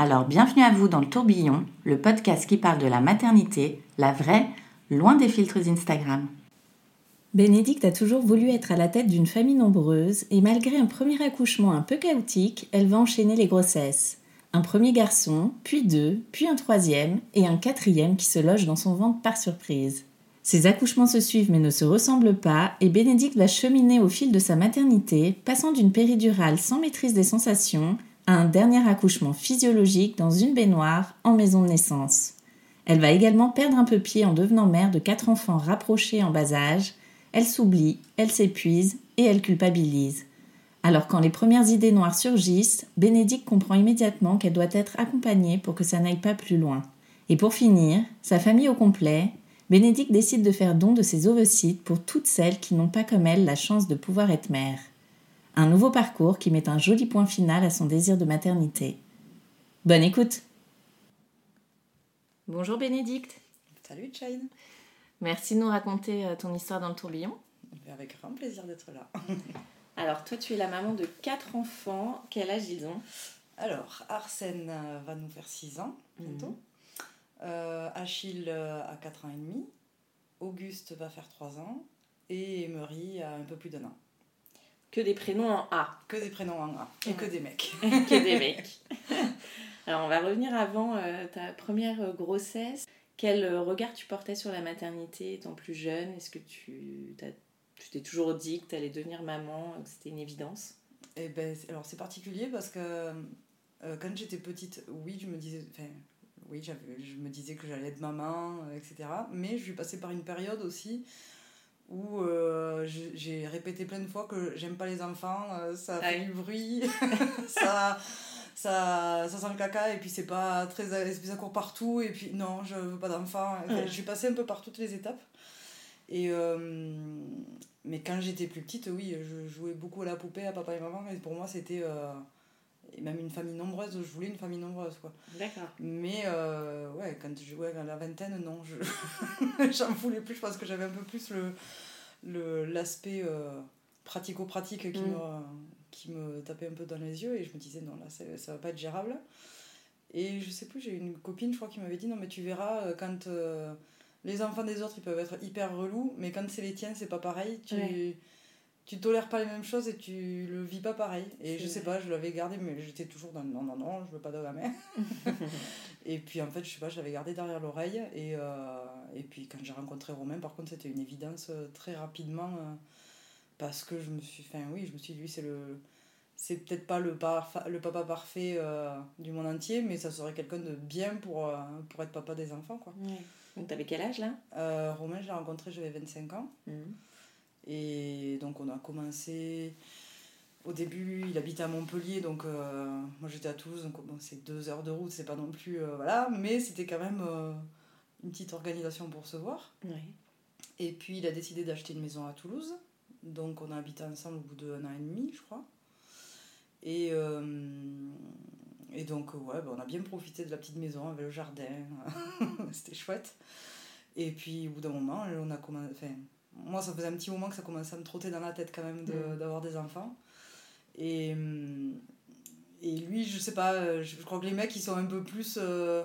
Alors bienvenue à vous dans le tourbillon, le podcast qui parle de la maternité, la vraie, loin des filtres Instagram. Bénédicte a toujours voulu être à la tête d'une famille nombreuse et malgré un premier accouchement un peu chaotique, elle va enchaîner les grossesses. Un premier garçon, puis deux, puis un troisième et un quatrième qui se loge dans son ventre par surprise. Ces accouchements se suivent mais ne se ressemblent pas et Bénédicte va cheminer au fil de sa maternité, passant d'une péridurale sans maîtrise des sensations un dernier accouchement physiologique dans une baignoire en maison de naissance. Elle va également perdre un peu pied en devenant mère de quatre enfants rapprochés en bas âge. Elle s'oublie, elle s'épuise et elle culpabilise. Alors quand les premières idées noires surgissent, Bénédicte comprend immédiatement qu'elle doit être accompagnée pour que ça n'aille pas plus loin. Et pour finir, sa famille au complet, Bénédicte décide de faire don de ses ovocytes pour toutes celles qui n'ont pas comme elle la chance de pouvoir être mère. Un nouveau parcours qui met un joli point final à son désir de maternité. Bonne écoute Bonjour Bénédicte. Salut Jane. Merci de nous raconter euh, ton histoire dans le tourbillon. Avec grand plaisir d'être là. Alors toi tu es la maman de quatre enfants. Quel âge ils ont? Alors Arsène euh, va nous faire 6 ans bientôt. Mhm. Euh, Achille a 4 ans et demi. Auguste va faire 3 ans. Et Emery a un peu plus d'un an. Que des prénoms en A. Que des prénoms en A. Et Ouais. que des mecs. que des mecs. Alors on va revenir avant euh, ta première grossesse. Quel euh, regard tu portais sur la maternité étant plus jeune? Est-ce que tu t'as- tu t'es toujours dit que tu allais devenir maman, euh, que c'était une évidence? Et ben, c'est- alors c'est particulier parce que euh, quand j'étais petite, oui, je me disais, enfin, oui, j'avais, je me disais que j'allais être maman, etc. Mais je suis passée par une période aussi où euh, j'ai répété plein de fois que j'aime pas les enfants, euh, ça fait du bruit, ça, ça, ça sent le caca et puis c'est pas très, ça court partout et puis non, je veux pas d'enfants. Enfin. Je suis passée un peu par toutes les étapes. Et euh, mais quand j'étais plus petite, oui, je jouais beaucoup à la poupée, à papa et maman. Et pour moi, c'était. Et même une famille nombreuse, je voulais une famille nombreuse, quoi. D'accord. Mais euh, ouais, quand je jouais à la vingtaine, non, je j'en voulais plus. Je pense que j'avais un peu plus le le- l'aspect euh, pratico-pratique qui, Mm. me, qui me tapait un peu dans les yeux. Et je me disais, non, là, ça, ça va pas être gérable. Et je sais plus, j'ai une copine, je crois, qui m'avait dit, non, mais tu verras, euh, quand euh, les enfants des autres, ils peuvent être hyper relous, mais quand c'est les tiens, c'est pas pareil. Tu, Ouais. Tu tolères pas les mêmes choses et tu le vis pas pareil. Et je sais pas, je l'avais gardé, mais j'étais toujours dans le non, non, non, je veux pas de gamin. et puis en fait, je sais pas, je l'avais gardé derrière l'oreille. Et, euh, et puis quand j'ai rencontré Romain, par contre, c'était une évidence euh, très rapidement. euh, parce que je me suis. Enfin, oui, je me suis dit, lui, c'est le. C'est peut-être pas le, parfa- le papa parfait euh, du monde entier, mais ça serait quelqu'un de bien pour, pour être papa des enfants. Quoi. Ouais. Donc t'avais quel âge là? Romain, je l'ai rencontré, j'avais 25 ans. Mhm. Et donc on a commencé. Au début, il habitait à Montpellier, donc euh, moi j'étais à Toulouse, donc bon, c'est deux heures de route, c'est pas non plus. euh, voilà, mais c'était quand même euh, une petite organisation pour se voir. Et puis il a décidé d'acheter une maison à Toulouse, donc on a habité ensemble au bout d'un an et demi, je crois. Et, et donc, ouais, bah, on a bien profité de la petite maison avec le jardin, c'était chouette. Et puis au bout d'un moment, on a commencé. Enfin, moi, ça faisait un petit moment que ça commençait à me trotter dans la tête quand même de- Mm. d'avoir des enfants. Et, hum, et lui, je sais pas, euh, je je crois que les mecs, ils sont un peu plus. euh,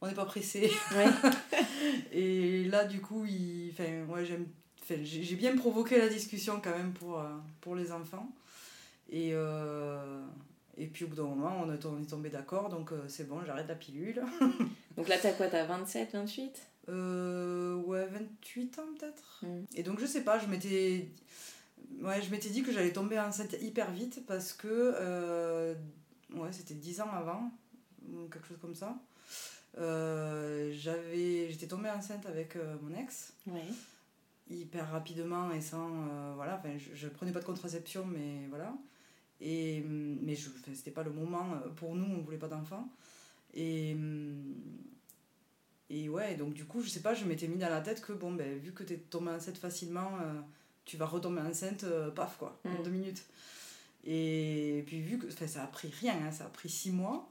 on n'est pas pressé. Ouais. Et là, du coup, il... enfin, ouais, j'aime... j'ai bien provoqué la discussion quand même pour, euh, pour les enfants. Et, euh, et puis au bout d'un moment, on est, on est tombé d'accord, donc euh, c'est bon, j'arrête la pilule. Donc là, t'as quoi T'as 27, 28 euh, Ouais, 28 ans peut-être. Mm. Et donc, je sais pas, je m'étais. Ouais, je m'étais dit que j'allais tomber enceinte hyper vite parce que. euh, Ouais, c'était 10 ans avant, quelque chose comme ça. Euh, j'avais j'étais tombée enceinte avec euh, mon ex Ouais. hyper rapidement et sans voilà enfin je, je prenais pas de contraception mais voilà et mais je c'était pas le moment pour nous on voulait pas d'enfants et et ouais donc du coup je sais pas je m'étais mis dans la tête que bon ben vu que t'es tombée enceinte facilement euh, tu vas retomber enceinte euh, paf quoi en Mm. deux minutes et puis vu que ça a pris rien hein, ça a pris six mois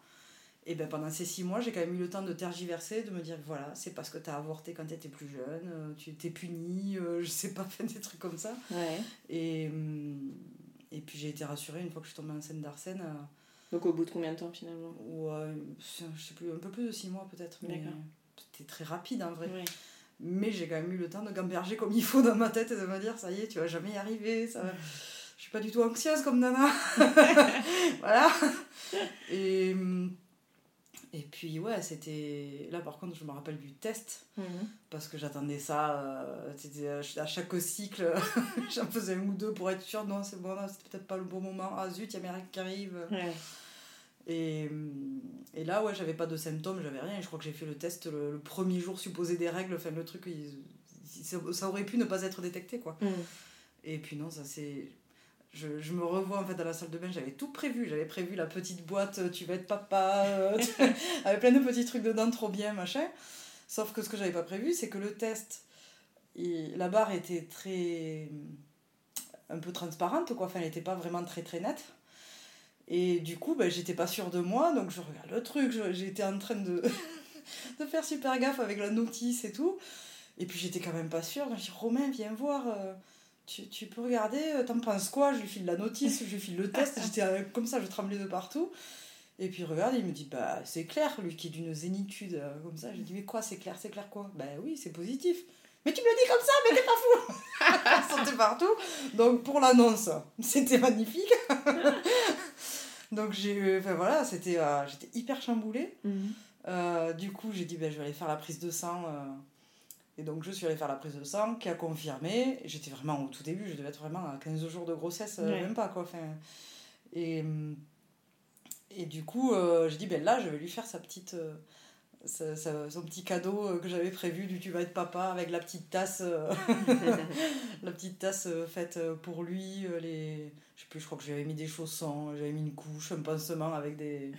et ben pendant ces six mois, j'ai quand même eu le temps de tergiverser, de me dire voilà, c'est parce que t'as avorté quand t'étais plus jeune, euh, tu t'es puni, je sais pas, fait des trucs comme ça. Ouais. Et, hum, et puis j'ai été rassurée une fois que je suis tombée enceinte d'Arsène, Donc au bout de combien de temps finalement? ou euh, je sais plus, un peu plus de six mois peut-être, mais D'accord. C'était très rapide en vrai. Ouais. Mais j'ai quand même eu le temps de gamberger comme il faut dans ma tête et de me dire ça y est, tu vas jamais y arriver, ça Je suis pas du tout anxieuse comme Nana. voilà. Et, et puis ouais, c'était... Là par contre, je me rappelle du test. Mhm. parce que j'attendais ça euh, c'était à chaque cycle j'en faisais un ou deux pour être sûre non c'est bon c'était peut-être pas le bon moment ah zut il y a qui arrivent Ouais. Et, et là ouais j'avais pas de symptômes j'avais rien. Et je crois que j'ai fait le test le, le premier jour supposé des règles enfin le truc il- il- ça, aurait pu ne pas être détecté quoi. Mhm. et puis non ça c'est je, je me revois en fait dans la salle de bain. J'avais tout prévu. J'avais prévu la petite boîte euh, tu vas être papa euh, avec plein de petits trucs dedans trop bien machin. Sauf que ce que j'avais pas prévu c'est que le test il- la barre était très un peu transparente quoi. Enfin elle était pas vraiment très très nette et du coup ben, j'étais pas sûre de moi donc je regarde le truc j'étais en train de de faire super gaffe avec la notice et tout et puis j'étais quand même pas sûre donc je dis Romain viens voir euh, tu, tu peux regarder, euh, t'en penses quoi? Je lui file la notice, je lui file le test, j'étais euh, comme ça, je tremblais de partout. Et puis regarde, il me dit, bah c'est clair, lui qui est d'une zénitude euh, comme ça. J'ai dit, mais quoi, c'est clair, c'est clair quoi? Bah oui, c'est positif. Mais tu me le dis comme ça, mais t'es pas fou sortait partout. Donc pour l'annonce, c'était magnifique. Donc j'ai, enfin voilà, c'était, euh, j'étais hyper chamboulée. Mhm. Euh, du coup, j'ai dit, ben, je vais aller faire la prise de sang. euh. Et donc, je suis allée faire la prise de sang, qui a confirmé. J'étais vraiment au tout début, je devais être vraiment à 15 jours de grossesse, Ouais. même pas quoi. Enfin, et, et du coup, j'ai dit, ben là, je vais lui faire sa petite. Sa- son petit cadeau euh, que j'avais prévu du tu vas être papa avec la petite tasse euh, la petite tasse euh, faite pour lui les je sais plus je crois que j'avais mis des chaussons j'avais mis une couche un pansement avec des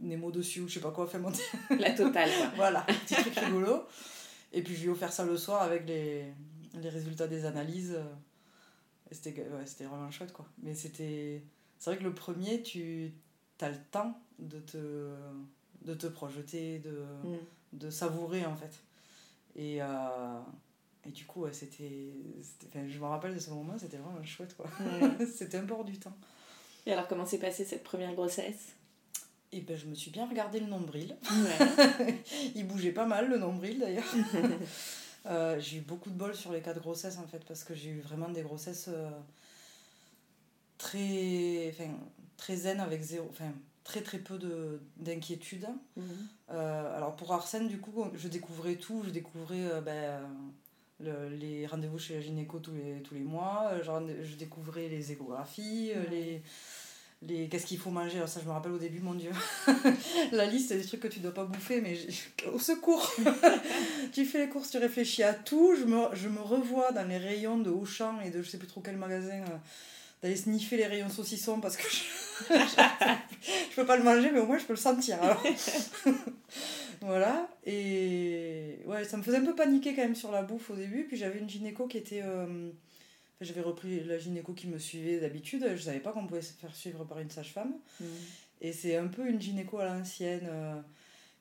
des mots dessus ou je sais pas quoi enfin mon La totale, quoi. voilà, petit truc rigolo. Et puis je lui ai offert ça le soir avec les, les résultats des analyses. C'était ouais, c'était vraiment chouette quoi. Mais c'était. C'est vrai que le premier, tu as le temps de te, de te projeter, de, Mhm. de savourer en fait. Et, euh, et du coup, ouais, c'était. je me rappelle de ce moment, c'était vraiment chouette quoi. C'était un bord du temps. Et alors, comment s'est passée cette première grossesse? Et ben, je me suis bien regardé le nombril. Ouais. Il bougeait pas mal le nombril d'ailleurs. Euh, j'ai eu beaucoup de bol sur les cas de grossesse en fait parce que j'ai eu vraiment des grossesses euh, très, enfin, très zen avec zéro, enfin très très peu de d'inquiétude. Mhm. Euh, alors pour Arsène du coup je découvrais tout, je découvrais euh, ben, le- les rendez-vous chez la gynéco tous les, tous les mois, euh, genre, je découvrais les échographies, euh, les, les qu'est-ce qu'il faut manger, alors ça je me rappelle au début mon dieu, la liste des trucs que tu dois pas bouffer mais au secours. Tu fais les courses, tu réfléchis à tout, je me, je me revois dans les rayons de Auchan et de je sais plus trop quel magasin euh, d'aller sniffer les rayons saucissons parce que je, je peux pas le manger mais au moins je peux le sentir alors. voilà et ouais ça me faisait un peu paniquer quand même sur la bouffe au début puis j'avais une gynéco qui était euh, enfin, j'avais repris la gynéco qui me suivait d'habitude je savais pas qu'on pouvait se faire suivre par une sage-femme Mhm. et c'est un peu une gynéco à l'ancienne euh,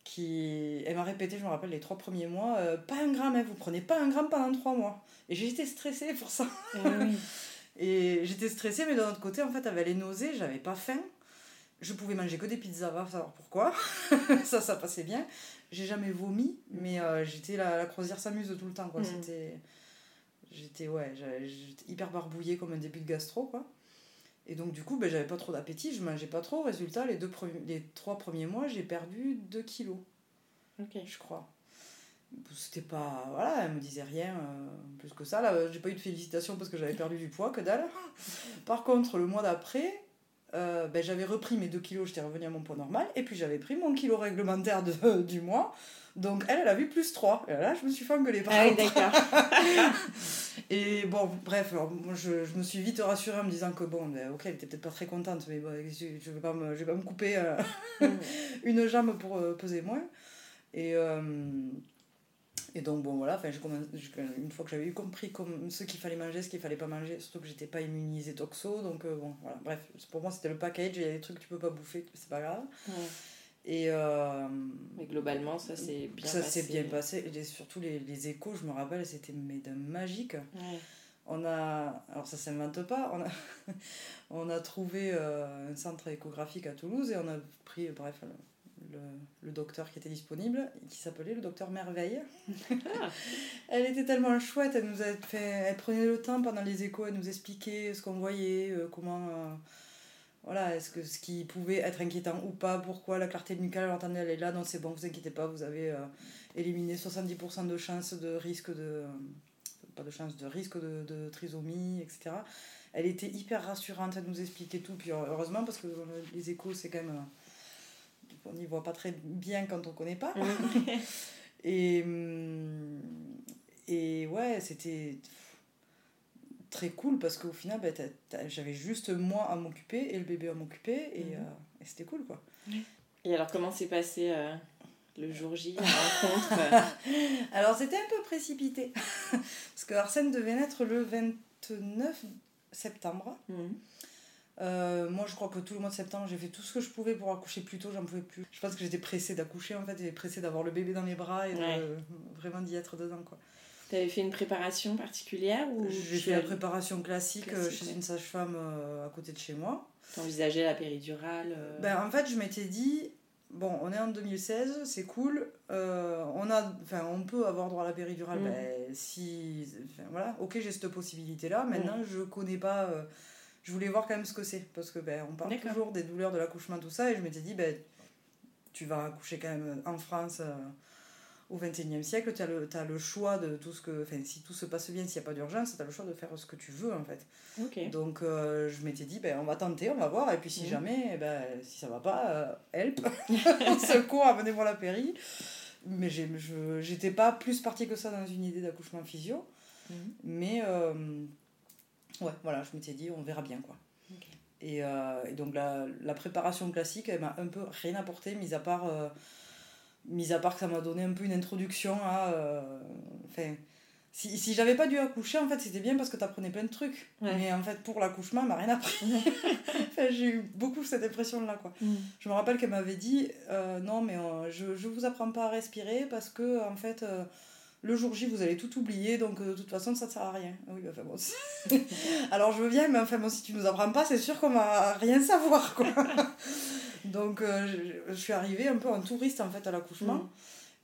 qui. Elle m'a répété, je me rappelle, les trois premiers mois, euh, pas un gramme, hein, vous prenez pas un gramme pendant trois mois. Et j'étais stressée pour ça. Oui. Et j'étais stressée, mais d'un autre côté, en fait, avec les nausées, j'avais pas faim. Je pouvais manger que des pizzas, va savoir pourquoi. ça, ça passait bien. J'ai jamais vomi, mais euh, j'étais la, la croisière s'amuse tout le temps, quoi. Mm. C'était. J'étais, ouais, j'étais hyper barbouillée comme un début de gastro, quoi. Et donc, du coup, ben, j'avais pas trop d'appétit, je mangeais pas trop. Résultat, les, deux les trois premiers mois, j'ai perdu 2 kilos. Ok. je crois. C'était pas. Voilà, elle me disait rien euh, plus que ça. Là, j'ai pas eu de félicitations parce que j'avais perdu du poids, que dalle. Par contre, le mois d'après, euh, ben, j'avais repris mes 2 kilos, j'étais revenue à mon poids normal. Et puis j'avais pris mon kilo réglementaire de, du mois. Donc elle, elle a vu plus 3. Et là, je me suis fait engueuler par Ah d'accord. Et bon, bref, alors, moi, je, je me suis vite rassurée en me disant que bon, ben, ok, elle était peut-être pas très contente, mais bon, je, je vais pas me, je vais pas me couper euh, une jambe pour euh, peser moins. Et, euh, et donc, bon, voilà, enfin, une fois que j'avais eu compris comme, ce qu'il fallait manger, ce qu'il fallait pas manger, surtout que j'étais pas immunisée toxo, donc euh, bon, voilà, bref, pour moi c'était le package, il y a des trucs que tu peux pas bouffer, c'est pas grave. Ouais. Et euh, Mais globalement, ça s'est bien ça passé. s'est bien passé, et les- surtout les, les échos, je me rappelle, c'était magique. Ouais. On a, alors ça s'invente pas, on a, on a trouvé euh, un centre échographique à Toulouse et on a pris, bref, le, le docteur qui était disponible, qui s'appelait le docteur Merveille. elle était tellement chouette, elle nous a fait, elle prenait le temps pendant les échos, elle nous expliquait ce qu'on voyait, euh, comment, euh, voilà, est-ce que ce qui pouvait être inquiétant ou pas, pourquoi la clarté nucale, alors attendez, elle est là, non c'est bon, vous inquiétez pas, vous avez euh, éliminé 70% de chances de risque de pas de chance de risque de, de trisomie, etc. Elle était hyper rassurante, elle nous expliquait tout. Puis heureusement, parce que euh, les échos, c'est quand même. On n'y voit pas très bien quand on connaît pas. et, hum, et ouais, c'était très cool parce qu'au final, bah, j'avais juste moi à m'occuper et le bébé à m'occuper. Et, Mhm. euh, et c'était cool, quoi. Et alors, comment s'est passé euh, le jour J, la rencontre euh, Alors c'était un peu précipité. parce que Arsène devait naître le 29 septembre. Mhm. Euh, moi, je crois que tout le mois de septembre, j'ai fait tout ce que je pouvais pour accoucher plus tôt. J'en pouvais plus. Je pense que j'étais pressée d'accoucher en fait, et pressée d'avoir le bébé dans les bras et de- vraiment d'y être dedans. quoi. T'avais fait une préparation particulière ou J'ai fait la préparation classique, euh, Classique, chez ouais. une sage-femme euh, à côté de chez moi. t'envisageais la péridurale euh, Ben, en fait, je m'étais dit, bon, on est en 2016, c'est cool. euh, on, a, on peut avoir droit à la péridurale. Mm. Ben, si, voilà, ok, j'ai cette possibilité-là. Maintenant, je connais pas. euh, je voulais voir quand même ce que c'est. Parce que ben, on parle toujours des douleurs de l'accouchement, tout ça. Et je m'étais dit, ben, tu vas accoucher quand même en France. euh, au XXIe siècle, tu as, le- t'as le choix de tout ce que. Enfin, si tout se passe bien, s'il n'y a pas d'urgence, tu as le choix de faire ce que tu veux en fait. Donc euh, je m'étais dit, ben, on va tenter, on va voir, et puis si Mhm. jamais, eh ben, si ça va pas, euh, help, secours, amenez-moi la péri. Mais j'étais pas plus partie que ça dans une idée d'accouchement physio. Mhm. Mais euh, ouais, voilà, je m'étais dit, on verra bien quoi. Et, euh, et donc la, la préparation classique, elle m'a un peu rien apporté, mis à part, euh, mis à part que ça m'a donné un peu une introduction à. euh, Enfin. si, si j'avais pas dû accoucher, en fait, c'était bien parce que t'apprenais plein de trucs. Ouais. Mais en fait, pour l'accouchement, elle m'a rien appris. Enfin, j'ai eu beaucoup cette impression-là, quoi. Mhm. Je me rappelle qu'elle m'avait dit Non, mais je, je vous apprends pas à respirer parce que, en fait, le jour J, vous allez tout oublier, donc euh, de toute façon, ça ne sert à rien. Oui, bah, enfin, bon, c'est- Alors, je veux bien, mais enfin, bon, si tu nous apprends pas, c'est sûr qu'on va rien savoir, quoi. donc, euh, je, je suis arrivée un peu en touriste, en fait, à l'accouchement. Mhm.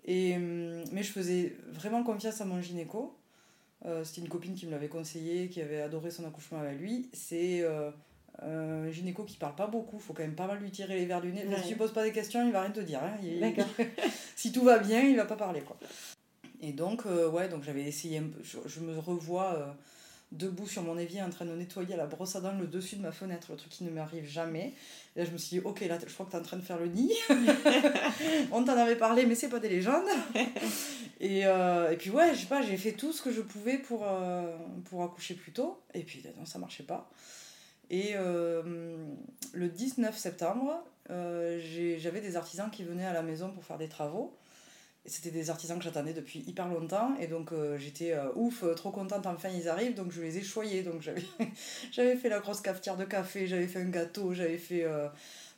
Et, hum, mais je faisais vraiment confiance à mon gynéco. Euh, C'était une copine qui me l'avait conseillé, qui avait adoré son accouchement avec lui. C'est euh, un gynéco qui parle pas beaucoup, faut quand même pas mal lui tirer les verres du nez. Ouais. Si tu poses pas des questions, il va rien te dire. hein. Il- si tout va bien, il va pas parler. Quoi. Et donc, euh, ouais, donc j'avais essayé un peu. Je, je me revois euh, debout sur mon évier en train de nettoyer à la brosse à dents le dessus de ma fenêtre, le truc qui ne m'arrive jamais. Et là, je me suis dit, ok, là, je crois que tu es en train de faire le nid. On t'en avait parlé, mais c'est pas des légendes. et, euh, et puis, ouais, je sais pas, j'ai fait tout ce que je pouvais pour, pour accoucher plus tôt. Et puis, non, ça marchait pas. Et le 19 septembre, j'avais des artisans qui venaient à la maison pour faire des travaux. C'était des artisans que j'attendais depuis hyper longtemps. Et donc, euh, j'étais euh, ouf, euh, trop contente, enfin ils arrivent. Donc, je les ai choyés. Donc, j'avais j'avais fait la grosse cafetière de café, j'avais fait un gâteau, j'avais fait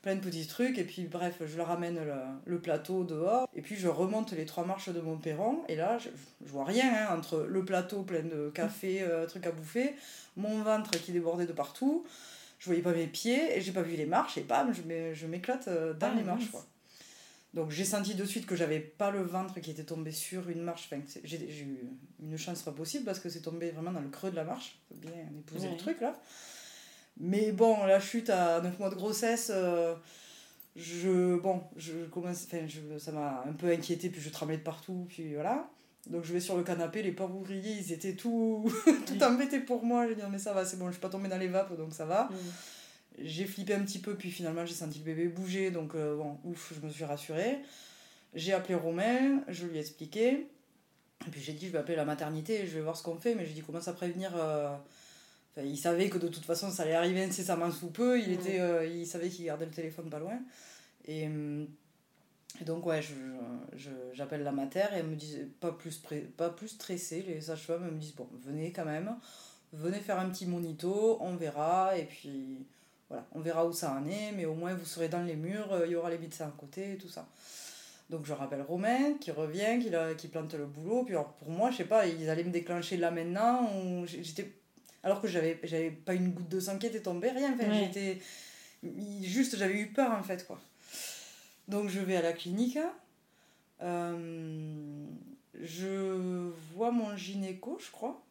plein de petits trucs. Et puis, bref, je leur amène le, le plateau dehors. Et puis, je remonte les trois marches de mon perron. Et là, je, je vois rien hein, entre le plateau plein de café, trucs à bouffer, mon ventre qui débordait de partout. Je voyais pas mes pieds et j'ai pas vu les marches. Et bam, je m'é- je m'éclate dans Ah, les marches. Quoi. Donc j'ai senti de suite que j'avais pas le ventre qui était tombé sur une marche. Enfin, j'ai eu une chance pas possible parce que c'est tombé vraiment dans le creux de la marche. Faut bien épouser Ouais. le truc là. Mais bon, la chute à 9 mois de grossesse, euh, je, bon, je commence, enfin, je, ça m'a un peu inquiété, puis je tremblais de partout, puis voilà. Donc je vais sur le canapé, les pauvres ouvriers, ils étaient tout, tout embêtés pour moi. J'ai dit, mais ça va, c'est bon, je suis pas tombée dans les vapes, donc ça va. J'ai flippé un petit peu, puis finalement j'ai senti le bébé bouger, donc euh, bon, ouf, je me suis rassurée. J'ai appelé Romain, je lui ai expliqué. Et puis j'ai dit, je vais appeler la maternité, je vais voir ce qu'on fait, mais j'ai dit, commence à prévenir. euh, Enfin, il savait que de toute façon ça allait arriver incessamment sous peu, il, était, euh, il savait qu'il gardait le téléphone pas loin. Et, et donc, ouais, j'appelle la mater et elle me dit, pas plus, pas plus stressée, les sages-femmes me disent, bon, venez quand même, venez faire un petit monito, on verra, et puis voilà, on verra où ça en est, mais au moins vous serez dans les murs, euh, il y aura les médecins à côté et tout ça. Donc je rappelle Romain qui revient, qui, qui plante le boulot. Puis alors pour moi, je sais pas, ils allaient me déclencher là maintenant. Ou j'étais... Alors que j'avais, j'avais pas une goutte de sang qui était tombée, rien. Enfin, Ouais. j'étais... Juste, j'avais eu peur en fait. quoi. Donc je vais à la clinique. Euh, je vois mon gynéco, je crois.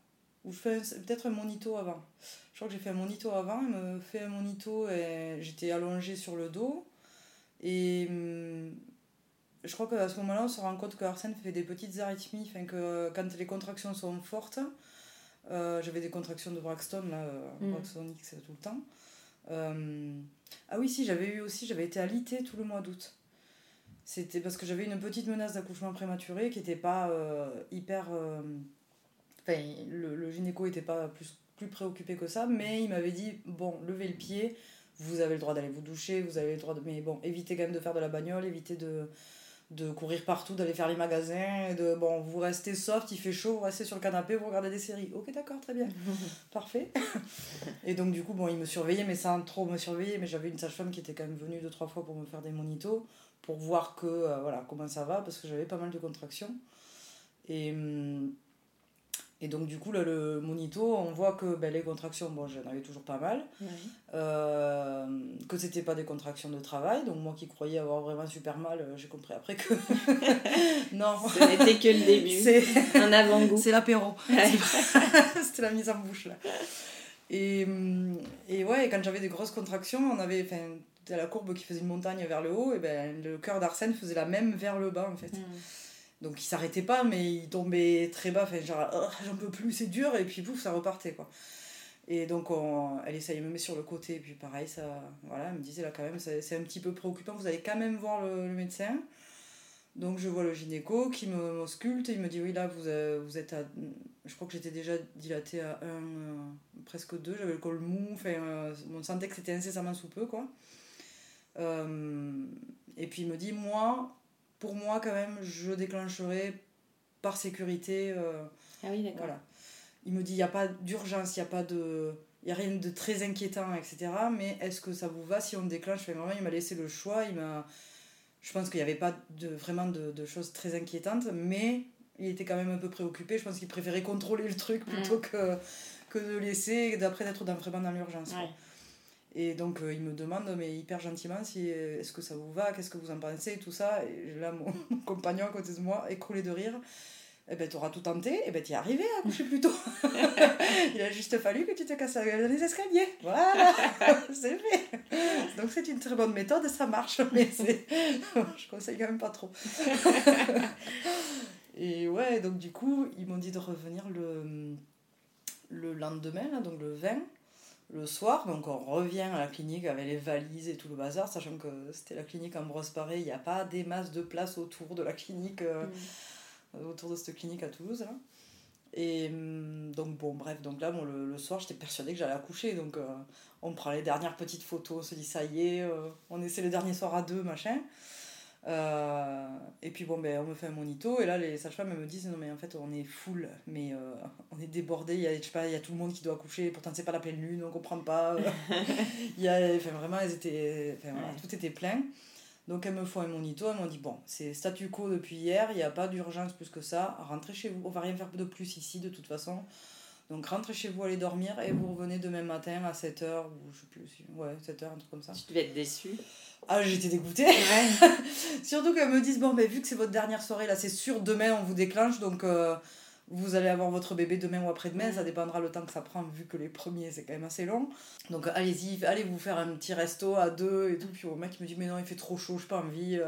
Ou je fais peut-être un monito avant. Je crois que j'ai fait un monito avant. Il me fait un monito et j'étais allongée sur le dos. Et hum, je crois qu'à ce moment-là, on se rend compte que Arsène fait des petites arythmies. Enfin, que quand les contractions sont fortes, euh, j'avais des contractions de Braxton, là, Mm. Braxton X tout le temps. Euh, ah oui, si, j'avais eu aussi, j'avais été alitée tout le mois d'août. C'était parce que j'avais une petite menace d'accouchement prématuré qui n'était pas euh, hyper. Enfin, le, le gynéco n'était pas plus, plus préoccupé que ça, mais il m'avait dit bon, levez le pied, vous avez le droit d'aller vous doucher, vous avez le droit de. Mais bon, évitez quand même de faire de la bagnole, évitez de, de courir partout, d'aller faire les magasins, et de. Bon, vous restez soft, il fait chaud, vous restez sur le canapé, vous regardez des séries. Ok, d'accord, très bien. Parfait. Et donc, du coup, bon, il me surveillait, mais sans trop me surveiller. Mais j'avais une sage-femme qui était quand même venue deux, trois fois pour me faire des monitos, pour voir que, euh, voilà, comment ça va, parce que j'avais pas mal de contractions. Et, hum, et donc, du coup, là, le monito, on voit que ben, les contractions, bon, j'en avais toujours pas mal. Ouais. Euh, que c'était pas des contractions de travail. Donc, moi qui croyais avoir vraiment super mal, euh, j'ai compris après que. non. Ce n'était que le début. C'est Un avant-goût. c'est l'apéro. Ouais. C'était la mise en bouche là. Et, hum, et ouais, quand j'avais des grosses contractions, on avait. La courbe qui faisait une montagne vers le haut, et ben le cœur d'Arsène faisait la même vers le bas en fait. Mm. Donc il s'arrêtait pas, mais il tombait très bas, enfin genre Oh, j'en peux plus, c'est dur, et puis pouf, ça repartait quoi. Et donc on, elle essayait de me mettre sur le côté, et puis pareil, ça, voilà, elle me disait là quand même, c'est un petit peu préoccupant, vous allez quand même voir le, médecin. Donc je vois le gynéco qui me m'ausculte, et il me dit oui là vous, euh, vous êtes à, je crois que j'étais déjà dilatée à 1, presque 2, j'avais le col mou, enfin euh, on sentait que c'était incessamment sous peu quoi. Euh, et puis il me dit moi, pour moi quand même, je déclencherai par sécurité. euh, Ah oui, d'accord. voilà. Il me dit il n'y a pas d'urgence, il n'y a pas de. Il n'y a rien de très inquiétant, etc. Mais est-ce que ça vous va si on déclenche? Enfin, Vraiment, il m'a laissé le choix. Il m'a... Je pense qu'il n'y avait pas de, vraiment de, de choses très inquiétantes, mais il était quand même un peu préoccupé. Je pense qu'il préférait contrôler le truc plutôt que, que de laisser, d'après d'être dans, vraiment dans l'urgence. Ouais. Et donc euh, il me demande, mais hyper gentiment, si, euh, est-ce que ça vous va, qu'est-ce que vous en pensez, tout ça. Et là, mon, compagnon à côté de moi, écroulé de rire. Eh ben, t'auras tout tenté, et ben, t'y es arrivé à coucher plus tôt. Il a juste fallu que tu te casses les escaliers. Voilà, c'est fait. Donc c'est une très bonne méthode, ça marche, mais c'est... je conseille quand même pas trop. et ouais, donc du coup, ils m'ont dit de revenir le, le lendemain, donc le 20 le soir, donc on revient à la clinique avec les valises et tout le bazar, sachant que c'était la clinique Ambroise Paré, il n'y a pas des masses de place autour de la clinique, euh, autour de cette clinique à Toulouse. Là. Et hum, donc bon, bref, donc là, bon, le, le soir, j'étais persuadée que j'allais accoucher, donc euh, on prend les dernières petites photos, on se dit ça y est, euh, on essaie le dernier soir à deux, machin. Euh, et puis bon, ben, on me fait un monito, et là, les sages-femmes me disent non, mais en fait, on est full, mais euh, on est débordé, il y a, je sais pas, il y a tout le monde qui doit accoucher, pourtant, c'est pas la pleine lune, on comprend pas. il y a, enfin, vraiment, elles étaient, enfin, voilà, Ouais. tout était plein. Donc, elles me font un monito, elles m'ont dit bon, c'est statu quo depuis hier, il n'y a pas d'urgence plus que ça, rentrez chez vous, on va rien faire de plus ici, de toute façon. Donc, rentrez chez vous, allez dormir, et vous revenez demain matin à 7h, ou je sais plus, ouais, 7h, un truc comme ça. Tu devais être déçue. Ah, j'étais dégoûtée. Surtout qu'elles me disent, bon, ben, vu que c'est votre dernière soirée, là, c'est sûr, demain, on vous déclenche. Donc, euh, vous allez avoir votre bébé demain ou après-demain, ça dépendra le temps que ça prend, vu que les premiers c'est quand même assez long. Donc allez-y, allez vous faire un petit resto à deux et tout. Puis le mec me dit, mais non, il fait trop chaud, j'ai pas envie.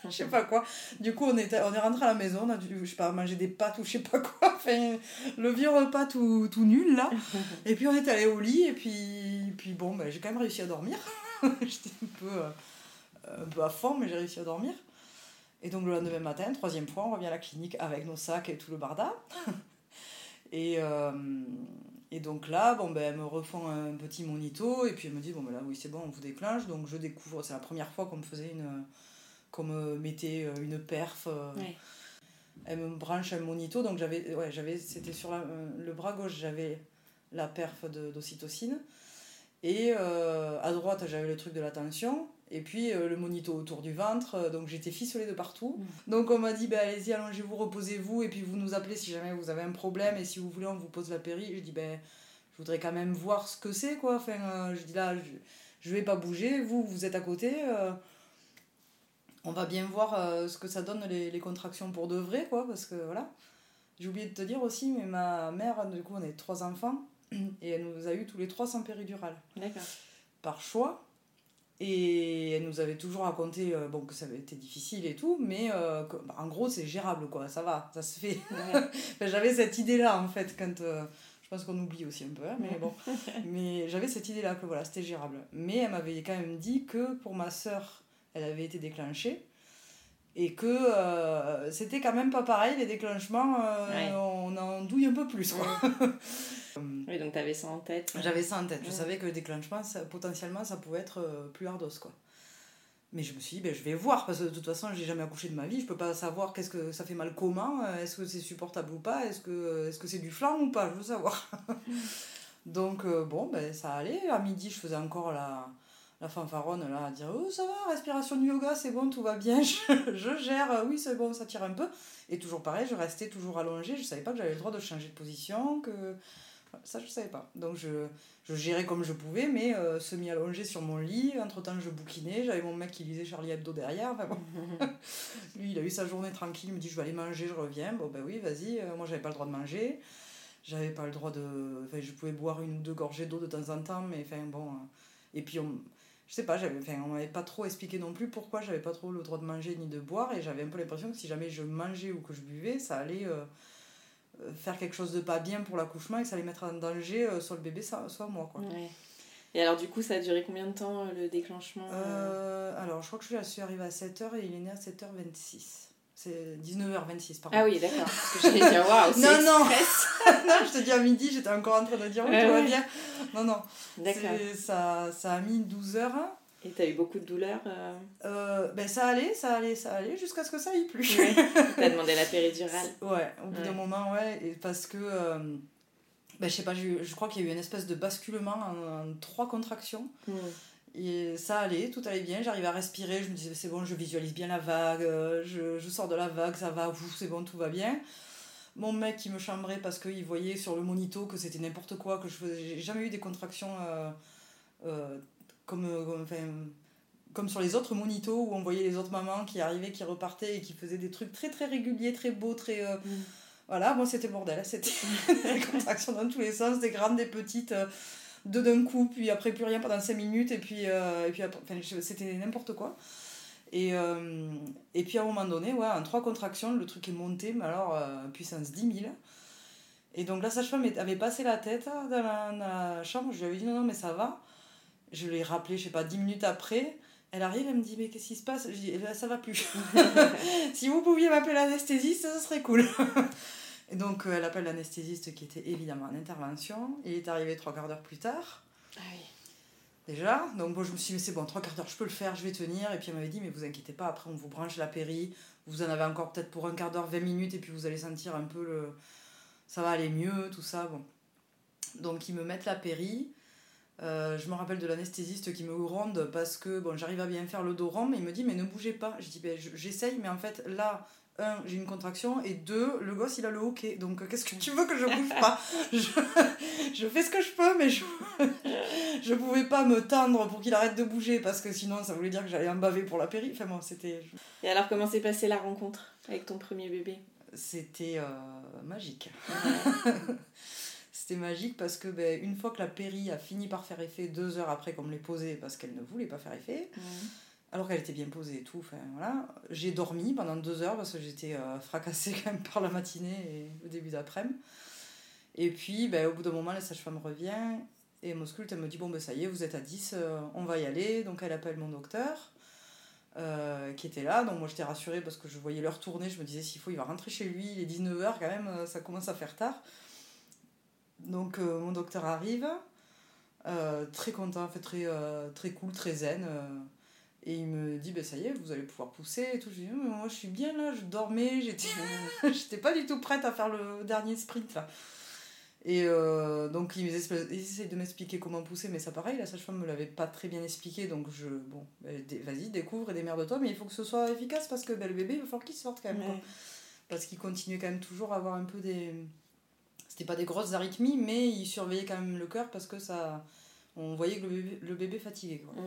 je sais pas quoi. Du coup, on est, on est rentré à la maison, on a dû, je sais pas, manger des pâtes ou je sais pas quoi. Enfin, le vieux repas tout, tout nul là. Et puis on est allé au lit et puis, puis bon, ben, j'ai quand même réussi à dormir. J'étais un peu, euh, un peu à fond, mais j'ai réussi à dormir. Et donc le lendemain matin, troisième fois, on revient à la clinique avec nos sacs et tout le barda. et, euh, et donc là, bon, ben, elle me refont un petit monito et puis elle me dit, bon, ben là, oui, c'est bon, on vous déclenche. Donc je découvre, c'est la première fois qu'on me faisait une. Qu'on me mettait euh, une perf. euh, Ouais. Elle me branche un monito, donc j'avais. Ouais, j'avais. C'était sur la- euh, le bras gauche, j'avais la perf de- d'ocytocine. Et euh, à droite, j'avais le truc de la tension. Et puis euh, le monito autour du ventre. euh, donc j'étais ficelée de partout. Donc on m'a dit, ben, allez-y, allongez-vous, reposez-vous. Et puis vous nous appelez si jamais vous avez un problème. Et si vous voulez, on vous pose la péri. Je dis, ben, je voudrais quand même voir ce que c'est, quoi. Enfin, euh, je dis là, je, je vais pas bouger. Vous, vous êtes à côté. On va bien voir euh, ce que ça donne les, les contractions pour de vrai, quoi. Parce que voilà. J'ai oublié de te dire aussi, mais ma mère, du coup, on est trois enfants. Et elle nous a eu tous les trois sans péridurale D'accord. par choix. Et elle nous avait toujours raconté euh, bon, que ça avait été difficile et tout, mais euh, que- bah, en gros, c'est gérable, quoi. Ça va, ça se fait. Ouais. J'avais cette idée-là, en fait, quand. je pense qu'on oublie aussi un peu, hein, mais bon. mais j'avais cette idée-là que voilà, c'était gérable. Mais elle m'avait quand même dit que pour ma sœur, elle avait été déclenchée. Et que euh, c'était quand même pas pareil, les déclenchements, euh, Ouais. on en douille un peu plus, quoi. Oui, donc t'avais ça en tête. J'avais ça en tête. Je savais que le déclenchement, ça, potentiellement, ça pouvait être euh, plus ardos, quoi. Mais je me suis dit, ben, je vais voir, parce que de toute façon, j'ai jamais accouché de ma vie, je peux pas savoir qu'est-ce que ça fait mal comment, est-ce que c'est supportable ou pas, est-ce que est-ce que c'est du flan ou pas, je veux savoir. Donc, euh, bon, ben, ça allait. À midi, je faisais encore la, la fanfaronne, là, à dire, oh, ça va, respiration de yoga, c'est bon, tout va bien, je, je gère, oui, c'est bon, ça tire un peu. Et toujours pareil, je restais toujours allongée, je savais pas que j'avais le droit de changer de position, que... Ça, je savais pas. Donc, je, je gérais comme je pouvais, mais euh, semi-allongée sur mon lit. Entre-temps, je bouquinais. J'avais mon mec qui lisait Charlie Hebdo derrière. Enfin, bon. Lui, il a eu sa journée tranquille. Il me dit, je vais aller manger, je reviens. Bon, ben oui, vas-y. Euh, moi, j'avais pas le droit de manger. J'avais pas le droit de... Enfin, je pouvais boire une ou deux gorgées d'eau de temps en temps, mais enfin, bon... euh, Et puis, on... Je sais pas, j'avais, enfin, on m'avait pas trop expliqué non plus pourquoi j'avais pas trop le droit de manger ni de boire, et j'avais un peu l'impression que si jamais je mangeais ou que je buvais, ça allait euh, euh, faire quelque chose de pas bien pour l'accouchement et que ça allait mettre en danger euh, soit le bébé, soit soit moi. Quoi. Ouais. Et alors, du coup, ça a duré combien de temps le déclenchement alors, je crois que je suis arrivée à 7h et il est né à 7h26. C'est 19h26, pardon. Ah oui, d'accord. Parce que j'allais dire, waouh, c'est Non, non. non, je te dis à midi, j'étais encore en train de dire Ouais, tout va ouais. bien. Non, non. D'accord. Ça, ça a mis 12 heures. Et t'as eu beaucoup de douleurs euh... Euh, ben, ça allait, ça allait, ça allait, jusqu'à ce que ça aille plus. ouais. T'as demandé la péridurale. Ouais, au bout d'un moment, ouais, et parce que, euh, ben, je sais pas, eu- je crois qu'il y a eu une espèce de basculement en, en trois contractions. Hmm. Et ça allait, tout allait bien, j'arrivais à respirer, je me disais c'est bon, je visualise bien la vague, euh, je, je sors de la vague, ça va, c'est bon, tout va bien. Mon mec qui me chambrait parce qu'il voyait sur le monito que c'était n'importe quoi, que je faisais, j'ai jamais eu des contractions euh, euh, comme, comme, enfin, comme sur les autres monitos où on voyait les autres mamans qui arrivaient, qui repartaient et qui faisaient des trucs très très réguliers, très beaux, très... euh, Mm. Voilà, moi c'était bordel, c'était des contractions dans tous les sens, des grandes, des petites, deux d'un coup, puis après plus rien pendant 5 minutes, et puis, euh, et puis c'était n'importe quoi. Et, euh, et puis à un moment donné, ouais, en trois contractions, le truc est monté, mais alors euh, puissance 10 000. Et donc la sage-femme avait passé la tête dans la, dans la chambre, je lui avais dit non, non, mais ça va. Je l'ai rappelé, je sais pas, 10 minutes après. Elle arrive, elle me dit, mais qu'est-ce qui se passe? Je dis, Eh ben, ça va plus. si vous pouviez m'appeler l'anesthésiste, ça serait cool. Et donc euh, elle appelle l'anesthésiste qui était évidemment en intervention. Il est arrivé trois quarts d'heure plus tard Ah oui. déjà. Donc moi je me suis dit, mais c'est bon, trois quarts d'heure, je peux le faire, je vais tenir. Et puis elle m'avait dit, mais vous inquiétez pas, après on vous branche la péri, vous en avez encore peut-être pour un quart d'heure, 20 minutes, et puis vous allez sentir un peu le. Ça va aller mieux, tout ça. Bon. Donc ils me mettent la péri. Euh, je me rappelle de l'anesthésiste qui me gronde parce que bon, j'arrive à bien faire le dos rond, mais il me dit, mais ne bougez pas. Je dis, ben, je- j'essaye, mais en fait, là, un, j'ai une contraction, et deux, le gosse, il a le hockey. Donc, qu'est-ce que tu veux que je bouge pas? Je, je fais ce que je peux, mais je, je pouvais pas me tendre pour qu'il arrête de bouger parce que sinon, ça voulait dire que j'allais en baver pour la péri. Enfin, c'était. Et alors, comment s'est passée la rencontre avec ton premier bébé? C'était euh, magique. c'était magique parce que ben, une fois que la péri a fini par faire effet, deux heures après qu'on me l'ait posée parce qu'elle ne voulait pas faire effet, alors qu'elle était bien posée et tout, enfin voilà, j'ai dormi pendant deux heures parce que j'étais euh, fracassée quand même par la matinée et le début d'après-midi. Et puis ben, au bout d'un moment, la sage-femme revient et m'ausculte, elle me dit bon ben ça y est, vous êtes à 10, euh, on va y aller. Donc elle appelle mon docteur. Euh, qui était là. Donc moi j'étais rassurée parce que je voyais l'heure tourner. Je me disais s'il faut, il va rentrer chez lui. Il est 19h quand même, ça commence à faire tard. Donc mon docteur arrive, très content, très, très cool, très zen. Et il me dit, ben ça y est, vous allez pouvoir pousser et tout. Je dis, mais moi je suis bien là, je dormais, j'étais, j'étais pas du tout prête à faire le dernier sprint là. Et euh, donc, ils essaient de m'expliquer comment pousser, mais ça, pareil, la sage-femme me l'avait pas très bien expliqué. Donc, je, bon, ben, vas-y, découvre et démerde-toi, mais il faut que ce soit efficace parce que ben, le bébé, il va falloir qu'il sorte quand même. Parce qu'il continuait quand même toujours à avoir un peu des. C'était pas des grosses arythmies, mais il surveillait quand même le cœur parce que ça. On voyait que le bébé, le bébé fatiguait. Quoi.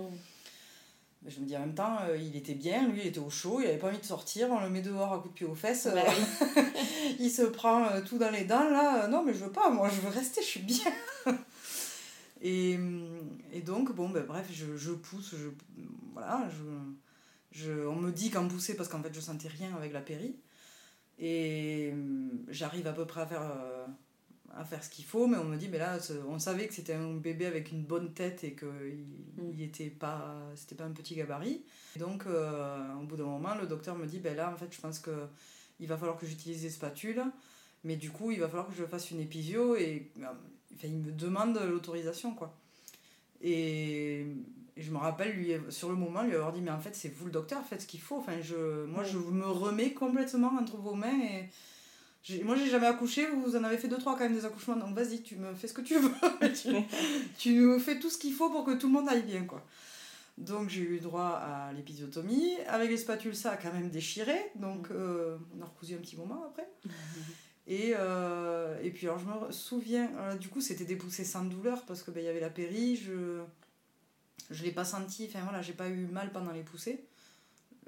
Je me dis en même temps, euh, il était bien, lui il était au chaud, il avait pas envie de sortir, on le met dehors à coup de pied aux fesses, bah euh, il se prend euh, tout dans les dents là, non mais je veux pas, moi je veux rester, je suis bien. et, et donc, bon, ben, bref, je, je pousse, je, voilà, je, je, on me dit qu'en pousser parce qu'en fait je sentais rien avec la péri. Et j'arrive à peu près à faire à faire ce qu'il faut, mais on me dit, mais là, on savait que c'était un bébé avec une bonne tête et qu'il mm. il était pas, c'était pas un petit gabarit. donc, euh, au bout d'un moment, le docteur me dit, ben là, en fait, je pense que il va falloir que j'utilise des spatules, mais du coup, il va falloir que je fasse une épisio et euh, enfin, il me demande l'autorisation, quoi. Et, je me rappelle, lui, sur le moment, lui avoir dit, mais en fait, c'est vous le docteur, faites ce qu'il faut. Enfin, je, moi, je me remets complètement entre vos mains et moi, j'ai jamais accouché, vous en avez fait deux, trois quand même des accouchements, donc vas-y, tu me fais ce que tu veux. tu, me fais tout ce qu'il faut pour que tout le monde aille bien, quoi. Donc, j'ai eu droit à l'épisiotomie. Avec les spatules, ça a quand même déchiré, donc euh, on a recousu un petit moment après. Et, euh, et puis, alors, je me souviens, euh, du coup, c'était des poussées sans douleur parce qu'il ben, y avait la péri, je je l'ai pas senti, enfin voilà, j'ai pas eu mal pendant les poussées.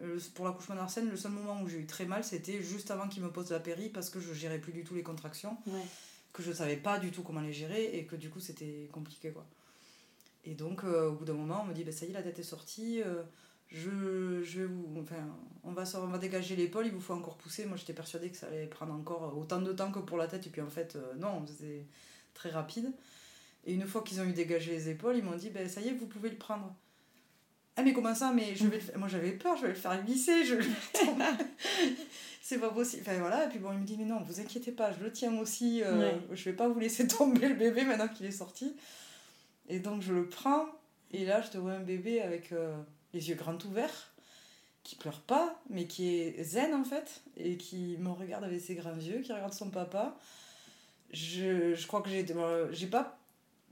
Euh, pour l'accouchement d'Arsène, le seul moment où j'ai eu très mal, c'était juste avant qu'il me pose la péri parce que je gérais plus du tout les contractions, que je savais pas du tout comment les gérer et que du coup c'était compliqué quoi. Et donc euh, au bout d'un moment, on me dit bah, ça y est, la tête est sortie, euh, je, je vous, enfin, on va, on va dégager l'épaule, il vous faut encore pousser. Moi j'étais persuadée que ça allait prendre encore autant de temps que pour la tête et puis en fait non, c'était très rapide. Et une fois qu'ils ont eu dégagé les épaules, ils m'ont dit bah, ça y est, vous pouvez le prendre. Ah mais comment ça Mais je vais le Moi j'avais peur, je vais le faire glisser, je C'est pas possible. Enfin voilà, et puis bon, il me dit mais non, vous inquiétez pas, je le tiens aussi, euh, je vais pas vous laisser tomber le bébé maintenant qu'il est sorti. Et donc je le prends, et là je te vois un bébé avec euh, les yeux grands ouverts, qui pleure pas, mais qui est zen en fait, et qui me regarde avec ses grands yeux, qui regarde son papa. Je, je crois que j'ai j'ai pas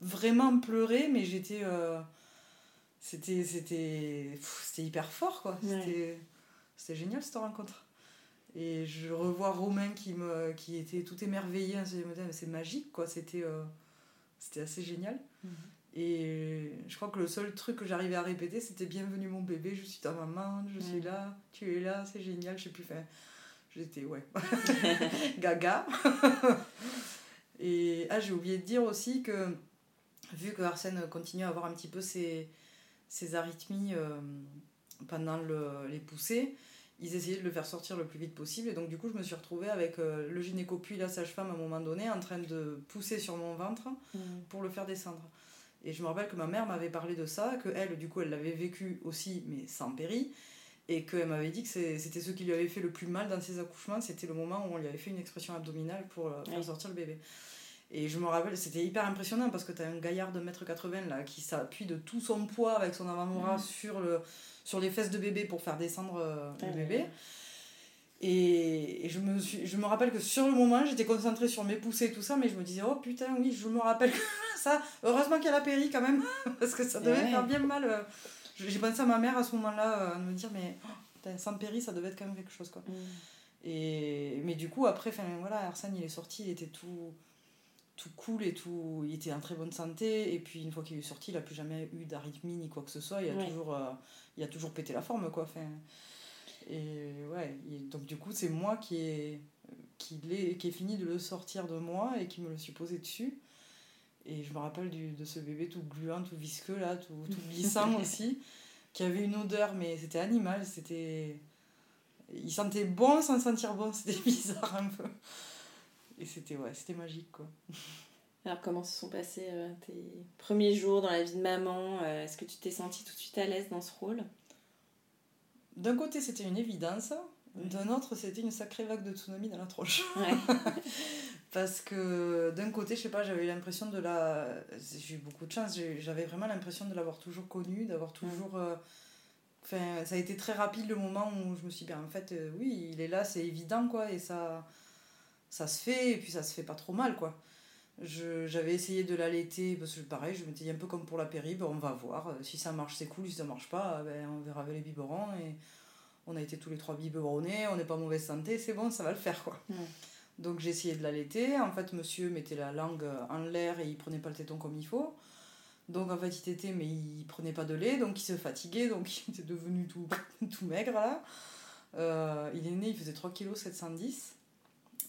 vraiment pleuré, mais j'étais... Euh, c'était c'était c'était hyper fort quoi. C'était c'était génial cette rencontre. Et je revois Romain qui me qui était tout émerveillé hein, c'est magique quoi. C'était euh, c'était assez génial. Mhm. et je crois que le seul truc que j'arrivais à répéter c'était bienvenue mon bébé je suis ta maman je suis là tu es là c'est génial je sais plus. Faire j'étais ouais. Gaga. Et ah j'ai oublié de dire aussi que vu que Arsène continue à avoir un petit peu ses ces arythmies euh, pendant le, les poussées, ils essayaient de le faire sortir le plus vite possible. Et donc, du coup, je me suis retrouvée avec euh, le gynéco puis la sage-femme à un moment donné en train de pousser sur mon ventre mmh. pour le faire descendre. Et je me rappelle que ma mère m'avait parlé de ça, que elle, du coup, elle l'avait vécu aussi, mais sans péri. Et qu'elle m'avait dit que c'était ce qui lui avait fait le plus mal dans ses accouchements, c'était le moment où on lui avait fait une expression abdominale pour euh, faire sortir le bébé. Et je me rappelle, c'était hyper impressionnant parce que tu as un gaillard de 1m80 là, qui s'appuie de tout son poids avec son avant-bras sur, le, sur les fesses de bébé pour faire descendre euh, le bébé. Et, je, me suis, je me rappelle que sur le moment, j'étais concentrée sur mes poussées et tout ça, mais je me disais, oh putain, oui, je me rappelle ça. Heureusement qu'elle a péri quand même, parce que ça devait faire bien mal. Euh. J'ai pensé à ma mère à ce moment-là, euh, à me dire, mais oh, sans péri, ça devait être quand même quelque chose. Quoi. Mm. Et, mais du coup, après, voilà, Arsène, il est sorti, il était tout tout cool et tout. Il était en très bonne santé. Et puis, une fois qu'il est sorti, il n'a plus jamais eu d'arythmie ni quoi que ce soit. Il a, toujours, euh, il a toujours pété la forme, quoi. Enfin, et ouais, donc du coup, c'est moi qui ai, qu'il est, qui est fini de le sortir de moi et qui me le suis posé dessus. Et je me rappelle du, de ce bébé tout gluant, tout visqueux, là, tout, tout glissant aussi, qui avait une odeur, mais c'était animal, c'était... Il sentait bon sans sentir bon, c'était bizarre un peu. Et c'était ouais, c'était magique, quoi. Alors, comment se sont passés euh, tes premiers jours dans la vie de maman euh, Est-ce que tu t'es sentie tout de suite à l'aise dans ce rôle? D'un côté, c'était une évidence. D'un autre, c'était une sacrée vague de tsunami dans la tronche. Ouais. Parce que d'un côté, je sais pas, j'avais l'impression de la. J'ai eu beaucoup de chance, j'avais vraiment l'impression de l'avoir toujours connu, d'avoir toujours. euh, Enfin, ça a été très rapide le moment où je me suis dit, ben, en fait, oui, il est là, c'est évident, quoi, et ça, ça se fait, et puis ça se fait pas trop mal, quoi. J'avais essayé de l'allaiter, parce que pareil, je m'étais dit un peu comme pour la péri, ben, on va voir, euh, si ça marche, c'est cool, si ça marche pas, ben, on verra avec les biberons, et on a été tous les trois biberonnés, on n'est pas en mauvaise santé, c'est bon, ça va le faire, quoi. Donc j'ai essayé de l'allaiter. En fait, monsieur mettait la langue en l'air et il prenait pas le téton comme il faut. Donc en fait, il tétait, mais il prenait pas de lait, donc il se fatiguait, donc il était devenu tout, tout maigre là. Euh, il est né, il faisait 3 kg 710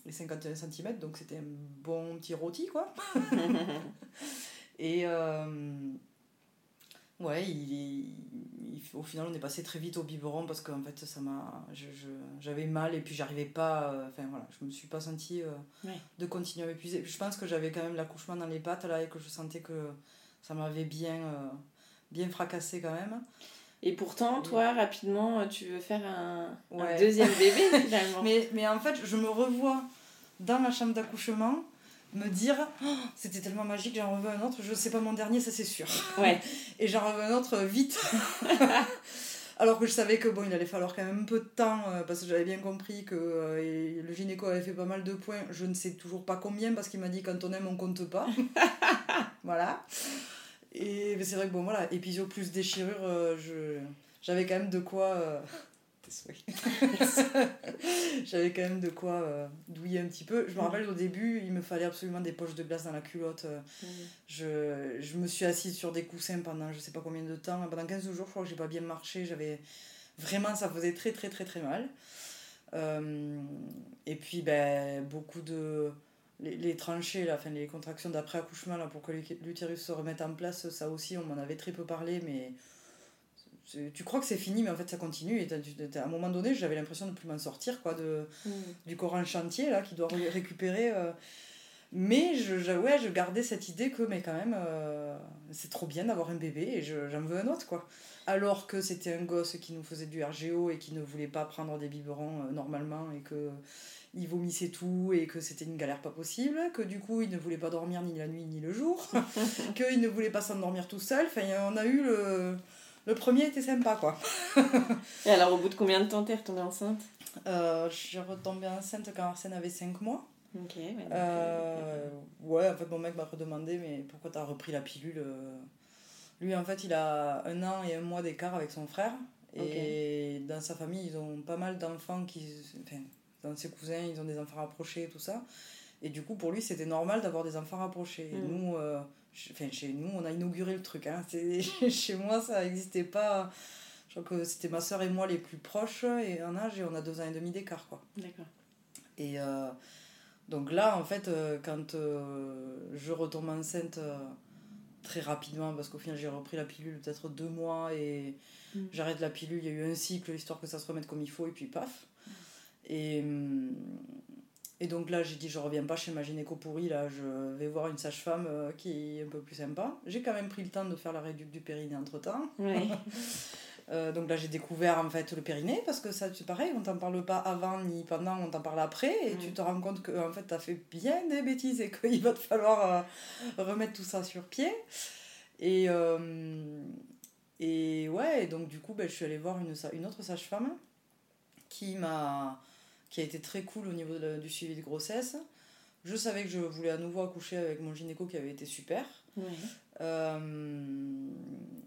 et 51 cm, donc c'était un bon petit rôti quoi. et euh, ouais, il, est- il- au final, on est passé très vite au biberon parce qu'en fait, ça m'a, j'avais mal et puis j'arrivais pas, euh, enfin voilà, je me suis pas sentie euh, Ouais. de continuer à m'épuiser. Je pense que j'avais quand même l'accouchement dans les pattes là et que je sentais que ça m'avait bien, bien fracassé quand même. Et pourtant, toi, rapidement, tu veux faire un, deuxième bébé finalement. Mais, mais en fait, je me revois dans ma chambre d'accouchement me dire Oh, c'était tellement magique, j'en veux un autre, je sais pas mon dernier, ça c'est sûr. Ouais. Et j'en veux un autre euh, vite. Alors que je savais que bon, il allait falloir quand même un peu de temps euh, parce que j'avais bien compris que euh, le gynéco avait fait pas mal de points. Je ne sais toujours pas combien parce qu'il m'a dit quand on aime on compte pas. voilà. Et c'est vrai que bon voilà, épisio plus déchirure, euh, je j'avais quand même de quoi. euh, j'avais quand même de quoi euh, douiller un petit peu. Je me rappelle au début, il me fallait absolument des poches de glace dans la culotte. euh, je, je me suis assise sur des coussins pendant je sais pas combien de temps. Pendant 15 jours, je crois que j'ai pas bien marché. J'avais vraiment, ça faisait très très très très mal. Euh, et puis, ben, beaucoup de. Les, les tranchées, là, enfin, les contractions d'après-accouchement là, pour que l'ut- l'utérus se remette en place, ça aussi, on m'en avait très peu parlé, mais tu crois que c'est fini, mais en fait ça continue. Et à un moment donné, j'avais l'impression de plus m'en sortir, quoi, de, Mm. du corps en chantier là qui doit ré- récupérer euh. Mais je, je- ouais, je gardais cette idée que mais quand même euh, c'est trop bien d'avoir un bébé et je- j'en veux un autre quoi. Alors que c'était un gosse qui nous faisait du RGO et qui ne voulait pas prendre des biberons euh, normalement et que il vomissait tout et que c'était une galère pas possible que du coup il ne voulait pas dormir ni la nuit ni le jour qu'il ne voulait pas s'endormir tout seul. Enfin on a eu le le premier était sympa quoi. Et alors, au bout de combien de temps t'es retombée enceinte? Euh, je suis retombée enceinte quand Arsène avait 5 mois Ok, ouais, donc, Euh, ouais, en fait, mon mec m'a redemandé, mais pourquoi t'as repris la pilule euh Lui, en fait, il a un an et un mois d'écart avec son frère. Et dans sa famille, ils ont pas mal d'enfants qui. Enfin, dans ses cousins, ils ont des enfants rapprochés et tout ça. Et du coup, pour lui, c'était normal d'avoir des enfants rapprochés. Et Mm. nous, euh, enfin, chez nous, on a inauguré le truc. Hein. Chez moi, ça n'existait pas. Je crois que c'était ma soeur et moi les plus proches et en âge, et on a deux ans et demi d'écart, quoi. D'accord. Et euh, donc là, en fait, euh, quand euh, je retombe enceinte euh, très rapidement, parce qu'au final j'ai repris la pilule peut-être deux mois et Mm. j'arrête la pilule, il y a eu un cycle, histoire que ça se remette comme il faut, et puis paf. Et, hum, et donc là, j'ai dit, je reviens pas chez ma gynéco pourrie, là, je vais voir une sage-femme qui est un peu plus sympa. J'ai quand même pris le temps de faire la réduction du périnée entre-temps. Ouais. Euh, donc là, j'ai découvert en fait le périnée parce que ça, c'est pareil, on t'en parle pas avant ni pendant, on t'en parle après et Mm. tu te rends compte que en fait, t'as fait bien des bêtises et qu'il va te falloir euh, remettre tout ça sur pied. Et, euh, et ouais, et donc du coup, ben, je suis allée voir une, une autre sage-femme qui m'a qui a été très cool au niveau de- du suivi de grossesse. Je savais que je voulais à nouveau accoucher avec mon gynéco qui avait été super. Ouais.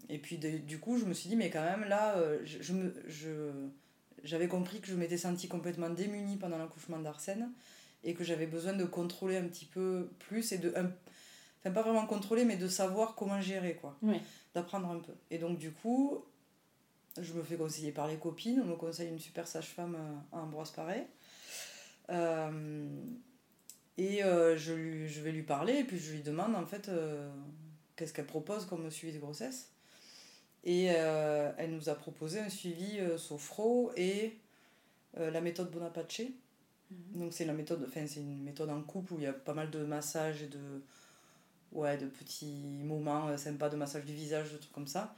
Et puis de- du coup, je me suis dit, mais quand même, là, euh, je, je me, je, j'avais compris que je m'étais sentie complètement démunie pendant l'accouchement d'Arsène et que j'avais besoin de contrôler un petit peu plus et de. un- enfin, pas vraiment contrôler, mais de savoir comment gérer, quoi. D'apprendre un peu. Et donc, du coup, je me fais conseiller par les copines. On me conseille une super sage-femme euh, à Ambroise Paré. Euh, et euh, je, lui- je vais lui parler et puis je lui demande en fait euh, qu'est-ce qu'elle propose comme suivi de grossesse. Et euh, elle nous a proposé un suivi euh, sophro et euh, la méthode Bonaparte. Donc c'est la méthode, enfin c'est une méthode en couple où il y a pas mal de massages et de, ouais, de petits moments euh, sympas de massage du visage, de trucs comme ça.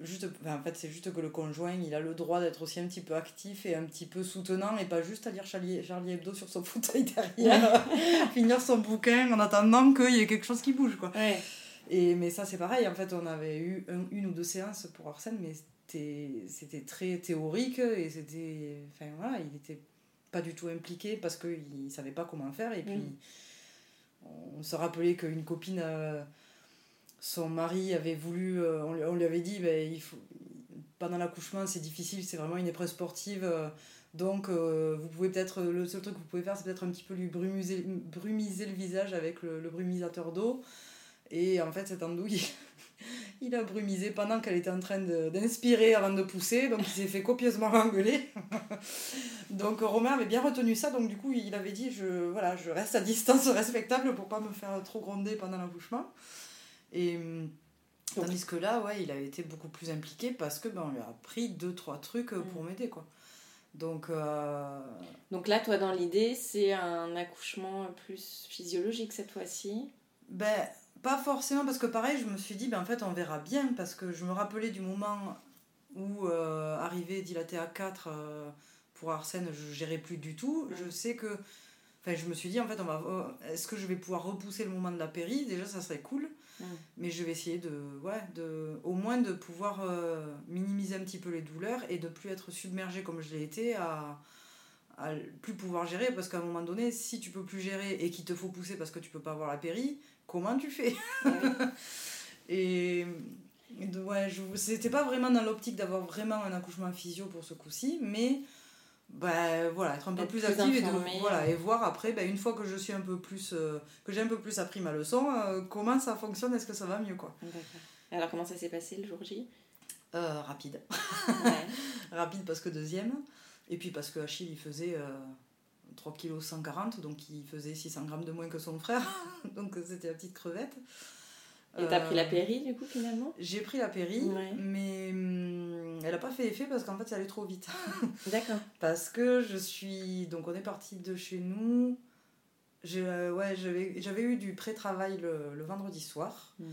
Juste, en fait, c'est juste que le conjoint, il a le droit d'être aussi un petit peu actif et un petit peu soutenant et pas juste à lire Charlie, Charlie Hebdo sur son fauteuil derrière, finir son bouquin en attendant qu'il y ait quelque chose qui bouge, quoi. Ouais. Et, mais ça, c'est pareil. En fait, on avait eu un- une ou deux séances pour Arsène, mais c'était très théorique et c'était. Enfin, voilà, il était pas du tout impliqué parce qu'il savait pas comment faire. Et puis, on se rappelait qu'une copine, euh, son mari avait voulu. euh, on, lui- on lui avait dit, ben, il faut, pendant l'accouchement, c'est difficile, c'est vraiment une épreuve sportive. euh, donc, vous pouvez peut-être. Le seul truc que vous pouvez faire, c'est peut-être un petit peu lui brumiser, brumiser le visage avec le brumisateur d'eau. Et en fait, cette andouille, il a brumisé pendant qu'elle était en train d'inspirer avant de pousser. Donc, il s'est fait copieusement engueuler. donc, Romain avait bien retenu ça. Donc, du coup, il avait dit je, voilà, je reste à distance respectable pour pas me faire trop gronder pendant l'accouchement. Et. Tandis que là, ouais, il a été beaucoup plus impliqué parce que ben, on lui a appris deux, trois trucs euh, pour m'aider, quoi. Donc, euh, Donc là, toi, dans l'idée, c'est un accouchement plus physiologique cette fois-ci? Ben, pas forcément, parce que pareil, je me suis dit, ben, en fait, on verra bien, parce que je me rappelais du moment où, euh, arrivé dilaté à 4 euh, pour Arsène, je gérais plus du tout. Je sais que. Enfin, je me suis dit, en fait, on va. euh, Est-ce que je vais pouvoir repousser le moment de la péri Déjà, ça serait cool. Mm. Mais je vais essayer de. Ouais, de. Au moins de pouvoir euh, minimiser un petit peu les douleurs et de plus être submergée comme je l'ai été à à plus pouvoir gérer parce qu'à un moment donné si tu peux plus gérer et qu'il te faut pousser parce que tu peux pas avoir la péri comment tu fais et et ouais c'était pas vraiment dans l'optique d'avoir vraiment un accouchement physio pour ce coup-ci mais bah voilà être un peu Être plus, plus active et, de, voilà, et voir après bah, une fois que je suis un peu plus euh, que j'ai un peu plus appris ma leçon euh, comment ça fonctionne est-ce que ça va mieux quoi. Alors, comment ça s'est passé le jour J? Euh, rapide. Ouais. rapide parce que deuxième et puis parce que Achille il faisait 3 kg 140 donc il faisait 600 grammes de moins que son frère donc c'était la petite crevette Et t'as Euh, pris la péri, du coup, finalement? J'ai pris la péri Ouais. mais hum, elle a pas fait effet parce qu'en fait ça allait trop vite D'accord. parce que je suis donc on est parti de chez nous euh, ouais j'avais eu du pré-travail le, le vendredi soir Mhm.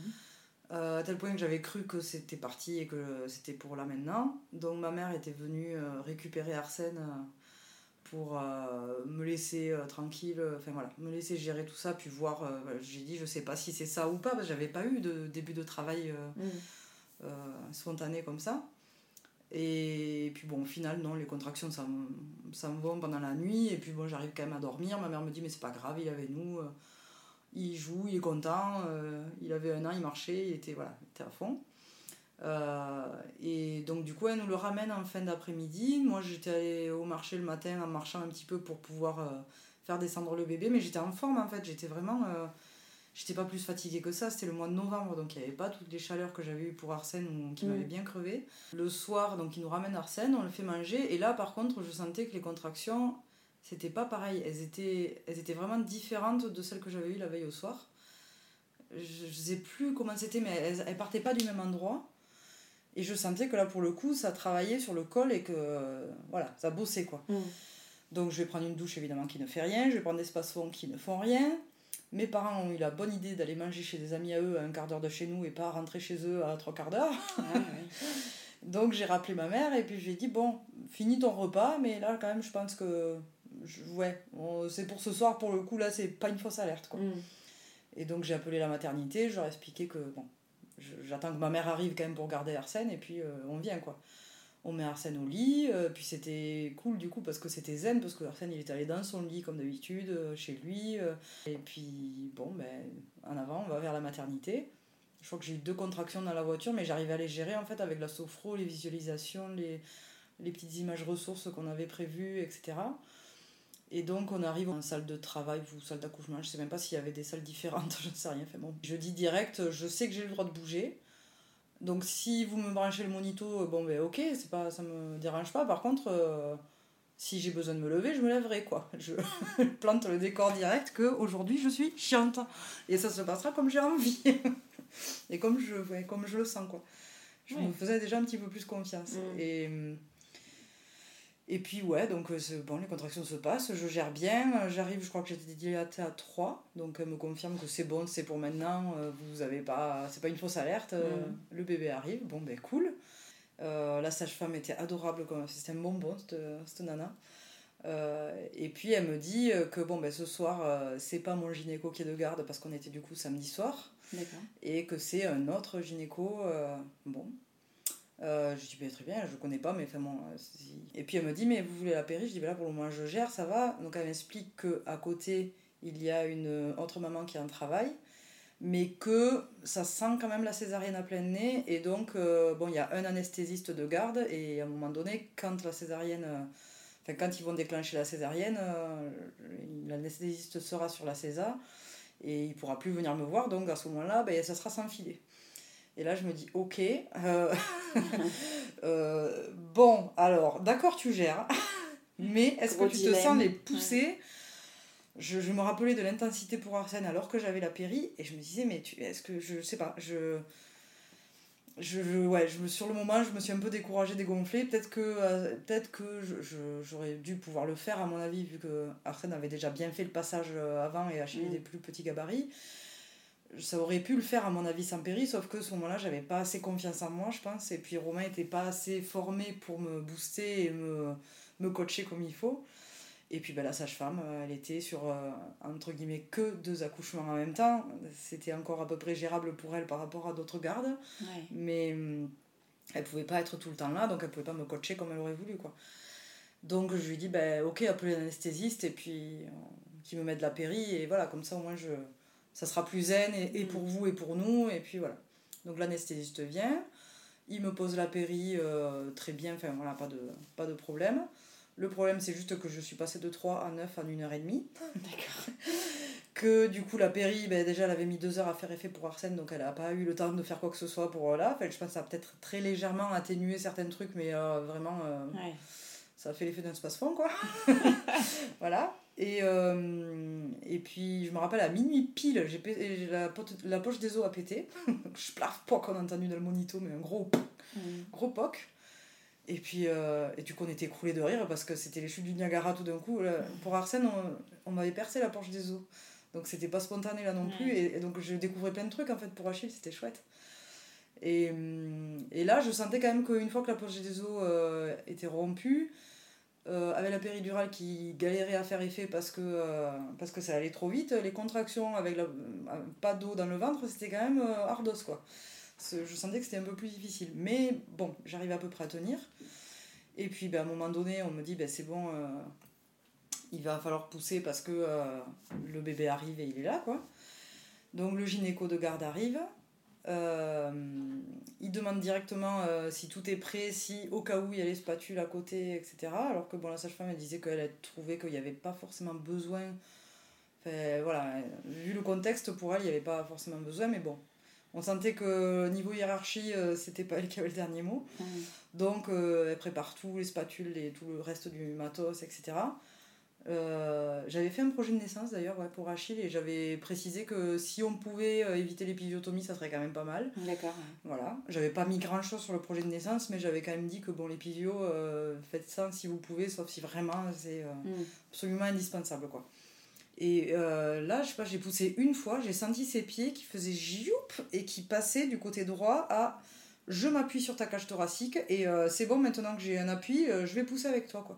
euh, à tel point que j'avais cru que c'était parti et que c'était pour là maintenant. Donc ma mère était venue euh, récupérer Arsène euh, pour euh, me laisser euh, tranquille, euh, enfin voilà, me laisser gérer tout ça, puis voir. J'ai dit, je sais pas si c'est ça ou pas, parce que j'avais pas eu de début de travail euh, spontané comme ça. Et puis bon, au final, non, les contractions, ça me, ça me vont pendant la nuit. Et puis bon, j'arrive quand même à dormir. Ma mère me dit, mais c'est pas grave, il est avec nous. il joue, il est content. il avait un an, il marchait, il était, voilà, il était à fond. Euh, et donc du coup, elle nous le ramène en fin d'après-midi. Moi, j'étais allée au marché le matin en marchant un petit peu pour pouvoir euh, faire descendre le bébé. Mais j'étais en forme en fait. J'étais vraiment... euh, J'étais pas plus fatiguée que ça, c'était le mois de novembre, donc il n'y avait pas toutes les chaleurs que j'avais eues pour Arsène ou qui Mm. m'avaient bien crevé. Le soir, donc il nous ramène Arsène, on le fait manger, et là par contre, je sentais que les contractions, c'était pas pareil. Elles étaient, elles étaient vraiment différentes de celles que j'avais eues la veille au soir. Je, je sais plus comment c'était, mais elles, elles partaient pas du même endroit. Et je sentais que là, pour le coup, ça travaillait sur le col et que, euh, voilà, ça bossait quoi. Mhm. Donc je vais prendre une douche évidemment qui ne fait rien, je vais prendre des spasfons qui ne font rien. Mes parents ont eu la bonne idée d'aller manger chez des amis à eux à un quart d'heure de chez nous et pas rentrer chez eux à trois quarts d'heure. Ah. Donc j'ai rappelé ma mère et puis je lui ai dit bon, finis ton repas, mais là quand même je pense que je- ouais, c'est pour ce soir pour le coup là c'est pas une fausse alerte quoi. Mhm. Et donc j'ai appelé la maternité, je leur ai expliqué que bon, j'attends que ma mère arrive quand même pour garder Arsène et puis euh, on vient quoi. On met Arsène au lit, euh, puis c'était cool du coup parce que c'était zen, parce que Arsène il est allé dans son lit comme d'habitude, euh, chez lui. et puis bon, ben en avant, on va vers la maternité. Je crois que j'ai eu deux contractions dans la voiture, mais j'arrivais à les gérer en fait avec la sophro, les visualisations, les, les petites images ressources qu'on avait prévues, etc. Et donc on arrive en salle de travail ou salle d'accouchement, je sais même pas s'il y avait des salles différentes, je ne sais rien. Enfin bon, je dis direct, je sais que j'ai le droit de bouger. Donc si vous me branchez le monito, bon ben ok, c'est pas, ça me dérange pas. Par contre, euh, si j'ai besoin de me lever, je me lèverai, quoi. Je plante le décor direct que aujourd'hui je suis chiante. Et ça se passera comme j'ai envie. et comme je, comme je le sens, quoi. Je me faisais déjà un petit peu plus confiance. Mm. Et, et puis, ouais, donc euh, bon, les contractions se passent, je gère bien. J'arrive, je crois que j'étais dilatée à 3. Donc, elle me confirme que c'est bon, c'est pour maintenant. Euh, vous avez pas. C'est pas une fausse alerte. Euh, mm. Le bébé arrive. Bon, ben cool. Euh, la sage-femme était adorable, c'était un bonbon, cette, cette nana. Euh, et puis elle me dit que bon, ben, ce soir, euh, c'est pas mon gynéco qui est de garde parce qu'on était du coup samedi soir. Et que c'est un autre gynéco. bon. Je dis très bien, je connais pas, mais enfin bon. Et puis elle me dit, mais vous voulez la péri Je dis ben là pour le moment je gère, ça va. Donc elle m'explique qu'à côté, il y a une autre maman qui a un travail mais que ça sent quand même la césarienne à plein nez. Et donc, euh, bon, il y a un anesthésiste de garde, et à un moment donné, quand la césarienne. Euh, enfin, quand ils vont déclencher la césarienne, euh, l'anesthésiste sera sur la césar, et il pourra plus venir me voir, donc à ce moment-là, ben, ça sera sans filet. Et là, je me dis, ok. bon, alors, d'accord, tu gères. mais est-ce que tu te sens les pousser? Je, je, me rappelais de l'intensité pour Arsène alors que j'avais la péri et je me disais mais tu est-ce que je sais pas je je, ouais je sur le moment je me suis un peu découragée dégonflée peut-être que euh, peut-être que j'aurais dû pouvoir le faire à mon avis vu que Arsène avait déjà bien fait le passage euh, avant et acheté mm. des plus petits gabarits ça aurait pu le faire à mon avis sans péri sauf que ce moment-là j'avais pas assez confiance en moi je pense et puis Romain était pas assez formé pour me booster et me, me coacher comme il faut et puis ben, la sage-femme, euh, elle était sur, euh, entre guillemets, que deux accouchements en même temps. C'était encore à peu près gérable pour elle par rapport à d'autres gardes. Mais hum, elle pouvait pas être tout le temps là, donc elle pouvait pas me coacher comme elle aurait voulu. quoi. Donc je lui dis, ben, ok, appelez l'anesthésiste et puis euh, qui me met de la péri. Et voilà, comme ça au moins je, ça sera plus zen et, et pour mm. vous et pour nous. Et puis voilà. Donc l'anesthésiste vient, il me pose la péri très bien, enfin voilà, pas de, pas de problème. Le problème, c'est juste que je suis passée de 3 à 9 en 1 heure et demie. D'accord. que du coup, la péri, ben, déjà, elle avait mis 2 heures à faire effet pour Arsène, donc elle n'a pas eu le temps de faire quoi que ce soit pour là. Enfin, je pense que ça a peut-être très légèrement atténué certains trucs, mais euh, vraiment, euh, ça a fait l'effet d'un space-fond, quoi. voilà. Et, euh, et puis, je me rappelle, à minuit pile, j'ai la, la, poche des os a pété. je plaf, poc, on a entendu dans le monito, mais un gros, mm. gros poc. Et puis, euh, et du coup, on était écroulés de rire parce que c'était les chutes du Niagara tout d'un coup. pour Arsène, on, on m'avait percé la poche des os. Donc, c'était pas spontané là non plus. Et, donc, je découvrais plein de trucs en fait pour Achille, c'était chouette. Et, et, là, je sentais quand même qu'une fois que la poche des os euh, était rompue, euh, avec la péridurale qui galérait à faire effet parce que, que ça allait trop vite, les contractions avec la, pas d'eau dans le ventre, c'était quand même ardos quoi je sentais que c'était un peu plus difficile. Mais bon, j'arrivais à peu près à tenir. Et puis ben, à un moment donné, on me dit ben, c'est bon, euh, il va falloir pousser parce que euh, le bébé arrive et il est là. quoi. Donc le gynéco de garde arrive. Euh, il demande directement si tout est prêt, si au cas où il y a les spatules à côté, etc. Alors que bon, la sage-femme elle disait qu'elle a trouvé qu'il n'y avait pas forcément besoin. Enfin, voilà, vu le contexte, pour elle, il n'y avait pas forcément besoin, mais bon, on sentait que niveau hiérarchie, euh, c'était pas elle qui avait le dernier mot. Donc euh, elle prépare tout, les spatules et tout le reste du matos, etc. Euh, j'avais fait un projet de naissance d'ailleurs pour Achille et j'avais précisé que si on pouvait éviter l'épisiotomie, ça serait quand même pas mal. D'accord. Voilà. J'avais pas mis grand chose sur le projet de naissance, mais j'avais quand même dit que bon, l'épisio, faites ça si vous pouvez, sauf si vraiment c'est mm. absolument indispensable. quoi. Et euh, là, je sais pas, j'ai poussé une fois, j'ai senti ses pieds qui faisaient jioup et qui passaient du côté droit à je m'appuie sur ta cage thoracique et euh, c'est bon, maintenant que j'ai un appui, euh, je vais pousser avec toi. quoi.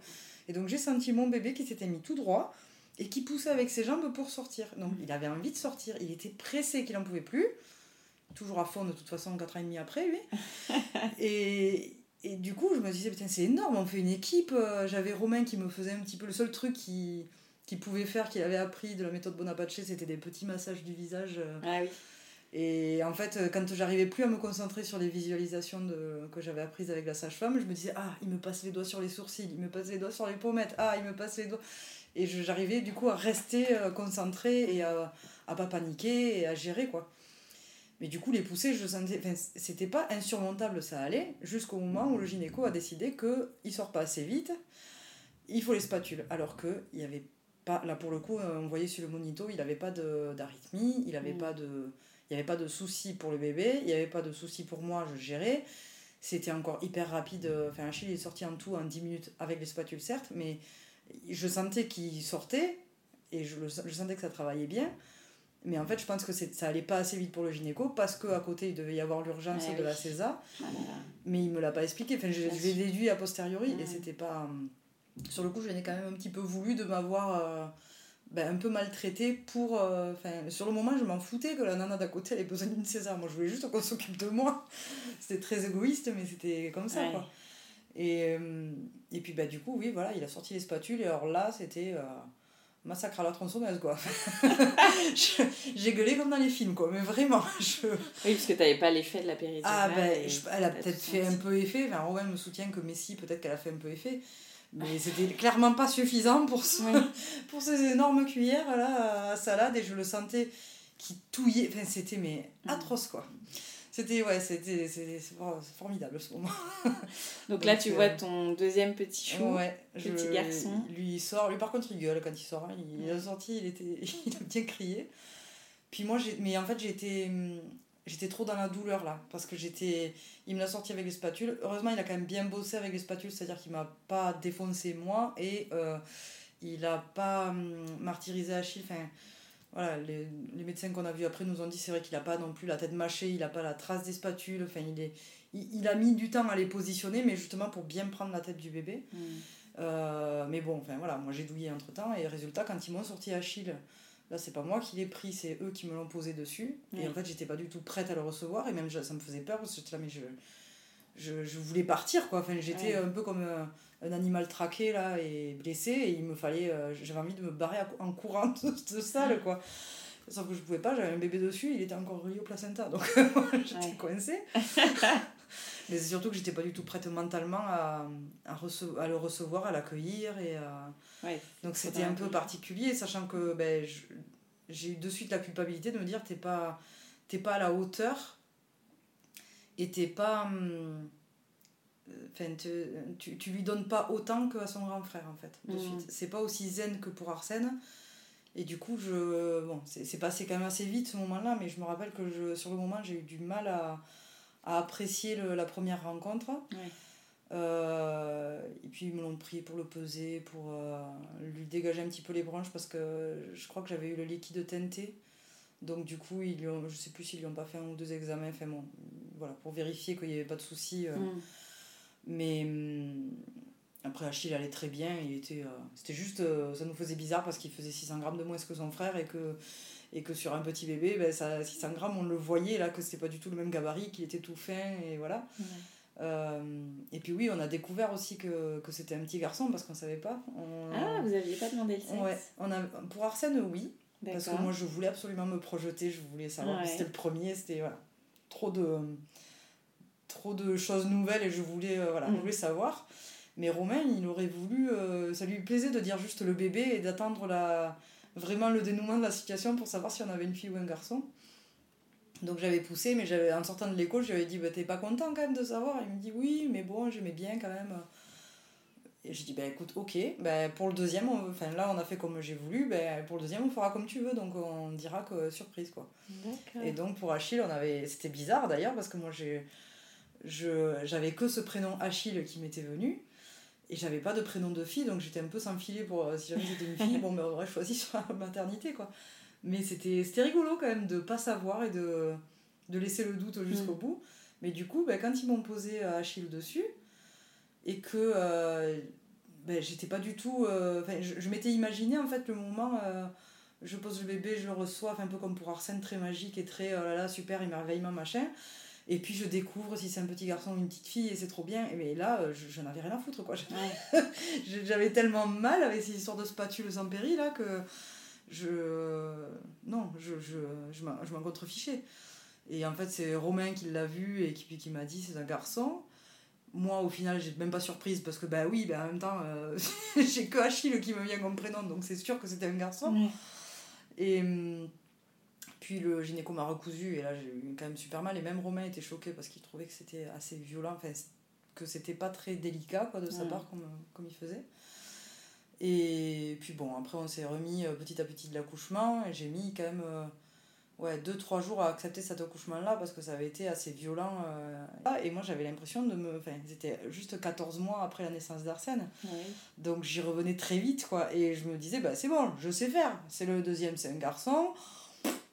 Et donc j'ai senti mon bébé qui s'était mis tout droit et qui poussait avec ses jambes pour sortir. Donc il avait envie de sortir, il était pressé qu'il n'en pouvait plus. Toujours à fond de toute façon, 4 ans et demi après, lui. et, et du coup, je me disais, putain, c'est énorme, on fait une équipe. J'avais Romain qui me faisait un petit peu le seul truc qui qu'il pouvait faire, qu'il avait appris de la méthode Bonaparte, c'était des petits massages du visage. Euh. Ah oui. Et en fait, euh, quand j'arrivais plus à me concentrer sur les visualisations de, que j'avais apprises avec la sage-femme, je me disais, ah, il me passe les doigts sur les sourcils, il me passe les doigts sur les pommettes, ah, il me passe les doigts. Et j'arrivais du coup à rester euh, concentrée et à, à pas paniquer et à gérer, quoi. Mais du coup, les poussées, je sentais. Enfin, c'était pas insurmontable, ça allait, jusqu'au moment où le gynéco a décidé qu'il sort pas assez vite il faut les spatules. Alors que il y avait pas, là pour le coup, euh, on voyait sur le monito, il n'avait pas d'arythmie, il n'avait Mm. pas de. Il n'y avait pas de souci pour le bébé, il n'y avait pas de souci pour moi, je gérais. C'était encore hyper rapide. euh, Enfin, Achille est sorti en tout en 10 minutes avec les spatules, certes, mais je sentais qu'il sortait et je, le- je sentais que ça travaillait bien. Mais en fait, je pense que ça allait pas assez vite pour le gynéco parce qu'à côté, il devait y avoir l'urgence Ouais, de oui. la CESA. Ah là là. Mais il me l'a pas expliqué. Enfin, je, l'ai déduit a posteriori Mm. et c'était pas. euh, Sur le coup, je l'ai quand même un petit peu voulu de m'avoir euh, ben, un peu maltraité pour. euh, sur le moment, je m'en foutais que la nana d'à côté elle ait besoin d'une César. Moi, je voulais juste qu'on s'occupe de moi. C'était très égoïste, mais c'était comme ça, Ouais. quoi. Et, euh, et puis, bah, du coup, oui, voilà, il a sorti les spatules et alors là, c'était. euh, Massacre à la tronçonneuse, quoi. J'ai gueulé comme dans les films, quoi. Mais vraiment, je. Oui, parce que t'avais pas l'effet de la péridurale. Ah ben, je- elle a peut-être fait un peu effet. Enfin, Romain me soutient que Messi, peut-être qu'elle a fait un peu effet. Mais c'était clairement pas suffisant pour, ce- pour ces énormes cuillères là, à salade. Et je le sentais qui touillait. Enfin, c'était mais Mm. atroce, quoi. C'était, ouais, c'était formidable ce moment. Donc là, Donc, tu euh, vois ton deuxième petit chou. Ouais, petit garçon. Lui, il sort. Lui, par contre, il gueule quand il sort. hein. Il, est sorti, il, était, il a bien crié. Puis moi, j'ai, mais en fait, j'étais, j'étais trop dans la douleur là. Parce que j'étais. Il me l'a sorti avec les spatules. Heureusement, il a quand même bien bossé avec les spatules, c'est-à-dire qu'il m'a pas défoncé moi. Et euh, il a pas hum, martyrisé Achille. Enfin, voilà, les, les médecins qu'on a vus après nous ont dit c'est vrai qu'il a pas non plus la tête mâchée, il a pas la trace des spatules. Enfin, il, est, il, il a mis du temps à les positionner, mais justement pour bien prendre la tête du bébé. Mm. Euh, mais bon, enfin voilà, moi j'ai douillé entre temps et résultat, quand ils m'ont sorti Achille, là c'est pas moi qui l'ai pris, c'est eux qui me l'ont posé dessus. Et en fait, j'étais pas du tout prête à le recevoir et même ça me faisait peur parce que j'étais là, mais je, je, je voulais partir quoi. Enfin, j'étais Ouais. un peu comme euh, un animal traqué là et blessé et il me fallait, euh, j'avais envie de me barrer à- en courant de, de salle quoi. Sauf que je pouvais pas, j'avais un bébé dessus, il était encore relié au placenta donc j'étais coincée. Mais c'est surtout que j'étais pas du tout prête mentalement à, à, rece- à le recevoir, à l'accueillir. Et à... Ouais. Donc c'était un peu particulier, sachant que ben, j'ai eu de suite la culpabilité de me dire t'es pas, t'es pas à la hauteur et t'es pas. hum, Enfin, te- tu, tu lui donnes pas autant qu'à son grand frère en fait, de suite. C'est pas aussi zen que pour Arsène. Et du coup, je, bon, c'est c'est passé quand même assez vite ce moment-là, mais je me rappelle que je, sur le moment, j'ai eu du mal à, à apprécier le- la première rencontre. Ouais. Euh, et puis ils me l'ont pris pour le peser, pour euh, lui dégager un petit peu les branches, parce que je crois que j'avais eu le liquide teinté. Donc du coup, ils lui ont, je sais plus s'ils lui ont pas fait un ou deux examens, enfin bon, voilà, pour vérifier qu'il n'y avait pas de soucis. euh, Mm. mais hum, après, Achille allait très bien. Il était, euh, c'était juste, ça nous faisait bizarre parce qu'il faisait 600 grammes de moins que son frère et que, et que sur un petit bébé, ben, ça, 600 grammes, on le voyait là que c'était pas du tout le même gabarit, qu'il était tout fin et voilà. Ouais. Euh, et puis oui, on a découvert aussi que, que c'était un petit garçon parce qu'on savait pas. On, Ah, vous aviez pas demandé le sexe ouais, on a, pour Arsène, oui. Parce que moi, je voulais absolument me projeter, je voulais savoir. Ouais. C'était le premier, c'était voilà, trop de trop de choses nouvelles et je voulais euh, voilà, je Mm. voulais savoir. Mais Romain, il aurait voulu, euh, ça lui plaisait de dire juste le bébé et d'attendre la vraiment le dénouement de la situation pour savoir si on avait une fille ou un garçon. Donc j'avais poussé, mais j'avais en sortant de l'école, je lui avais dit bah, T'es pas content quand même de savoir Il me dit Oui, mais bon, j'aimais bien quand même. Et je dis Bah écoute, ok, bah, pour le deuxième, on- enfin là on a fait comme j'ai voulu, bah, pour le deuxième on fera comme tu veux, donc on dira que surprise quoi. Et donc pour Achille, on avait. C'était bizarre d'ailleurs parce que moi j'ai. Je, j'avais que ce prénom Achille qui m'était venu. Et j'avais pas de prénom de fille, donc j'étais un peu sans filet pour. euh, Si jamais c'était une fille, bon, ben, on aurait choisi sur la maternité, quoi. Mais c'était, rigolo quand même de pas savoir et de, de laisser le doute jusqu'au Mm. bout. Mais du coup, ben, quand ils m'ont posé euh, Achille dessus, et que euh, ben, j'étais pas du tout. euh, je, je m'étais imaginé en fait le moment. euh, je pose le bébé, je le reçois, un peu comme pour Arsène, très magique et très oh là là, super, émerveillement, machin. Et puis je découvre si c'est un petit garçon ou une petite fille et c'est trop bien. Mais là, euh, je, je n'avais rien à foutre quoi. J'avais tellement mal avec ces histoires de spatules sans péri là que je. Non, je, je, je m'en je m'en contrefichais. Et en fait, c'est Romain qui l'a vu et qui, qui m'a dit c'est un garçon. Moi, au final, j'ai même pas surprise parce que, bah oui, bah, en même temps, euh, j'ai que Achille qui me vient comme prénom, donc c'est sûr que c'était un garçon. Et hum, puis le gynéco m'a recousu et là j'ai eu quand même super mal. Et même Romain était choqué parce qu'il trouvait que c'était assez violent, enfin que c'était pas très délicat quoi, de sa Ouais. part comme, comme il faisait. Et puis bon, après on s'est remis euh, petit à petit de l'accouchement et j'ai mis quand même euh, ouais, 2-3 jours à accepter cet accouchement-là parce que ça avait été assez violent. euh. Et moi j'avais l'impression de me... Enfin, c'était juste 14 mois après la naissance d'Arsène. Oui. Donc j'y revenais très vite quoi. Et je me disais, bah c'est bon, je sais faire. C'est le deuxième, c'est un garçon.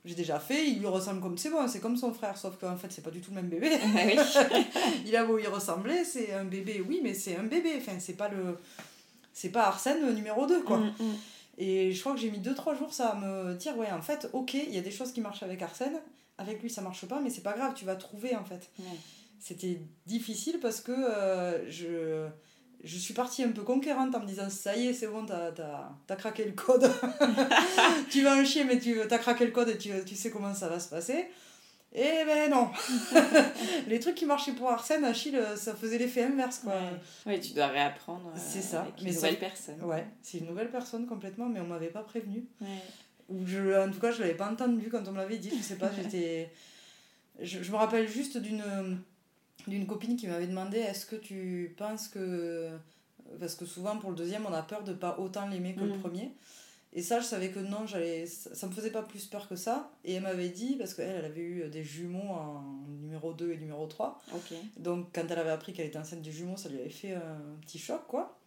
J'ai déjà fait, il lui ressemble comme c'est bon, c'est comme son frère, sauf qu'en fait c'est pas du tout le même bébé. oui. il a beau y ressembler, c'est un bébé, oui, mais c'est un bébé. Enfin, c'est pas le. C'est pas Arsène numéro 2, quoi. Mm, mm. Et je crois que j'ai mis 2-3 jours ça à me dire, ouais, en fait, ok, il y a des choses qui marchent avec Arsène, avec lui ça marche pas, mais c'est pas grave, tu vas trouver en fait. Ouais. C'était difficile parce que euh, je, je suis partie un peu conquérante en me disant, ça y est, c'est bon, t'as as, craqué le code. tu vas en chier, mais tu as craqué le code et tu, tu sais comment ça va se passer. Et ben non Les trucs qui marchaient pour Arsène, Achille, ça faisait l'effet inverse, quoi. Ouais. Ouais, tu dois réapprendre euh, C'est ça, avec mais une ça- nouvelle personne. Ouais, c'est une nouvelle personne complètement, mais on m'avait pas prévenu. Ouais. Ou je, en tout cas, je l'avais pas entendu quand on me l'avait dit, je sais pas, j'étais. Je, je me rappelle juste d'une d'une copine qui m'avait demandé est-ce que tu penses que. Parce que souvent, pour le deuxième, on a peur de pas autant l'aimer que le Mhm. premier. Et ça, je savais que non, j'allais ça, me faisait pas plus peur que ça. Et elle m'avait dit, parce qu'elle, elle avait eu des jumeaux en numéro 2 et numéro 3. Ok. Donc, quand elle avait appris qu'elle était enceinte des jumeaux, ça lui avait fait un petit choc, quoi.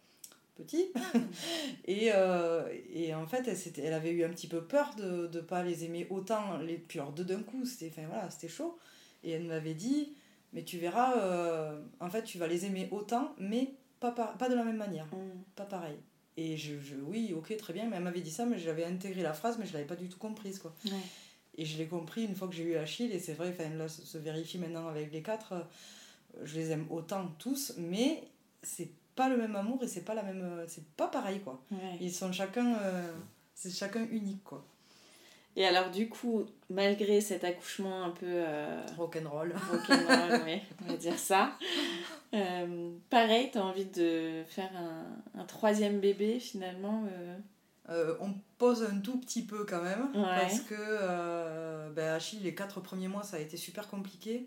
Petit. et, euh, et en fait, elle, elle avait eu un petit peu peur de ne pas les aimer autant, les puis alors deux d'un coup. C'était enfin, voilà, c'était chaud. Et elle m'avait dit, mais tu verras, euh, en fait, tu vas les aimer autant, mais pas, par- pas de la même manière, Mm. pas pareil. Et je, je, oui, ok, très bien, mais elle m'avait dit ça, mais j'avais intégré la phrase, mais je l'avais pas du tout comprise, quoi. Ouais. Et je l'ai compris une fois que j'ai eu Achille, et c'est vrai, enfin, là, ça se vérifie maintenant avec les quatre, euh, je les aime autant tous, mais c'est pas le même amour et c'est pas la même. euh, C'est pas pareil, quoi. Ouais. Ils sont chacun. euh, c'est chacun unique, quoi. Et alors, du coup, malgré cet accouchement un peu euh, Rock'n'roll. rock'n'roll, ouais, on va dire ça, euh, pareil, t'as envie de faire un, un troisième bébé finalement euh, Euh, on pose un tout petit peu quand même, Ouais. parce que ben, Achille, les quatre premiers mois, ça a été super compliqué.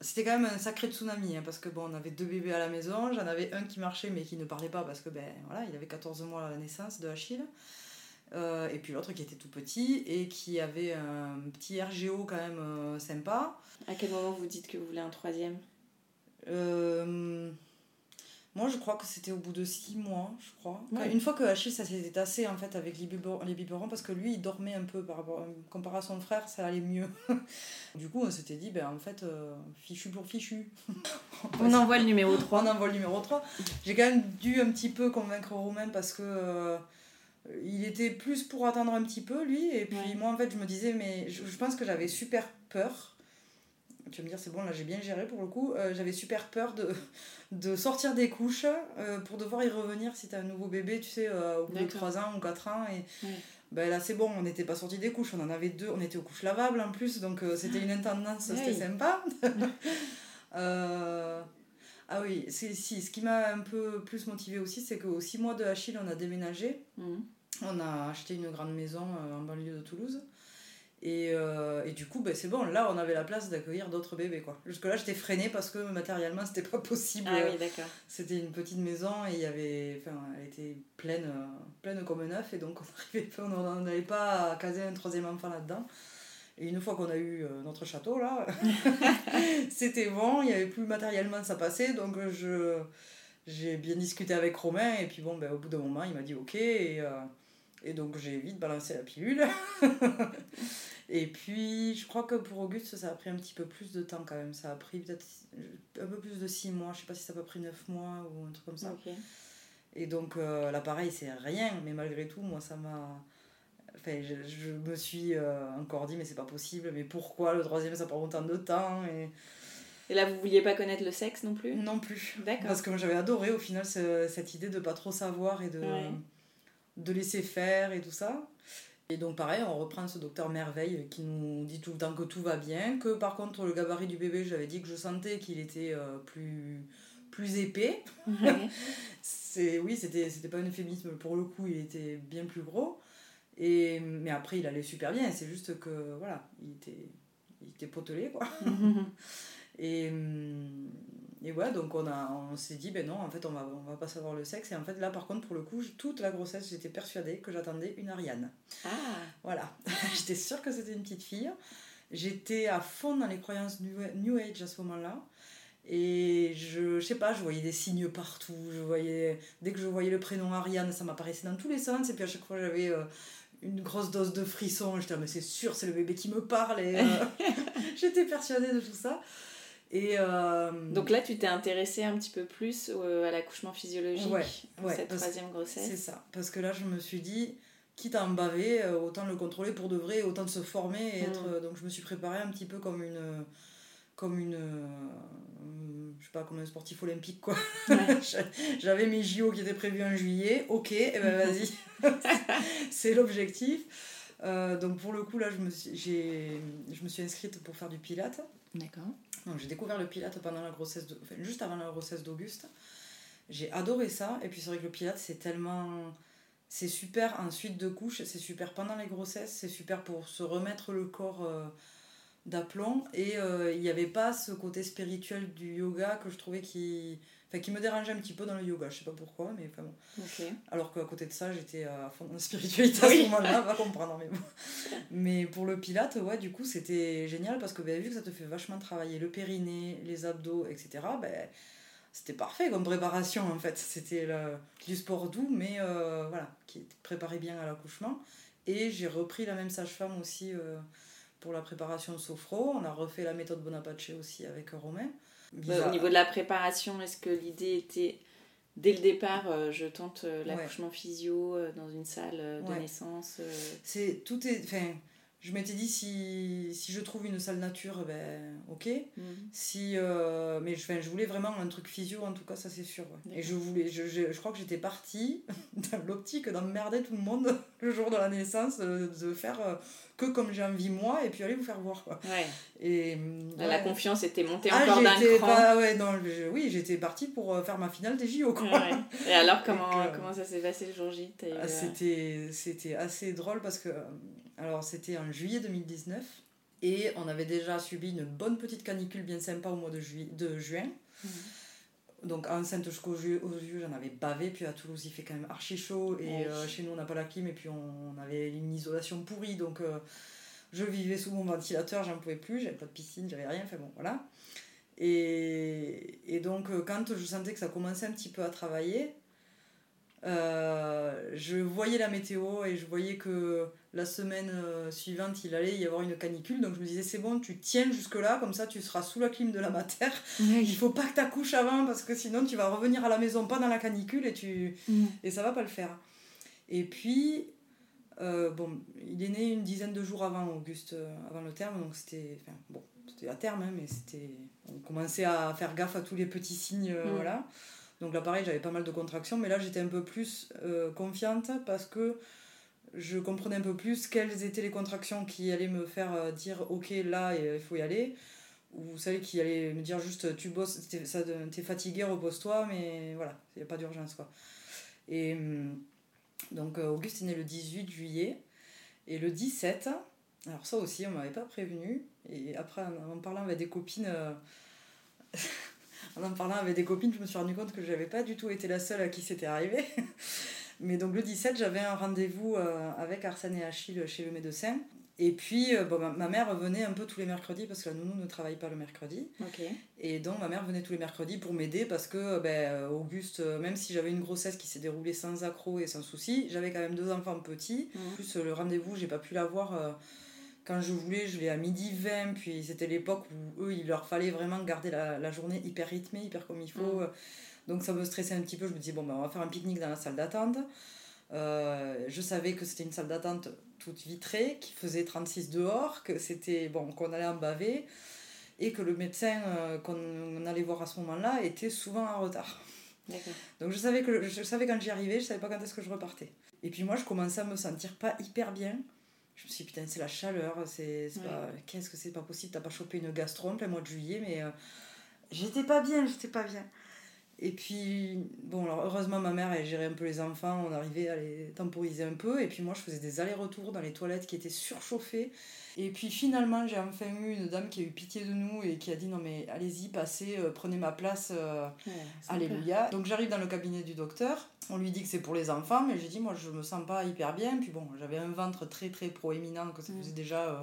C'était quand même un sacré tsunami, hein, parce que bon, on avait deux bébés à la maison, j'en avais un qui marchait mais qui ne parlait pas parce que ben voilà, il avait 14 mois à la naissance de Achille. Euh, et puis l'autre qui était tout petit et qui avait un petit RGO quand même euh, sympa. À quel moment vous dites que vous voulez un troisième? Euh, moi je crois que c'était au bout de 6 mois, je crois. Quand-. Une fois que Achille ça s'était tassé en fait avec les biberons, les biberons parce que lui il dormait un peu par rapport comparé à son frère, ça allait mieux. du coup on s'était dit ben en fait fichu pour fichu. On envoie le numéro 3. On envoie le numéro 3. J'ai quand même dû un petit peu convaincre Romain parce que il était plus pour attendre un petit peu lui. Et puis Ouais. moi en fait je me disais, mais je, je pense que j'avais super peur. Tu vas me dire, c'est bon, là j'ai bien géré pour le coup. Euh, j'avais super peur de, de sortir des couches euh, pour devoir y revenir si t'as un nouveau bébé, tu sais, euh, au bout de D'accord. 3 ans ou 4 ans. Et Ouais. ben là c'est bon, on n'était pas sorti des couches, on en avait deux, on était aux couches lavables en plus, donc euh, c'était une intendance, c'était sympa. Ah oui, c'est, si, ce qui m'a un peu plus motivé aussi, c'est qu'aux 6 mois de Achille, on a déménagé. Mhm. On a acheté une grande maison euh, en banlieue de Toulouse. Et, euh, et du coup, ben, c'est bon, là, on avait la place d'accueillir d'autres bébés. Quoi. Jusque-là, j'étais freinée parce que matériellement, c'était pas possible. Ah oui, d'accord. C'était une petite maison et il y avait, enfin, elle était pleine, euh, pleine comme un œuf et donc on n'arrivait pas- on n'avait pas à caser un troisième enfant là-dedans. Et une fois qu'on a eu euh, notre château là, c'était bon, il n'y avait plus matériellement ça passait donc je j'ai bien discuté avec Romain et puis bon ben, au bout d'un moment il m'a dit ok et, euh, et donc j'ai vite balancé la pilule. et puis je crois que pour Auguste ça a pris un petit peu plus de temps quand même, ça a pris peut-être un peu plus de 6 mois, je sais pas si ça a pris 9 mois ou un truc comme ça. Et donc euh, là pareil c'est rien, mais malgré tout moi ça m'a... Enfin, je, je me suis euh, encore dit mais c'est pas possible, mais pourquoi le troisième ça prend autant de temps et... Et là, vous vouliez pas connaître le sexe non plus? Non plus. D'accord. Parce que moi j'avais adoré au final ce- cette idée de pas trop savoir et de, Ouais. de laisser faire et tout ça. Et donc pareil, on reprend ce docteur Merveille qui nous dit tout le temps que tout va bien, que par contre le gabarit du bébé, j'avais dit que je sentais qu'il était euh, plus, plus épais. Ouais. C'est oui, c'était c'était pas un euphémisme pour le coup, il était bien plus gros. Et mais après il allait super bien, c'est juste que voilà, il était il était potelé quoi. Et, hum, et ouais, donc on, a, on s'est dit, ben non, en fait, on va, on va pas savoir le sexe. Et en fait, là, par contre, pour le coup, toute la grossesse, j'étais persuadée que j'attendais une Ariane. Ah, Voilà, j'étais sûre que c'était une petite fille. J'étais à fond dans les croyances New, New Age à ce moment-là. Et je, je sais pas, je voyais des signes partout. Je voyais, dès que je voyais le prénom Ariane, ça m'apparaissait dans tous les sens. Et puis à chaque fois, j'avais euh, une grosse dose de frisson. J'étais, ah, mais c'est sûr, c'est le bébé qui me parle. Et euh, j'étais persuadée de tout ça. Et euh, donc là, tu t'es intéressée un petit peu plus à l'accouchement physiologique Ouais, pour ouais, cette troisième c'est grossesse. ça. Parce que là, je me suis dit, quitte à en baver, euh, autant le contrôler pour de vrai, autant de se former. Et Mm. être, donc je me suis préparée un petit peu comme une. Comme une. euh, je sais pas, comme un sportif olympique, quoi. Ouais. J'avais mes JO qui étaient prévus en juillet. Ok, eh ben vas-y. c'est l'objectif. Euh, donc pour le coup, là, je me, suis, j'ai- je me suis inscrite pour faire du pilate. D'accord. Donc j'ai découvert le pilate pendant la grossesse, de, enfin, juste avant la grossesse d'Auguste. J'ai adoré ça. Et puis c'est vrai que le pilate, c'est tellement... C'est super en suite de couches, c'est super pendant les grossesses, c'est super pour se remettre le corps euh, d'aplomb. Et euh, il n'y avait pas ce côté spirituel du yoga que je trouvais qui... Enfin, qui me dérangeait un petit peu dans le yoga. Je sais pas pourquoi, mais enfin bon. Alors qu'à côté de ça, j'étais à fond dans la spiritualité à Oui. ce moment-là, va comprendre. Mais, bon. mais pour le pilate, ouais, du coup, c'était génial parce que ben, vu que ça te fait vachement travailler le périnée, les abdos, etc., ben, c'était parfait comme préparation en fait. C'était du sport doux, mais euh, voilà, qui préparait bien à l'accouchement. Et j'ai repris la même sage-femme aussi euh, pour la préparation sophro. On a refait la méthode Bonaparte aussi avec Romain. Bah, au niveau de la préparation, est-ce que l'idée était dès le départ, euh, je tente euh, Ouais. l'accouchement physio euh, dans une salle de Ouais. naissance C'est tout est. Enfin, je m'étais dit si, si je trouve une salle nature, ben ok. mhm. Si, euh, mais je, je voulais vraiment un truc physio, en tout cas, ça c'est sûr. ouais. Et je voulais, je, je, je crois que j'étais partie dans l'optique d'emmerder tout le monde le jour de la naissance, euh, de faire euh, que comme j'ai envie moi, et puis aller vous faire voir quoi. Ouais. Et La confiance était montée Ah, encore d'un cran. pas- ouais, non, oui, j'étais partie pour faire ma finale des JO quoi. Et alors, comment, comment ça s'est passé le jour J? Eu, Ah, C'était, c'était assez drôle parce que alors c'était en juillet 2019 et on avait déjà subi une bonne petite canicule bien sympa au mois de, de juin. Mhm. Donc enceinte jusqu'aux yeux, j'en avais bavé. Puis à Toulouse, il fait quand même archi chaud et Ouais. euh, chez nous, on n'a pas la clim et puis on, avait une isolation pourrie. Donc euh, je vivais sous mon ventilateur, j'en pouvais plus. J'avais pas de piscine, j'avais rien. Enfin bon, voilà. Et, et donc, euh, quand je sentais que ça commençait un petit peu à travailler, euh, je voyais la météo et je voyais que la semaine euh, suivante, il allait y avoir une canicule. Donc, je me disais, c'est bon, tu tiens jusque-là, comme ça, tu seras sous la clim de la mater. Il faut pas que tu accouches avant parce que sinon, tu vas revenir à la maison pas dans la canicule et, tu... Mhm. et ça va pas le faire. Et puis, euh, bon, il est né une dizaine de jours avant Auguste, euh, avant le terme, donc c'était. Enfin, bon, c'était à terme, hein, mais c'était. On commençait à faire gaffe à tous les petits signes, euh, Mm. voilà. Donc là, pareil, j'avais pas mal de contractions, mais là, j'étais un peu plus confiante parce que je comprenais un peu plus quelles étaient les contractions qui allaient me faire euh, dire, ok, là, et, euh, il faut y aller. Ou celles qui allaient me dire juste, tu bosses, t'es fatigué, repose-toi, mais voilà, il n'y a pas d'urgence, quoi. Et. hum, donc euh, Auguste est né le 18 juillet. Et le 17, alors ça aussi, on m'avait pas prévenu. Et après, en, parlant avec des copines, en en parlant avec des copines, je me suis rendu compte que j'avais pas du tout été la seule à qui c'était arrivé. Mais donc le 17, j'avais un rendez-vous euh, avec Arsène et Achille chez le médecin. Et puis, euh, bon, ma, mère venait un peu tous les mercredis parce que la nounou ne travaille pas le mercredi. Et donc ma mère venait tous les mercredis pour m'aider parce que ben, Auguste, euh, même si j'avais une grossesse qui s'est déroulée sans accroc et sans souci, j'avais quand même deux enfants petits. En plus, euh, le rendez-vous, j'ai pas pu l'avoir euh, quand je voulais, je l'ai à midi 20. Puis c'était l'époque où eux, il leur fallait vraiment garder la, la journée hyper rythmée, hyper comme il faut. Mhm. Donc ça me stressait un petit peu. Je me disais, bon, ben, on va faire un pique-nique dans la salle d'attente. Euh, je savais que c'était une salle d'attente toute vitrée, qui faisait 36 dehors, que c'était bon, qu'on allait en baver et que le médecin euh, qu'on allait voir à ce moment-là était souvent en retard. Donc je savais, que, je savais quand j'y arrivais, je savais pas quand est-ce que je repartais. Et puis moi, je commençais à me sentir pas hyper bien. Je me suis dit, putain, c'est la chaleur, c'est c'est Ouais. pas... Qu'est-ce que c'est pas possible, t'as pas chopé une gastro en plein mois de juillet, mais euh, j'étais pas bien, j'étais pas bien. Et puis, bon, alors heureusement, ma mère, elle gérait un peu les enfants, on arrivait à les temporiser un peu. Et puis moi, je faisais des allers-retours dans les toilettes qui étaient surchauffées. Et puis finalement, j'ai enfin eu une dame qui a eu pitié de nous et qui a dit non mais allez-y, passez, euh, prenez ma place, euh, alléluia. Donc j'arrive dans le cabinet du docteur, on lui dit que c'est pour les enfants, mais j'ai dit moi je me sens pas hyper bien. Puis bon, j'avais un ventre très très proéminent, que ça faisait déjà euh,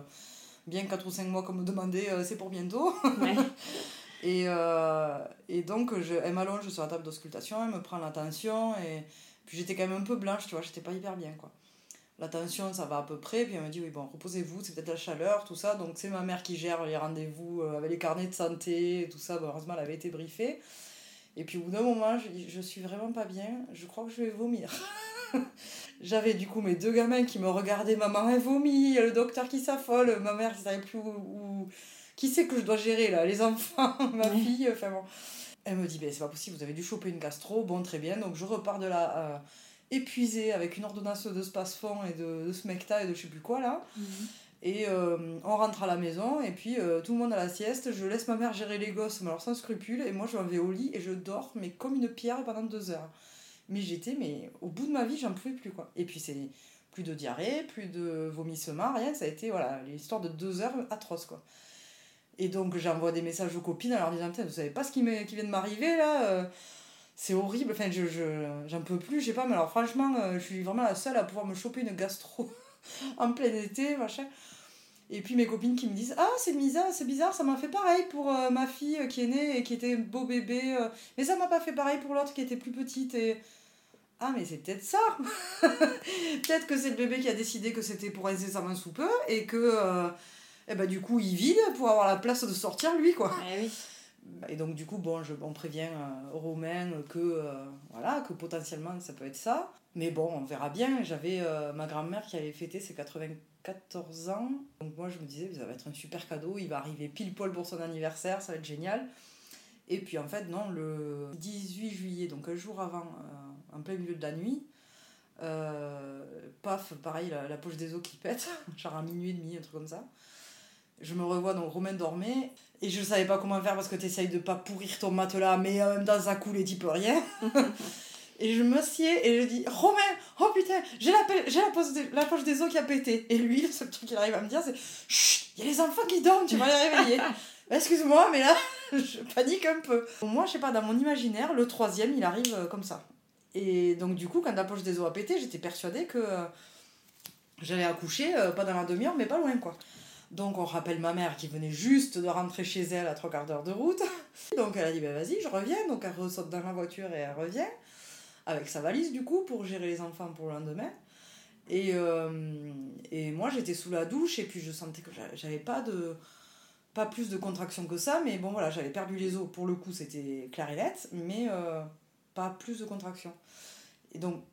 bien 4 ou 5 mois qu'on me demandait c'est pour bientôt. et, et donc je, elle m'allonge sur la table d'auscultation, elle me prend l'attention et puis j'étais quand même un peu blanche, tu vois, j'étais pas hyper bien quoi. La tension ça va à peu près puis elle me dit oui bon reposez-vous c'est peut-être la chaleur tout ça. Donc c'est ma mère qui gère les rendez-vous euh, avec les carnets de santé tout ça. Heureusement elle avait été briefée. Et puis au bout d'un moment je je suis vraiment pas bien. Je crois que je vais vomir. J'avais du coup mes deux gamins qui me regardaient. Maman elle vomit. Le docteur qui s'affole. Ma mère qui savait plus où, qui c'est que je dois gérer là? Les enfants ma fille enfin bon elle me dit ben c'est pas possible vous avez dû choper une gastro bon très bien donc je repars de là euh, épuisé avec une ordonnance de space-fond et de, de smecta et de je sais plus quoi là. Mhm. Et euh, on rentre à la maison et puis euh, tout le monde à la sieste. Je laisse ma mère gérer les gosses, mais alors sans scrupule. Et moi je vais au lit et je dors, mais comme une pierre pendant deux heures. Mais j'étais, mais au bout de ma vie, j'en pouvais plus quoi. Et puis c'est plus de diarrhée, plus de vomissements, rien. Ça a été voilà l'histoire de deux heures atroce quoi. Et donc j'envoie des messages aux copines en leur disant Vous savez pas ce qui, qui vient de m'arriver là euh, c'est horrible. Enfin, je, je, j'en peux plus, je sais pas, mais alors franchement, euh, je suis vraiment la seule à pouvoir me choper une gastro en plein été, machin. Et puis mes copines qui me disent Ah, c'est bizarre, c'est bizarre, ça m'a fait pareil pour euh, ma fille qui est née et qui était beau bébé, mais ça m'a pas fait pareil pour l'autre qui était plus petite. Et... Ah, mais c'est peut-être ça Peut-être que c'est le bébé qui a décidé que c'était pour main sous peu et que, et eh ben, du coup, il vide pour avoir la place de sortir lui, quoi. Eh oui. Et donc, du coup, bon, je, on prévient euh, Romain que, euh, voilà, que potentiellement ça peut être ça. Mais bon, on verra bien. J'avais euh, ma grand-mère qui avait fêté ses 94 ans. Donc, moi, je me disais, ça va être un super cadeau. Il va arriver pile poil pour son anniversaire, ça va être génial. Et puis, en fait, non, le 18 juillet, donc un jour avant, en plein milieu de la nuit, paf, pareil, la, la, poche des os qui pète, genre à minuit et demi, un truc comme ça. Je me revois, donc Romain dormait, et je savais pas comment faire parce que tu essayes de pas pourrir ton matelas, mais en même temps ça coule et tu peux rien. et je me sied et je dis Romain, oh putain, j'ai la, j'ai la, poche la poche des os qui a pété. Et lui, le seul truc qu'il arrive à me dire, c'est Chut, il y a les enfants qui dorment, tu vas les réveiller. Excuse-moi, mais là, je panique un peu. Moi, je sais pas, dans mon imaginaire, le troisième, il arrive euh, comme ça. Et donc, du coup, quand la poche des os a pété, j'étais persuadée que euh, j'allais accoucher, euh, pas dans la demi-heure, mais pas loin, quoi. Donc on rappelle ma mère qui venait juste de rentrer chez elle à trois quarts d'heure de route. Donc elle a dit ben vas-y, je reviens. Donc elle ressaute dans la voiture et elle revient avec sa valise du coup pour gérer les enfants pour le lendemain. Et, euh, et moi j'étais sous la douche et puis je sentais que j'avais pas de pas plus de contraction que ça, mais bon voilà, j'avais perdu les os, pour le coup c'était clair mais euh, pas plus de contraction. Et donc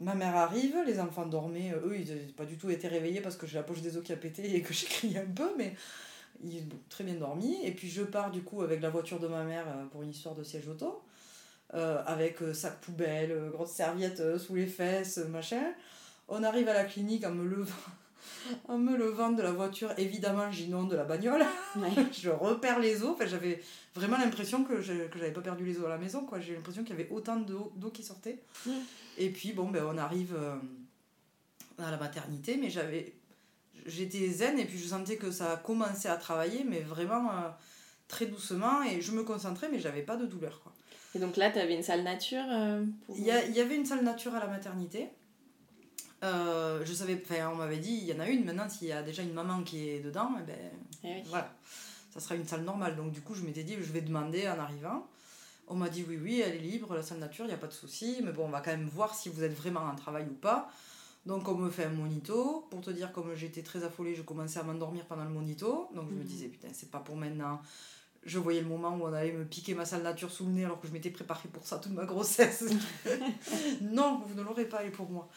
Ma mère arrive, les enfants dormaient, euh, eux ils n'ont pas du tout été réveillés parce que j'ai la poche des os qui a pété et que j'ai crié un peu, mais ils ont très bien dormi. Et puis je pars du coup avec la voiture de ma mère euh, pour une histoire de siège auto, euh, avec sac poubelle, grosse serviette sous les fesses, machin. On arrive à la clinique en me levant. En me levant de la voiture, évidemment, j'inonde de la bagnole. je repère les os. Enfin, j'avais vraiment l'impression que je n'avais pas perdu les os à la maison. J'ai l'impression qu'il y avait autant d'eau qui sortait. Et puis, bon, ben, on arrive euh, à la maternité, mais j'avais. J'étais zen et puis je sentais que ça commençait à travailler, mais vraiment euh, très doucement. Et je me concentrais, mais j'avais pas de douleur. Quoi. Et donc là, tu avais une salle nature euh, Il y, y, avait une salle nature à la maternité. je savais, enfin, on m'avait dit, il y en a une. Maintenant, s'il y a déjà une maman qui est dedans, eh ben, eh voilà, ça sera une salle normale. Donc, du coup, je m'étais dit, je vais demander en arrivant. On m'a dit oui, oui, elle est libre, la salle nature, il n'y a pas de souci, mais bon, on va quand même voir si vous êtes vraiment en travail ou pas. Donc on me fait un monito. Pour te dire, comme j'étais très affolée, je commençais à m'endormir pendant le monito. Donc je me mhm. disais, putain, c'est pas pour maintenant. Je voyais le moment où on allait me piquer ma salle nature sous le nez alors que je m'étais préparée pour ça toute ma grossesse. non, vous ne l'aurez pas, et pour moi.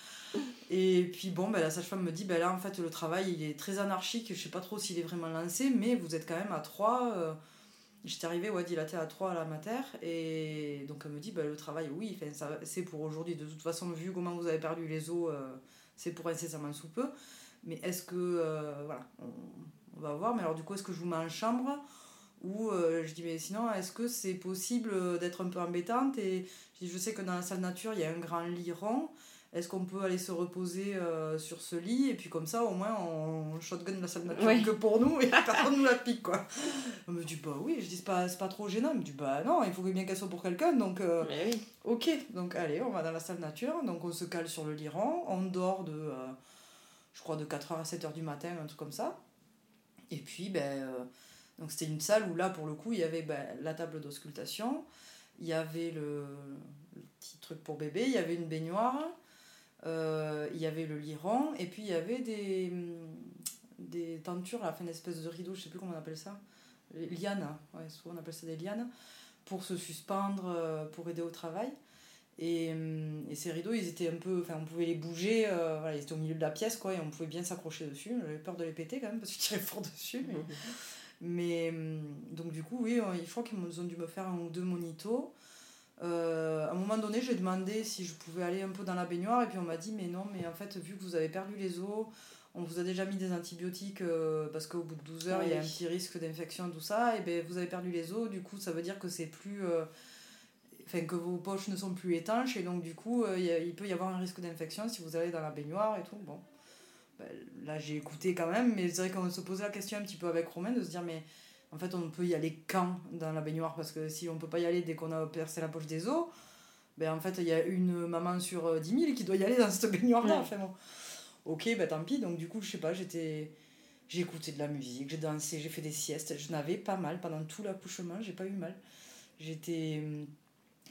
Et puis bon, ben, la sage-femme me dit, ben là en fait le travail il est très anarchique, je sais pas trop s'il est vraiment lancé, mais vous êtes quand même à trois. Euh, J'étais arrivée ouais, dilatée à 3 à la mater et donc elle me dit bah, le travail, oui, c'est pour aujourd'hui. De toute façon, vu comment vous avez perdu les os, euh, c'est pour incessamment sous peu. Mais est-ce que. Euh, voilà, on, va voir. Mais alors, du coup, est-ce que je vous mets en chambre Où euh, je dis, mais sinon, est-ce que c'est possible d'être un peu embêtante? Et je, dis, je sais que dans la salle nature, il y a un grand lit rond. Est-ce qu'on peut aller se reposer euh, sur ce lit Et puis comme ça, au moins, on shotgun la salle nature Ouais. que pour nous et personne nous la pique, quoi. Elle me dit, bah oui, je dis, c'est pas, c'est pas trop gênant. Elle me dit, bah non, il faut bien qu'elle soit pour quelqu'un, donc... euh, oui. Ok, donc allez, on va dans la salle nature, donc on se cale sur le lit rond, on dort de, euh, je crois, de 4h à 7h du matin, un truc comme ça. Et puis, ben, euh, donc c'était une salle où là, pour le coup, il y avait ben, la table d'auscultation, il y avait le, le petit truc pour bébé, il y avait une baignoire, euh, il y avait le lit rond, et puis il y avait des, hum, des tentures, là, enfin, une espèce de rideau, je sais plus comment on appelle ça, les lianes, hein. ouais, souvent on appelle ça des lianes, pour se suspendre, euh, pour aider au travail. Et, hum, et ces rideaux, ils étaient un peu. Enfin, on pouvait les bouger, euh, voilà, ils étaient au milieu de la pièce, quoi, et on pouvait bien s'accrocher dessus. J'avais peur de les péter quand même, parce que je tirais fort dessus. Mais, mais hum, donc, du coup, oui, je crois qu'ils ont dû me faire un ou deux monitos. Euh, à un moment donné, j'ai demandé si je pouvais aller un peu dans la baignoire, et puis on m'a dit, mais non, mais en fait, vu que vous avez perdu les os, on vous a déjà mis des antibiotiques euh, parce qu'au bout de 12 heures, il y a un petit risque d'infection, tout ça, et ben vous avez perdu les os, du coup, ça veut dire que c'est plus. euh, Enfin, que vos poches ne sont plus étanches, et donc du coup, il y a- il peut y avoir un risque d'infection si vous allez dans la baignoire et tout. Bon. Ben, là, j'ai écouté quand même, mais c'est vrai qu'on se posait la question un petit peu avec Romain de se dire, mais en fait, on peut y aller quand dans la baignoire? Parce que si on peut pas y aller dès qu'on a percé la poche des os, ben en fait, il y a une maman sur euh, 10 000 qui doit y aller dans cette baignoire-là. Enfin, bon. Ok, ben tant pis. Donc, du coup, je sais pas, j'étais. J'ai écouté de la musique, j'ai dansé, j'ai fait des siestes. Je n'avais pas mal pendant tout l'accouchement, j'ai pas eu mal. J'étais.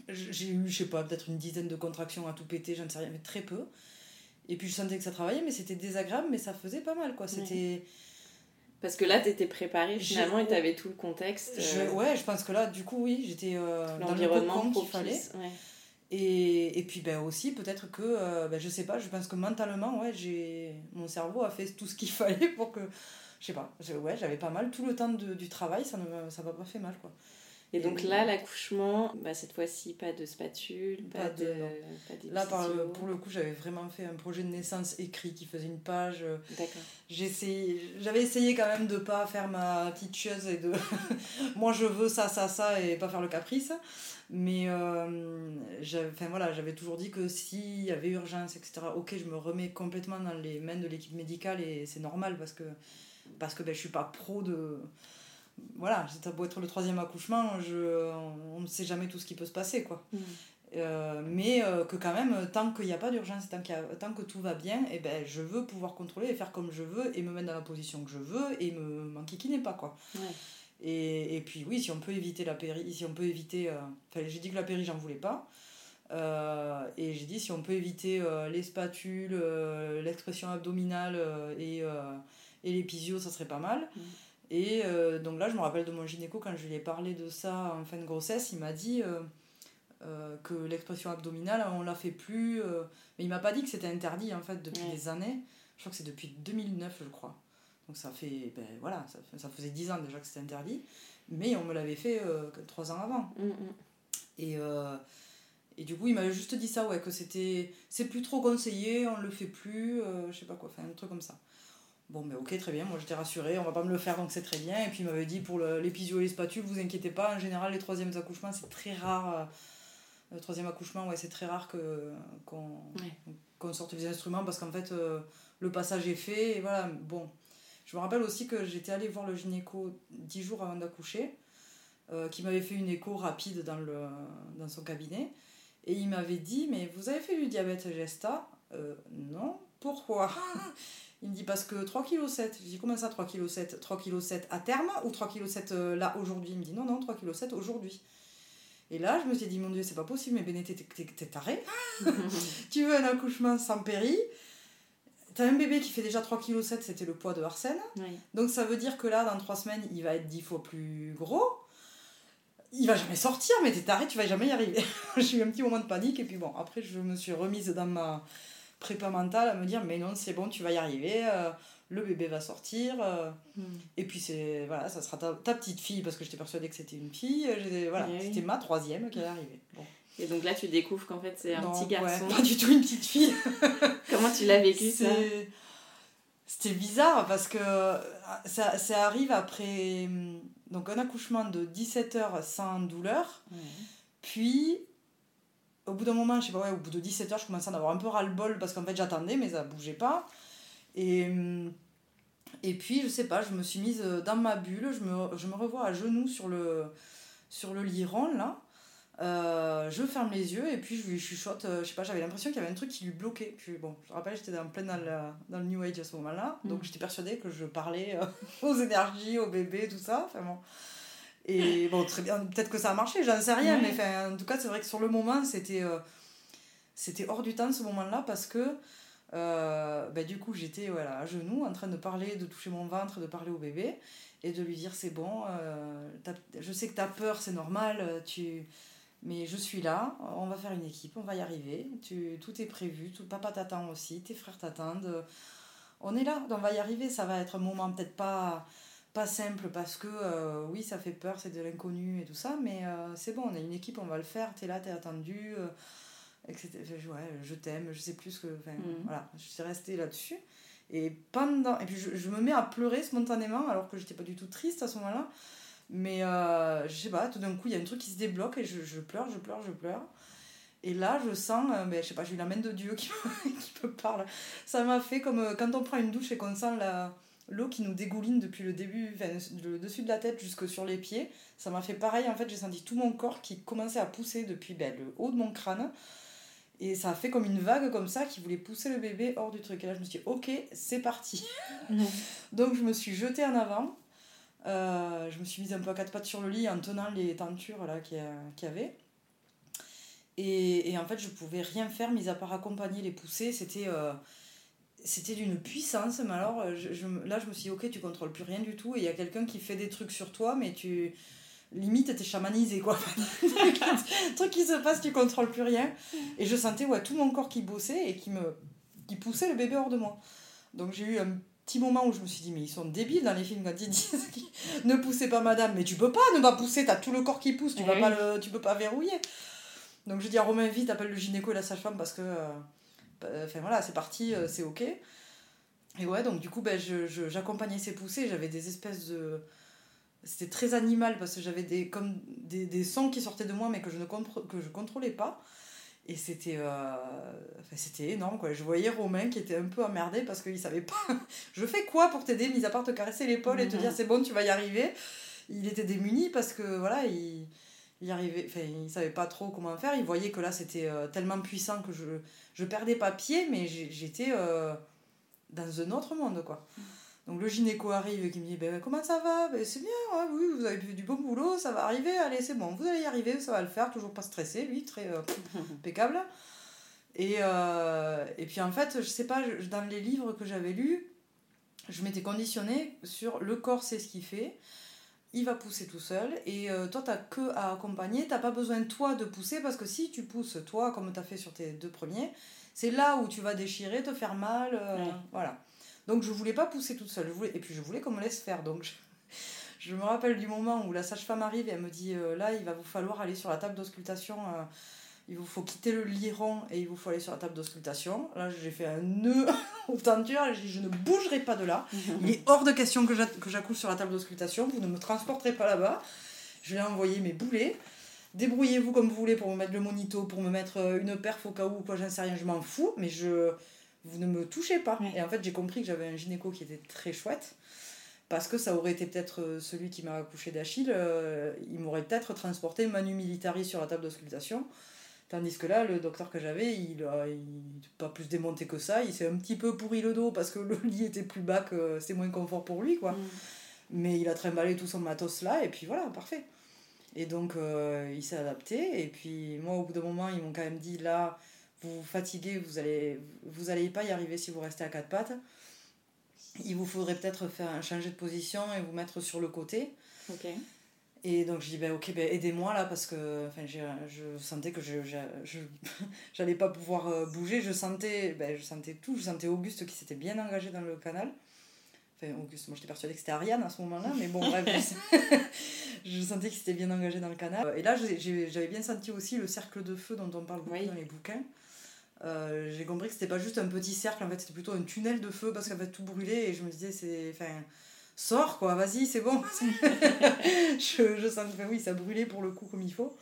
J'ai eu, je sais pas, peut-être une dizaine de contractions à tout péter, j'en sais rien, mais très peu. Et puis je sentais que ça travaillait, mais c'était désagréable, mais ça faisait pas mal, quoi. C'était. Parce que là, t'étais préparée finalement et t'avais tout le contexte. Je- euh, ouais, je pense que là, du coup, oui, j'étais euh, dans L'environnement qu'il fallait. ouais. Et, et puis ben, aussi, peut-être que, euh, ben, je sais pas, je pense que mentalement, ouais, j'ai mon cerveau a fait tout ce qu'il fallait pour que, je sais pas, je- ouais, j'avais pas mal. Tout le temps de- du travail, ça ne ça m'a pas fait mal, quoi. Et donc là, l'accouchement, bah, cette fois-ci, pas de spatule, pas, Pas de- de. non. Pas Là, par, pour le coup, j'avais vraiment fait un projet de naissance écrit qui faisait une page. D'accord. J'avais essayé quand même de pas faire ma petite chose et de. Moi, je veux ça, ça, ça et pas faire le caprice. Mais euh, j'avais enfin, voilà, j'avais toujours dit que s'il y avait urgence, etc., ok, je me remets complètement dans les mains de l'équipe médicale et c'est normal parce que, parce que ben, je suis pas pro de. Voilà, c'est beau être le troisième accouchement, je, on ne sait jamais tout ce qui peut se passer, quoi. Mm. Euh, mais euh, que quand même, tant qu'il n'y a pas d'urgence, tant, a- tant que tout va bien, et ben, je veux pouvoir contrôler et faire comme je veux et me mettre dans la position que je veux et me m'enquiquiner pas quoi. Ouais. Et, et puis oui, si on peut éviter la péri, si on peut éviter, euh, j'ai dit que la péri j'en voulais pas, et j'ai dit si on peut éviter les spatules, l'expression abdominale et, et l'épisio, ça serait pas mal. Mm. Et euh, donc là, je me rappelle de mon gynéco quand je lui ai parlé de ça en fin de grossesse, il m'a dit euh, euh, que l'expression abdominale, on la fait plus. mais il m'a pas dit que c'était interdit en fait depuis Ouais. des années. Je crois que c'est depuis 2009, je crois. Donc ça fait, ben voilà, ça, ça faisait 10 ans déjà que c'était interdit. Mais on me l'avait fait que 3 ans avant. Mm, mm. Et, et du coup, il m'avait juste dit ça, ouais, que c'était c'est plus trop conseillé, on le fait plus, euh, je sais pas quoi, enfin un truc comme ça. Bon, mais ok, très bien, moi j'étais rassurée, on va pas me le faire donc c'est très bien. Et puis il m'avait dit pour le- l'épisio et les spatules, vous inquiétez pas, en général, les troisièmes accouchements, c'est très rare. euh, le troisième accouchement, ouais, c'est très rare que, qu'on, Ouais. sorte des instruments parce qu'en fait, euh, le passage est fait. Et voilà, bon. Je me rappelle aussi que j'étais allée voir le gynéco dix jours avant d'accoucher, euh, qui m'avait fait une écho rapide dans, le, dans son cabinet. Et il m'avait dit Mais vous avez fait du diabète Gesta? Euh, Non. Pourquoi? Il me dit Parce que 3,7 kg. Je dis Comment ça 3,7 kg 3,7 kg à terme ou 3,7 kg là aujourd'hui? Il me dit Non, non, 3,7 kg aujourd'hui. Et là, je me suis dit Mon Dieu, c'est pas possible, mais Béné, t'es- taré. tu veux un accouchement sans péri? T'as un bébé qui fait déjà 3,7 kg, c'était le poids de Arsène. Donc ça veut dire que là, dans 3 semaines, il va être 10 fois plus gros. Il va jamais sortir, mais t'es taré, tu vas jamais y arriver. J'ai eu un petit moment de panique, et puis bon, après, je me suis remise dans ma prépa mentale à me dire, mais non, c'est bon, tu vas y arriver, euh, le bébé va sortir. euh, Mm. et puis c'est voilà, ça sera ta, ta petite fille, parce que j'étais persuadée que c'était une fille. j'étais- Voilà, Oui, oui. c'était ma troisième qui allait arriver. Bon. Et donc là, tu découvres qu'en fait, c'est un Non, petit ouais, garçon. pas du tout une petite fille. Comment tu l'as vécu ça? C'était bizarre parce que ça, ça, arrive après donc un accouchement de 17 heures sans douleur. Puis, au bout d'un moment, je sais pas, ouais, au bout de 17 heures, je commençais à en avoir un peu ras-le-bol parce qu'en fait, j'attendais, mais ça bougeait pas. Et, et puis, je sais pas, je me suis mise dans ma bulle, je me, je me revois à genoux sur le, sur le lit rond, là. Euh, je ferme les yeux et puis je lui chuchote, euh, je sais pas, j'avais l'impression qu'il y avait un truc qui lui bloquait. Puis bon, je me rappelle, j'étais en plein dans le, dans le New Age à ce moment-là, donc mm. j'étais persuadée que je parlais euh, aux énergies, aux bébés, tout ça. Enfin bon. Et bon, très bien, peut-être que ça a marché, j'en sais rien, mais en tout cas, c'est vrai que sur le moment, c'était c'était hors du temps ce moment-là parce que bah, du coup, j'étais voilà, à genoux en train de parler, de toucher mon ventre, de parler au bébé et de lui dire c'est bon, je sais que tu as peur, c'est normal, tu mais je suis là, on va faire une équipe, on va y arriver. Tu, tout est prévu, tout, papa t'attend aussi, tes frères t'attendent. On est là, on va y arriver. Ça va être un moment peut-être pas, pas simple parce que euh, oui, ça fait peur, c'est de l'inconnu et tout ça, mais euh, c'est bon, on est une équipe, on va le faire. T'es là, t'es attendu, euh, etc. Ouais, je t'aime, je sais plus que. Mm. Voilà, je suis restée là-dessus. Et pendant. Et puis je, je, me mets à pleurer spontanément alors que j'étais pas du tout triste à ce moment-là. Mais euh, je sais pas, tout d'un coup, il y a un truc qui se débloque et je, je pleure, je pleure, je pleure. Et là, je sens, ben, je sais pas, j'ai eu la main de Dieu qui, qui me parle. Ça m'a fait comme quand on prend une douche et qu'on sent la, l'eau qui nous dégouline depuis le début, enfin, le dessus de la tête jusque sur les pieds. Ça m'a fait pareil, en fait, j'ai senti tout mon corps qui commençait à pousser depuis ben, le haut de mon crâne. Et ça a fait comme une vague comme ça qui voulait pousser le bébé hors du truc. Et là, je me suis dit, ok, c'est parti. Donc, je me suis jetée en avant. Euh, je me suis mise un peu à quatre pattes sur le lit en tenant les tentures là qu'il y, avait. Et, et, en fait, je pouvais rien faire, mis à part accompagner les poussées. C'était euh, c'était d'une puissance. Mais alors, je, je, là, je me suis dit, ok, tu contrôles plus rien du tout. Et il y a quelqu'un qui fait des trucs sur toi, mais tu. Limite, t'es chamanisé, quoi. truc qui se passe, tu contrôles plus rien. Et je sentais ouais, tout mon corps qui bossait et qui me qui poussait le bébé hors de moi. Donc j'ai eu un petit moment où je me suis dit, mais ils sont débiles dans les films quand ils disent ne poussez pas madame, mais tu peux pas ne pas pousser, t'as tout le corps qui pousse, tu, vas pas le, tu peux pas verrouiller. Donc je dis à Romain, vite, appelle le gynéco et la sage-femme parce que. Euh, enfin voilà, c'est parti, euh, c'est ok. Et ouais, donc du coup, ben, j'accompagnais ces poussées, j'avais des espèces de. C'était très animal parce que j'avais des, comme des, des, sons qui sortaient de moi mais que je ne que je contrôlais pas. Et c'était euh, c'était énorme, quoi. Je voyais Romain qui était un peu emmerdé parce qu'il savait pas. je fais quoi pour t'aider, mis à part te caresser l'épaule et te dire mhm. c'est bon, tu vas y arriver. Il était démuni parce que voilà, il, il arrivait. Enfin, il savait pas trop comment faire. Il voyait que là c'était euh, tellement puissant que je, je perdais pas pied, mais j'étais euh, dans un autre monde, quoi. Donc le gynéco arrive et qui me dit ben, Comment ça va? Ben, C'est bien, oui, vous avez fait du bon boulot, ça va arriver, allez, c'est bon, vous allez y arriver, ça va le faire, toujours pas stressé, lui, très euh, impeccable. Et, euh, et puis en fait, je sais pas, dans les livres que j'avais lus, je m'étais conditionnée sur le corps, c'est ce qu'il fait, il va pousser tout seul, et euh, toi, t'as que à accompagner, t'as pas besoin toi de pousser, parce que si tu pousses toi, comme tu as fait sur tes deux premiers, c'est là où tu vas déchirer, te faire mal, voilà. Donc je voulais pas pousser toute seule. Je voulais... Et puis je voulais qu'on me laisse faire. Donc je, me rappelle du moment où la sage-femme arrive et elle me dit euh, là, il va vous falloir aller sur la table d'auscultation. Il vous faut quitter le lit rond et il vous faut aller sur la table d'auscultation. Là, j'ai fait un nœud aux tentures. J'ai dit je ne bougerai pas de là. Il est hors de question que j'accouche sur la table d'auscultation. Vous ne me transporterez pas là-bas. Je lui ai envoyé mes boulets débrouillez-vous comme vous voulez pour me mettre le monito, pour me mettre euh, une perf au cas où, quoi, j'en sais rien, je m'en fous, mais je, vous ne me touchez pas. Et en fait, j'ai compris que j'avais un gynéco qui était très chouette. Parce que ça aurait été peut-être euh, celui qui m'a accouché d'Achille, euh, il m'aurait peut-être transporté manu militari sur la table d'auscultation. Tandis que là, le docteur que j'avais, il n'a pas plus démonté que ça. Il s'est un petit peu pourri le dos parce que le lit était plus bas que c'est moins confort pour lui. quoi. Mm. Mais il a trimballé tout son matos là et puis voilà, parfait. Et donc, euh, il s'est adapté. Et puis, moi, au bout d'un moment, ils m'ont quand même dit là, vous vous fatiguez, vous allez, vous allez pas y arriver si vous restez à quatre pattes. Il vous faudrait peut-être faire changer de position et vous mettre sur le côté. Et donc je dis ben ok ben aidez-moi là parce que je, je sentais que je j'allais pas pouvoir euh, bouger. Je sentais ben je sentais tout. Je sentais Auguste qui s'était bien engagé dans le canal. Enfin Auguste moi j'étais persuadée que c'était Ariane à ce moment-là mais bon bref je sentais qu'il s'était bien engagé dans le canal. Et là j'avais bien senti aussi le cercle de feu dont on parle beaucoup dans les bouquins. Euh, j'ai compris que c'était pas juste un petit cercle, en fait, c'était plutôt un tunnel de feu parce qu'en fait tout brûlait et je me disais, c'est. Enfin, sors quoi, vas-y, c'est bon. je, je sens que oui, ça brûlait pour le coup comme il faut.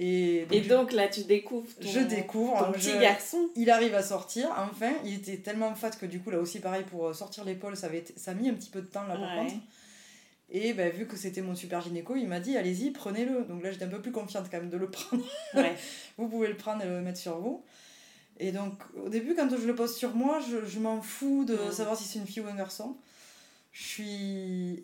Et donc, et donc là, tu découvres ton, je découvre, ton petit garçon. Il arrive à sortir, enfin. Il était tellement fat que du coup, là aussi, pareil, pour sortir l'épaule, ça, avait ça a mis un petit peu de temps là par contre. Et ben, vu que c'était mon super gynéco, il m'a dit allez-y, prenez-le. Donc là, j'étais un peu plus confiante quand même de le prendre. vous pouvez le prendre et le mettre sur vous. Et donc, au début, quand je le pose sur moi, je, je m'en fous de savoir si c'est une fille ou un garçon. Je suis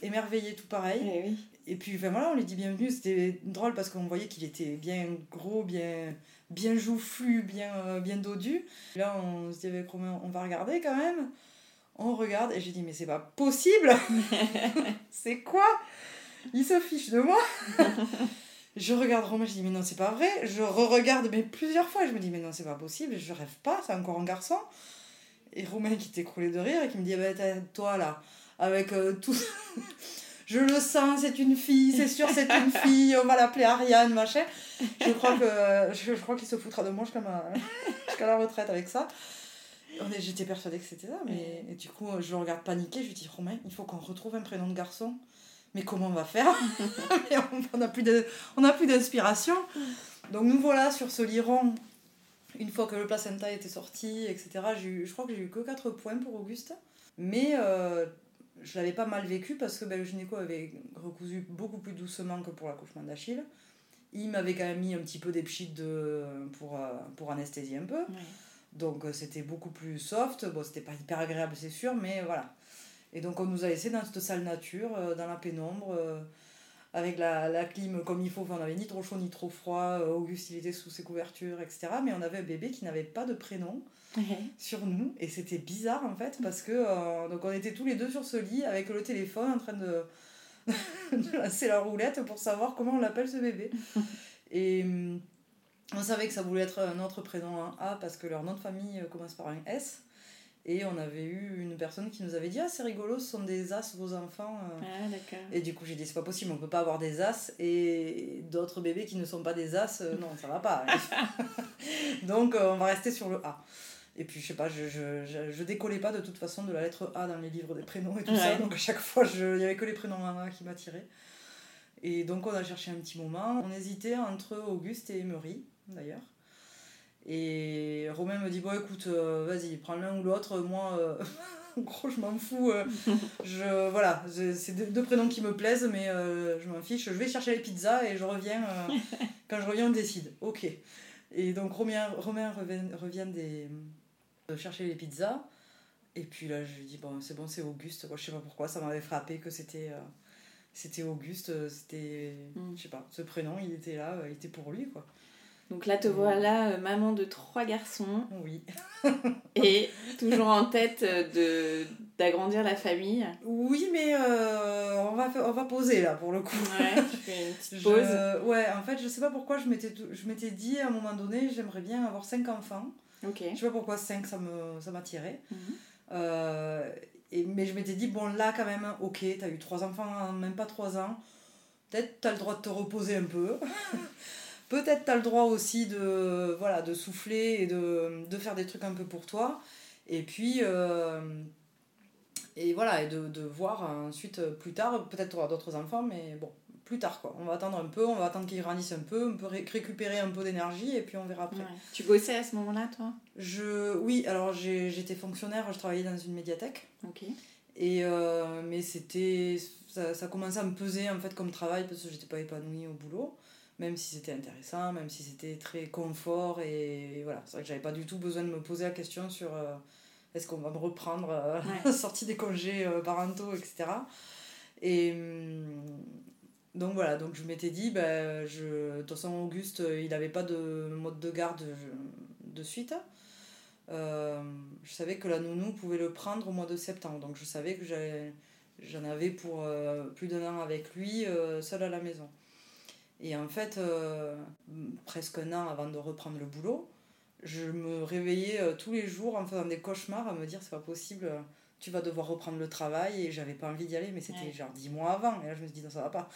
émerveillée, tout pareil. Et, eh oui. et puis, enfin, voilà, on lui dit bienvenue. C'était drôle parce qu'on voyait qu'il était bien gros, bien, bien joufflu, bien, euh, bien dodu. Là, on se dit avec Romain, on va regarder quand même? On regarde et j'ai dit, mais c'est pas possible C'est quoi? Il se fiche de moi Je regarde Romain, je dis, mais non, c'est pas vrai. Je re-regarde, mais plusieurs fois, je me dis, mais non, c'est pas possible, je rêve pas, c'est encore un garçon. Et Romain qui t'écroulait de rire et qui me dit, bah, toi là, avec euh, tout. je le sens, c'est une fille, c'est sûr, c'est une fille, on va l'appeler Ariane, machin. Je crois que je, crois qu'il se foutra de moi jusqu'à la retraite avec ça. J'étais persuadée que c'était ça, mais et du coup, je le regarde paniquer, je lui dis Romain, il faut qu'on retrouve un prénom de garçon. Mais comment on va faire? On n'a plus d'inspiration. Donc nous voilà sur ce liron, une fois que le placenta était sorti, etc. Eu, je crois que j'ai eu que 4 points pour Auguste. Mais euh, je l'avais pas mal vécu parce que ben, le gynéco avait recousu beaucoup plus doucement que pour l'accouchement d'Achille. Il m'avait quand même mis un petit peu des de, pour, euh, pour anesthésier un peu. Donc euh, c'était beaucoup plus soft. Bon, c'était pas hyper agréable, c'est sûr, mais voilà. Et donc on nous a laissé dans cette salle nature, euh, dans la pénombre, avec la, la, clim comme il faut. on n'avait ni trop chaud ni trop froid. Auguste, il était sous ses couvertures, etc. Mais on avait un bébé qui n'avait pas de prénom sur nous. Et c'était bizarre en fait, parce que donc on était tous les deux sur ce lit avec le téléphone en train de, de lancer la roulette pour savoir comment on l'appelle ce bébé. Et hum, on savait que ça voulait être un autre prénom, un A, parce que leur nom de famille euh, commence par un S. Et on avait eu une personne qui nous avait dit Ah, c'est rigolo, ce sont des As, vos enfants. Euh. Ah, d'accord. Et du coup, j'ai dit C'est pas possible, on peut pas avoir des As. Et d'autres bébés qui ne sont pas des As, euh, non, ça va pas. Donc, on va rester sur le A. Et puis, je sais pas, je, je, je, décollais pas de toute façon de la lettre A dans les livres des prénoms et tout ça. Donc, à chaque fois, il n'y avait que les prénoms A qui m'attiraient. Et donc, on a cherché un petit moment. On hésitait entre Auguste et Emery d'ailleurs. Et Romain me dit Bon, écoute, euh, vas-y, prends l'un ou l'autre. Moi, euh, gros, je m'en fous. Euh, je, voilà, c'est deux, prénoms qui me plaisent, mais je m'en fiche. Je vais chercher les pizzas et je reviens. quand je reviens, on décide. Ok. Et donc, Romain, Romain revient, revient des, de chercher les pizzas. Et puis là, je lui dis Bon, c'est bon, c'est Auguste. Moi, je sais pas pourquoi, ça m'avait frappé que c'était. c'était Auguste, c'était. Mm. Je sais pas, ce prénom, il était là, il était pour lui, quoi. Donc là, te voilà, euh, maman de trois garçons. Oui. et toujours en tête euh, de d'agrandir la famille. Oui, mais euh, on, va, on va poser là pour le coup. Ouais, tu fais une petite pause. ouais, en fait, je sais pas pourquoi je m'étais, je m'étais dit à un moment donné, j'aimerais bien avoir cinq enfants. Ok. Je sais pas pourquoi cinq, ça, me, ça m'attirait. Mhm. et, mais je m'étais dit, bon, là quand même, ok, t'as eu trois enfants en même pas trois ans. Peut-être t'as le droit de te reposer un peu. Peut-être tu as le droit aussi de, voilà, de souffler et de, de, faire des trucs un peu pour toi. Et puis, euh, et voilà, et de, de, voir ensuite plus tard, peut-être tu auras d'autres enfants, mais bon, plus tard quoi. On va attendre un peu, on va attendre qu'ils grandissent un peu, on peut récupérer un peu d'énergie et puis on verra après. Tu bossais à ce moment-là, toi? Je, Oui, alors j'étais fonctionnaire, je travaillais dans une médiathèque. Ok. Et euh, mais c'était. Ça, ça commençait à me peser en fait comme travail parce que j'étais pas épanouie au boulot même si c'était intéressant, même si c'était très confort. Et, voilà, c'est vrai que j'avais pas du tout besoin de me poser la question sur euh, est-ce qu'on va me reprendre euh, sortie des congés euh, parentaux, etc. Et hum, donc voilà, donc je m'étais dit, ben, je, de toute façon, Auguste, il n'avait pas de mode de garde de suite. je savais que la nounou pouvait le prendre au mois de septembre, donc je savais que j'en avais pour plus d'un an avec lui, seul à la maison. Et en fait, euh, presque un an avant de reprendre le boulot, je me réveillais euh, tous les jours en faisant des cauchemars à me dire c'est pas possible, tu vas devoir reprendre le travail et j'avais pas envie d'y aller. Mais c'était genre dix mois avant. Et là je me suis dit non ça va pas.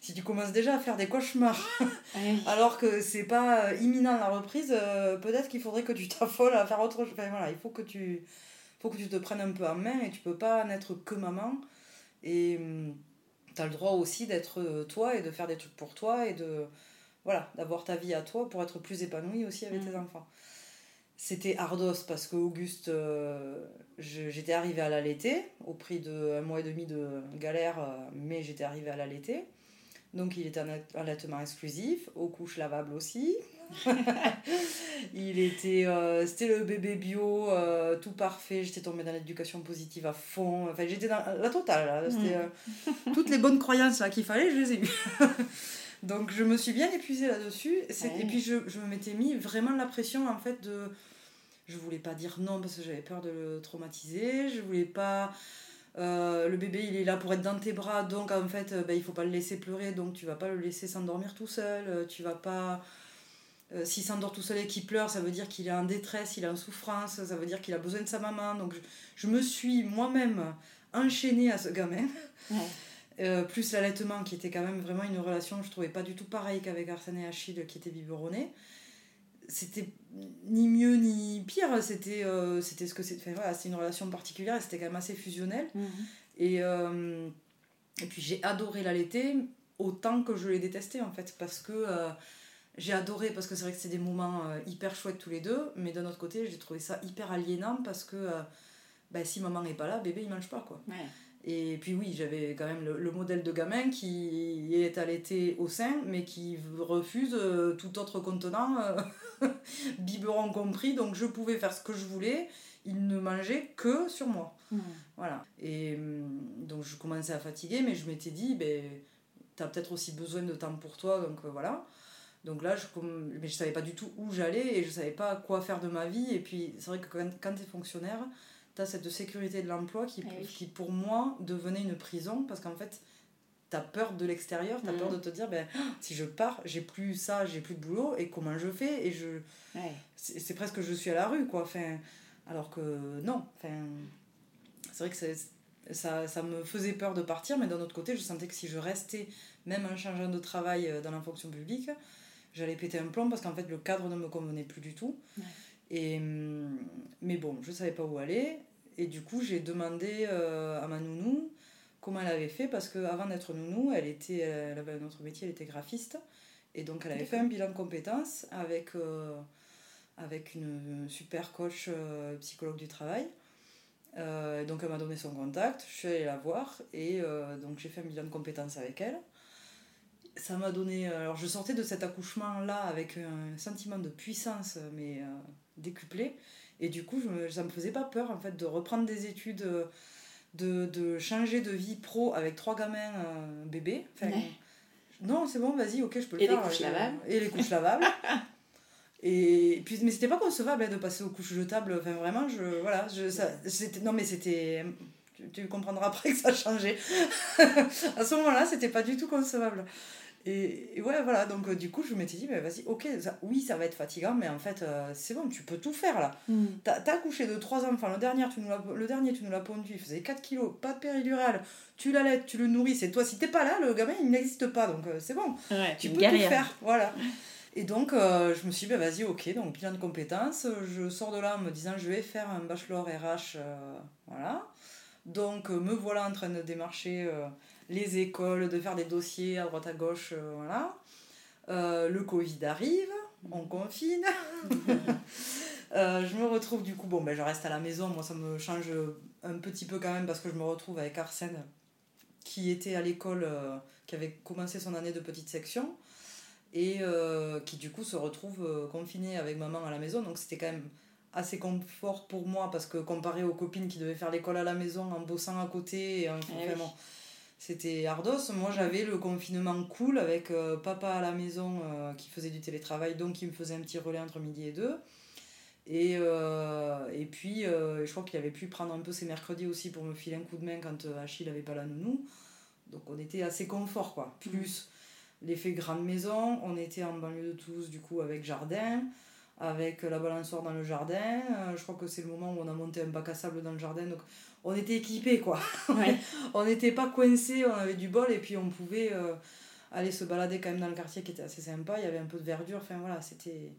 Si tu commences déjà à faire des cauchemars alors que c'est pas euh, imminent la reprise euh, peut-être qu'il faudrait que tu t'affoles à faire autre chose enfin voilà il faut que tu faut que tu te prennes un peu en main et tu peux pas n'être que maman. Et hum, tu as le droit aussi d'être euh, toi et de faire des trucs pour toi et de voilà d'avoir ta vie à toi pour être plus épanoui aussi avec tes mm. enfants c'était ardos parce que Auguste, euh, j'étais arrivée à l'allaiter au prix de un mois et demi de galère, euh, mais j'étais arrivée à l'allaiter. Donc il était un allaitement exclusif, aux couches lavables aussi. il était, euh, c'était le bébé bio, tout parfait. J'étais tombée dans l'éducation positive à fond. Enfin, j'étais dans la totale. C'était toutes les bonnes croyances qu'il fallait, je les ai eues. Donc je me suis bien épuisée là-dessus. Et puis je, je me m'étais mis vraiment la pression en fait de je voulais pas dire non parce que j'avais peur de le traumatiser. Je voulais pas. Euh, le bébé il est là pour être dans tes bras donc en fait euh, ben, il faut pas le laisser pleurer donc tu vas pas le laisser s'endormir tout seul euh, tu vas pas s'il s'endort tout seul et qu'il pleure ça veut dire qu'il est en détresse il est en souffrance ça veut dire qu'il a besoin de sa maman. Donc je, me suis moi-même enchaînée à ce gamin. Plus l'allaitement qui était quand même vraiment une relation que je trouvais pas du tout pareille qu'avec Arsène et Achille qui étaient biberonnés. C'était ni mieux ni pire c'était euh, c'était ce que c'est enfin, voilà, c'est une relation particulière et c'était quand même assez fusionnel. Mhm. et, euh, et puis j'ai adoré l'allaiter autant que je l'ai détesté en fait parce que euh, j'ai adoré parce que c'est vrai que c'est des moments hyper chouettes tous les deux mais d'un autre côté j'ai trouvé ça hyper aliénant parce que bah, si maman n'est pas là bébé il mange pas quoi et puis oui, j'avais quand même le, modèle de gamin qui est allaité au sein, mais qui refuse tout autre contenant biberon compris, donc je pouvais faire ce que je voulais, il ne mangeait que sur moi. Mmh. Voilà. Et donc je commençais à fatiguer, mais je m'étais dit, ben, tu as peut-être aussi besoin de temps pour toi, donc euh, voilà. Donc là, je, mais je savais pas du tout où j'allais et je savais pas quoi faire de ma vie. Et puis, c'est vrai que quand, quand tu es fonctionnaire, tu as cette sécurité de l'emploi qui, eh qui, pour moi, devenait une prison parce qu'en fait, t'as peur de l'extérieur, t'as as peur mm. de te dire, ben, si je pars, j'ai plus ça, j'ai plus de boulot, et comment je fais Et je c'est presque je suis à la rue, quoi. Enfin, alors que non. Enfin, c'est vrai que ça, ça me faisait peur de partir, mais d'un autre côté, je sentais que si je restais, même en changeant de travail euh, dans la fonction publique, j'allais péter un plomb parce qu'en fait, le cadre ne me convenait plus du tout. Et, hum, mais bon, je savais pas où aller. Et du coup, j'ai demandé euh, à ma nounou comment elle avait fait parce qu'avant d'être nounou, elle, était, elle avait un autre métier, elle était graphiste. Et donc elle avait fait un bilan de compétences avec, euh, avec une super coach euh, psychologue du travail. Donc elle m'a donné son contact, je suis allée la voir et donc j'ai fait un bilan de compétences avec elle. Ça m'a donné. Alors je sortais de cet accouchement là avec un sentiment de puissance mais décuplé et du coup je ça me faisait pas peur en fait de reprendre des études de, de, changer de vie pro avec trois gamins euh, bébés. Non, c'est bon, vas-y, ok, je peux le faire. Et les couches lavables. Et les couches lavables. et puis, mais c'était pas concevable hein, de passer aux couches jetables. Enfin, vraiment, je. Voilà, je, ça, non, mais c'était. Tu, tu comprendras après que ça a changé. à ce moment-là, c'était pas du tout concevable. Et, ouais, voilà, donc euh, du coup, je m'étais dit, mais vas-y, ok, oui, ça va être fatigant, mais en fait, euh, c'est bon, tu peux tout faire là. Mm. T'as as accouché de trois enfants, le dernier, tu nous le dernier, tu nous l'as pondu, il faisait 4 kilos, pas de péridurale, tu l'allaites, tu le nourris, c'est toi, si t'es pas là, le gamin, il n'existe pas, donc euh, c'est bon, tu peux tout faire, voilà. Et donc, je me suis dit, bah, vas-y, ok, donc bilan de compétences, je sors de là en me disant, je vais faire un bachelor RH, voilà. Donc, me voilà en train de démarcher les écoles, de faire des dossiers à droite à gauche, euh, voilà. Euh, le Covid arrive, on confine. Euh, je me retrouve du coup, bon, ben, je reste à la maison, moi ça me change un petit peu quand même parce que je me retrouve avec Arsène qui était à l'école, qui avait commencé son année de petite section et qui du coup se retrouve confiné avec maman à la maison. Donc c'était quand même assez confort pour moi parce que comparé aux copines qui devaient faire l'école à la maison en bossant à côté, et, eh vraiment, c'était ardos. Moi, j'avais le confinement cool avec euh, papa à la maison euh, qui faisait du télétravail, donc il me faisait un petit relais entre midi et deux. Et, euh, et puis, je crois qu'il avait pu prendre un peu ses mercredis aussi pour me filer un coup de main quand Achille n'avait pas la nounou. Donc, on était assez confort, quoi. Plus l'effet grande maison, on était en banlieue de Toulouse, du coup, avec jardin avec la balançoire dans le jardin. je crois que c'est le moment où on a monté un bac à sable dans le jardin. On était équipés, quoi. Ouais. on n'était pas coincés, on avait du bol, et puis on pouvait euh, aller se balader quand même dans le quartier qui était assez sympa. Il y avait un peu de verdure, enfin voilà, c'était.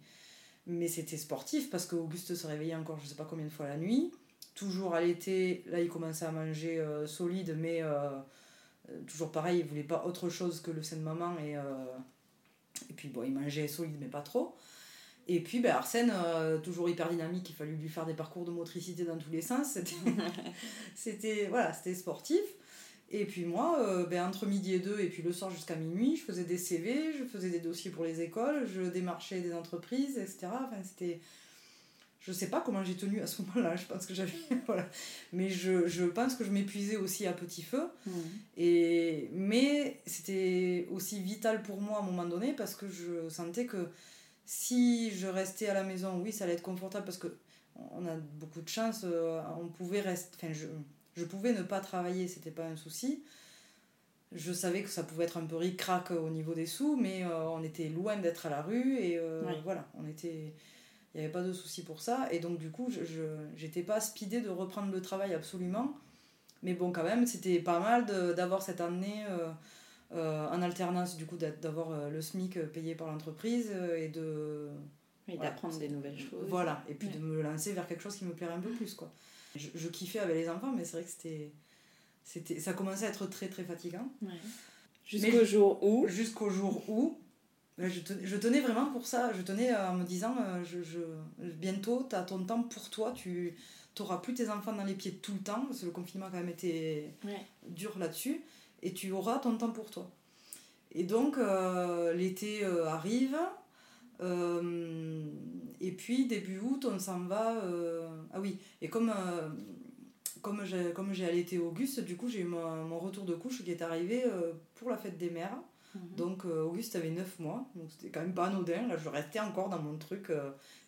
Mais c'était sportif parce qu'Auguste se réveillait encore je sais pas combien de fois la nuit. Toujours à l'été, là il commençait à manger euh, solide, mais euh, toujours pareil, il voulait pas autre chose que le sein de maman. Et, et puis bon, il mangeait solide, mais pas trop. Et puis ben, Arsène, euh, toujours hyper dynamique, il fallut lui faire des parcours de motricité dans tous les sens. C'était, voilà, sportif. Et puis moi, euh, ben, entre midi et deux, et puis le soir jusqu'à minuit, je faisais des CV, je faisais des dossiers pour les écoles, je démarchais des entreprises, etc. Enfin, c'était... Je sais pas comment j'ai tenu à ce moment-là, je pense que j'avais... voilà. Mais je, je pense que je m'épuisais aussi à petit feu. Mhm. Et, mais c'était aussi vital pour moi à un moment donné parce que je sentais que si je restais à la maison, oui, ça allait être confortable parce que on a beaucoup de chance, euh, on pouvait rester, enfin, je, je pouvais ne pas travailler, c'était pas un souci. Je savais que ça pouvait être un peu ric-rac au niveau des sous, mais euh, on était loin d'être à la rue et euh, voilà, on était. Il n'y avait pas de souci pour ça. Et donc, du coup, je j'étais pas speedée de reprendre le travail absolument. Mais bon, quand même, c'était pas mal de- d'avoir cette année euh, en alternance, du coup, d'avoir euh, le SMIC payé par l'entreprise euh, et de. Voilà. d'apprendre des nouvelles choses. Voilà, et puis Ouais. de me lancer vers quelque chose qui me plairait un peu plus, quoi. Je, je kiffais avec les enfants, mais c'est vrai que c'était. c'était ça commençait à être très très fatigant. Ouais. Jusqu'au jour où. Jusqu'au jour où. ben, Je tenais, je tenais vraiment pour ça. Je tenais en me disant euh, je, je, bientôt, tu as ton temps pour toi. Tu n'auras plus tes enfants dans les pieds tout le temps. Parce que le confinement a quand même été Ouais. dur là-dessus. Et tu auras ton temps pour toi. Et donc, euh, l'été euh, arrive. euh, et puis, début août, on s'en va. ah oui, et comme, comme j'ai comme j'ai allaité Auguste, du coup, j'ai eu mon, mon retour de couche qui est arrivé pour la fête des mères. Mhm. Donc, Auguste avait 9 mois. Donc, c'était quand même pas anodin. Là, je restais encore dans mon truc.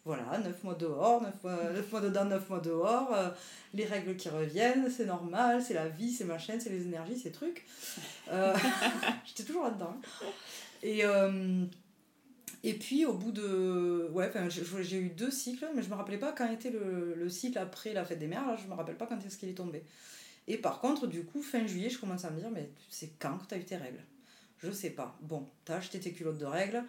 Voilà, 9 mois dehors, 9 mois, 9 mois dedans, 9 mois dehors. euh, les règles qui reviennent, c'est normal, c'est la vie, c'est ma chaîne, c'est les énergies, ces trucs. Euh, J'étais toujours là-dedans. Et, euh, et puis, au bout de. Ouais, j'ai eu deux cycles, mais je me rappelais pas quand était le, le cycle après la fête des mères. Là, je me rappelle pas quand est-ce qu'il est tombé. Et par contre, du coup, fin juillet, je commence à me dire, mais c'est quand que tu as eu tes règles? Je sais pas. Bon, tu as acheté tes culottes de règles,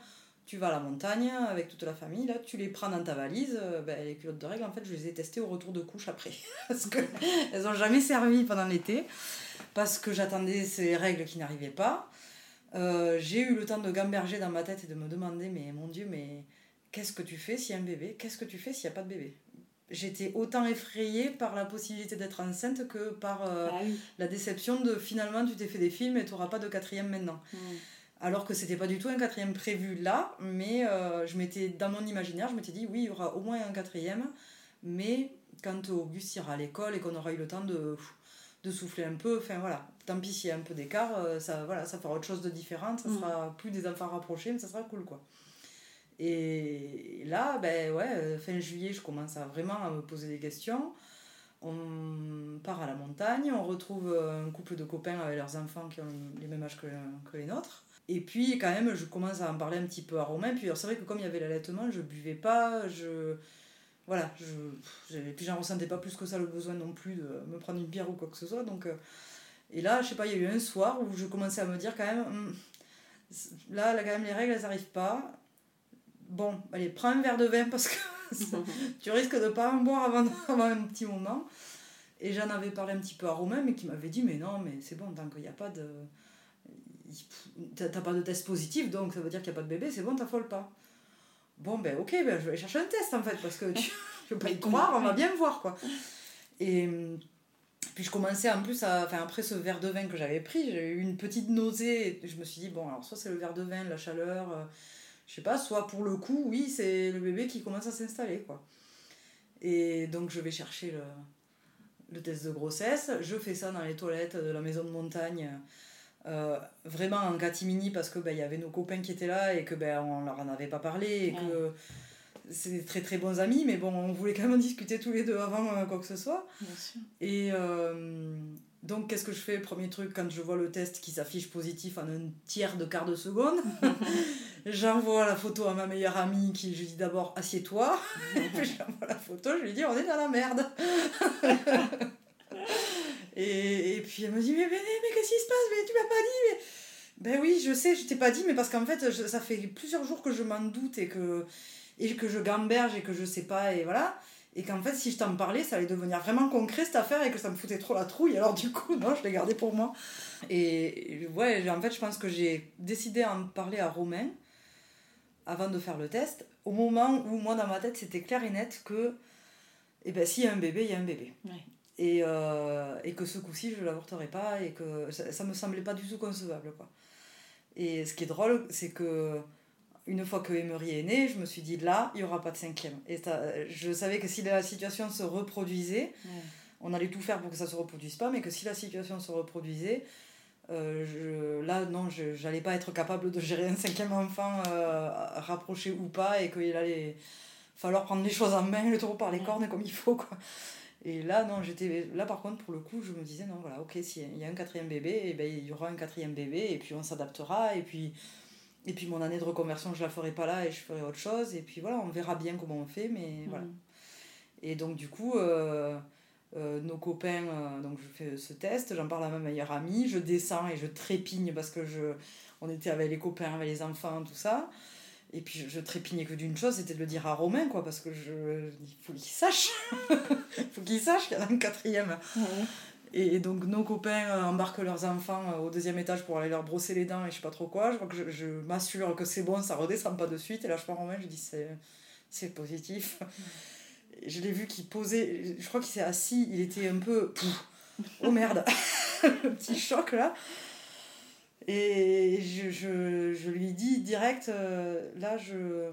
tu vas à la montagne avec toute la famille, là, tu les prends dans ta valise. euh, ben, les culottes de règles, en fait, je les ai testées au retour de couche après. Parce qu'elles n'ont jamais servi pendant l'été. Parce que j'attendais ces règles qui n'arrivaient pas. Euh, j'ai eu le temps de gamberger dans ma tête et de me demander, mais mon Dieu, mais qu'est-ce que tu fais s'il y a un bébé? Qu'est-ce que tu fais s'il n'y a pas de bébé? J'étais autant effrayée par la possibilité d'être enceinte que par euh, Ah oui. la déception de finalement tu t'es fait des films et tu n'auras pas de quatrième maintenant. Mhm. Alors que c'était pas du tout un quatrième prévu là, mais euh, je m'étais dans mon imaginaire, je m'étais dit oui, il y aura au moins un quatrième, mais quand Auguste ira à l'école et qu'on aura eu le temps de, de souffler un peu, enfin voilà, tant pis s'il y a un peu d'écart, euh, ça, voilà, ça fera autre chose de différent, ça Mm. sera plus des enfants rapprochés, mais ça sera cool quoi. Et là, ben ouais, euh, fin juillet, je commence à vraiment à me poser des questions. On part à la montagne, on retrouve un couple de copains avec leurs enfants qui ont les mêmes âges que, que les nôtres. Et puis quand même, je commence à en parler un petit peu à Romain. Puis c'est vrai que comme il y avait l'allaitement, je buvais pas, je voilà, je puis j'en ressentais pas plus que ça le besoin non plus de me prendre une bière ou quoi que ce soit. Donc euh, et là, je sais pas, il y a eu un soir où je commençais à me dire quand même, Hum, là, là quand même les règles, elles n'arrivent pas. Bon, allez, prends un verre de vin parce que tu risques de pas en boire avant, avant un petit moment. Et j'en avais parlé un petit peu à Romain, mais qui m'avait dit, mais non, mais c'est bon, tant qu'il n'y a pas de... T'as pas de test positif, donc ça veut dire qu'il n'y a pas de bébé, c'est bon, t'affole pas. Bon, ben ok, ben, je vais chercher un test en fait, parce que tu, je veux pas y croire, on va bien voir quoi. Et puis je commençais en plus à. Enfin, après ce verre de vin que j'avais pris, j'ai eu une petite nausée. Et je me suis dit, bon, alors soit c'est le verre de vin, la chaleur, euh, je sais pas, soit pour le coup, oui, c'est le bébé qui commence à s'installer quoi. Et donc je vais chercher le, le test de grossesse. Je fais ça dans les toilettes de la maison de montagne. euh, vraiment en catimini parce que ben, il y avait nos copains qui étaient là et que ben on leur en avait pas parlé et que c'est des très très bons amis mais bon on voulait quand même discuter tous les deux avant euh, quoi que ce soit Bien sûr. et euh, donc, qu'est-ce que je fais? Premier truc, quand je vois le test qui s'affiche positif en un tiers de quart de seconde, j'envoie la photo à ma meilleure amie qui je lui dis d'abord assieds-toi. Puis j'envoie la photo, je lui dis on est dans la merde. Et, et puis elle me dit Mais, mais, mais qu'est-ce qui se passe? Mais tu m'as pas dit mais... Ben oui, je sais, je t'ai pas dit, mais parce qu'en fait, ça fait plusieurs jours que je m'en doute et que, et que je gamberge et que je sais pas, et voilà. Et qu'en fait, si je t'en parlais, ça allait devenir vraiment concret cette affaire et que ça me foutait trop la trouille. Alors du coup, non, je l'ai gardé pour moi. Et ouais, en fait, je pense que j'ai décidé à en parler à Romain avant de faire le test, au moment où moi, dans ma tête, c'était clair et net que, eh ben, s'il y a un bébé, il y a un bébé. Et, euh, et que ce coup-ci, je ne l'avorterai pas et que ça, ça me semblait pas du tout concevable. Quoi. Et ce qui est drôle, c'est que une fois que Emery est né, je me suis dit là, il n'y aura pas de cinquième. Et ça, je savais que si la situation se reproduisait, Ouais. on allait tout faire pour que ça se reproduise pas, mais que si la situation se reproduisait, euh, je, là, non, je n'allais pas être capable de gérer un cinquième enfant euh, rapproché ou pas, et qu'il allait falloir prendre les choses en main, le taureau par les cornes comme il faut. Quoi. Et là, non, j'étais là par contre, pour le coup, je me disais, non, voilà, ok, s'il y a un quatrième bébé, et ben, il y aura un quatrième bébé, et puis on s'adaptera, et puis, et puis mon année de reconversion, je la ferai pas là, et je ferai autre chose, et puis voilà, on verra bien comment on fait, mais voilà. Mhm. Et donc, du coup, euh, euh, nos copains, euh, donc je fais ce test, j'en parle à ma meilleure amie, je descends et je trépigne parce que je, on était avec les copains, avec les enfants, tout ça. Et puis je, je trépignais que d'une chose, c'était de le dire à Romain, quoi, parce que je, il faut qu'il sache. il faut qu'il sache qu'il y en a un quatrième. Et donc nos copains euh, embarquent leurs enfants euh, au deuxième étage pour aller leur brosser les dents et je sais pas trop quoi. Je crois que je, je m'assure que c'est bon, ça redescend pas de suite. Et là je prends Romain, je dis c'est, c'est positif. Et je l'ai vu qu'il posait, je crois qu'il s'est assis, il était un peu... Pouf, oh merde Le petit choc là. Et je, je, je lui dis direct, euh, là je,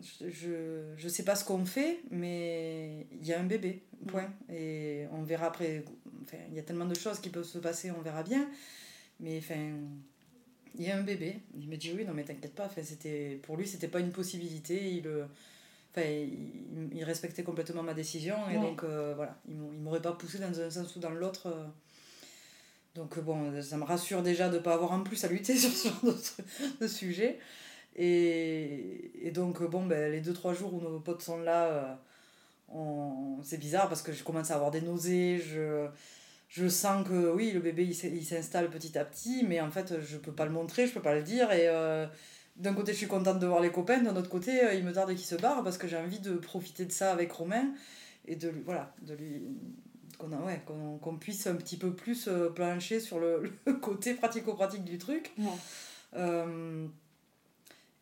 je, je, sais pas ce qu'on fait, mais il y a un bébé, point. Et on verra après, enfin, il y a tellement de choses qui peuvent se passer, on verra bien. Mais enfin, il y a un bébé. Il me dit oui, non mais t'inquiète pas, enfin, c'était, pour lui c'était pas une possibilité. Il, euh, enfin, il, il respectait complètement ma décision et Ouais. donc euh, voilà, il m'au- il m'aurait pas poussé dans un sens ou dans l'autre. Euh. Donc euh, bon, ça me rassure déjà de ne pas avoir en plus à lutter sur ce genre de, de sujet. Et, et donc, euh, bon, ben, les 2-3 jours où nos potes sont là, euh, c'est bizarre parce que je commence à avoir des nausées. Je, je sens que oui, le bébé il s'installe petit à petit, mais en fait, je peux pas le montrer, je peux pas le dire. Et euh, d'un côté, je suis contente de voir les copains, d'un autre côté, euh, il me tarde qu'ils se barrent parce que j'ai envie de profiter de ça avec Romain et de lui, voilà, de lui qu'on ouais, qu'on puisse un petit peu plus euh, plancher sur le, le côté pratico-pratique du truc. Ouais. Euh,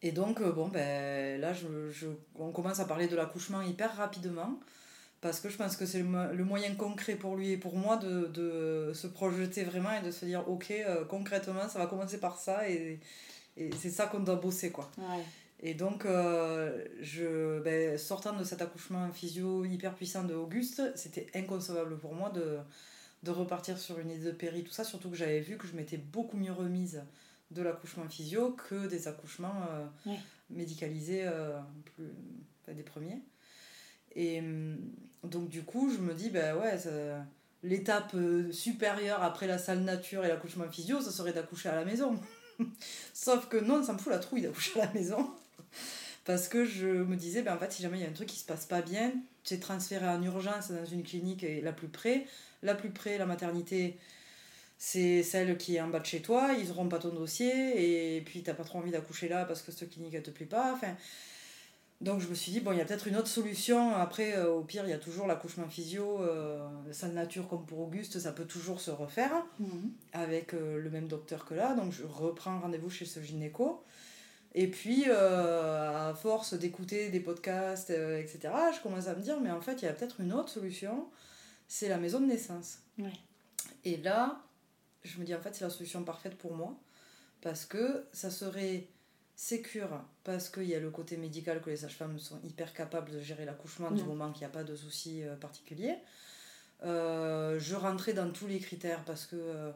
et donc, euh, bon, ben, là, je, je, on commence à parler de l'accouchement hyper rapidement, parce que je pense que c'est le, mo- le moyen concret pour lui et pour moi de, de se projeter vraiment et de se dire, ok, concrètement, ça va commencer par ça, et, et c'est ça qu'on doit bosser, quoi. Ouais. Et donc, euh, je, ben, sortant de cet accouchement physio hyper puissant de Auguste, c'était inconcevable pour moi de, de repartir sur une idée de péri, tout ça, surtout que j'avais vu que je m'étais beaucoup mieux remise de l'accouchement physio que des accouchements euh, médicalisés euh, plus, des premiers. Et hum, donc, du coup, je me dis, ben ouais, l'étape supérieure après la salle nature et l'accouchement physio, ça serait d'accoucher à la maison. Sauf que non, ça me fout la trouille d'accoucher à la maison. Parce que je me disais, ben en fait, si jamais il y a un truc qui se passe pas bien, tu es transféré en urgence dans une clinique la plus près. La plus près, la maternité, c'est celle qui est en bas de chez toi. Ils auront pas ton dossier et puis t'as pas trop envie d'accoucher là parce que cette clinique elle te plaît pas. Enfin, donc je me suis dit, bon, il y a peut-être une autre solution. Après, euh, au pire, il y a toujours l'accouchement physio, euh, salle nature comme pour Auguste, ça peut toujours se refaire Mhm. avec euh, le même docteur que là. Donc je reprends rendez-vous chez ce gynéco. Et puis, euh, à force d'écouter des podcasts, euh, etc., je commence à me dire, mais en fait, il y a peut-être une autre solution, c'est la maison de naissance. Et là, je me dis, en fait, c'est la solution parfaite pour moi, parce que ça serait sécure, parce qu'il y a le côté médical que les sages-femmes sont hyper capables de gérer l'accouchement du moment qu'il n'y a pas de soucis euh, particuliers. Euh, je rentrais dans tous les critères, parce que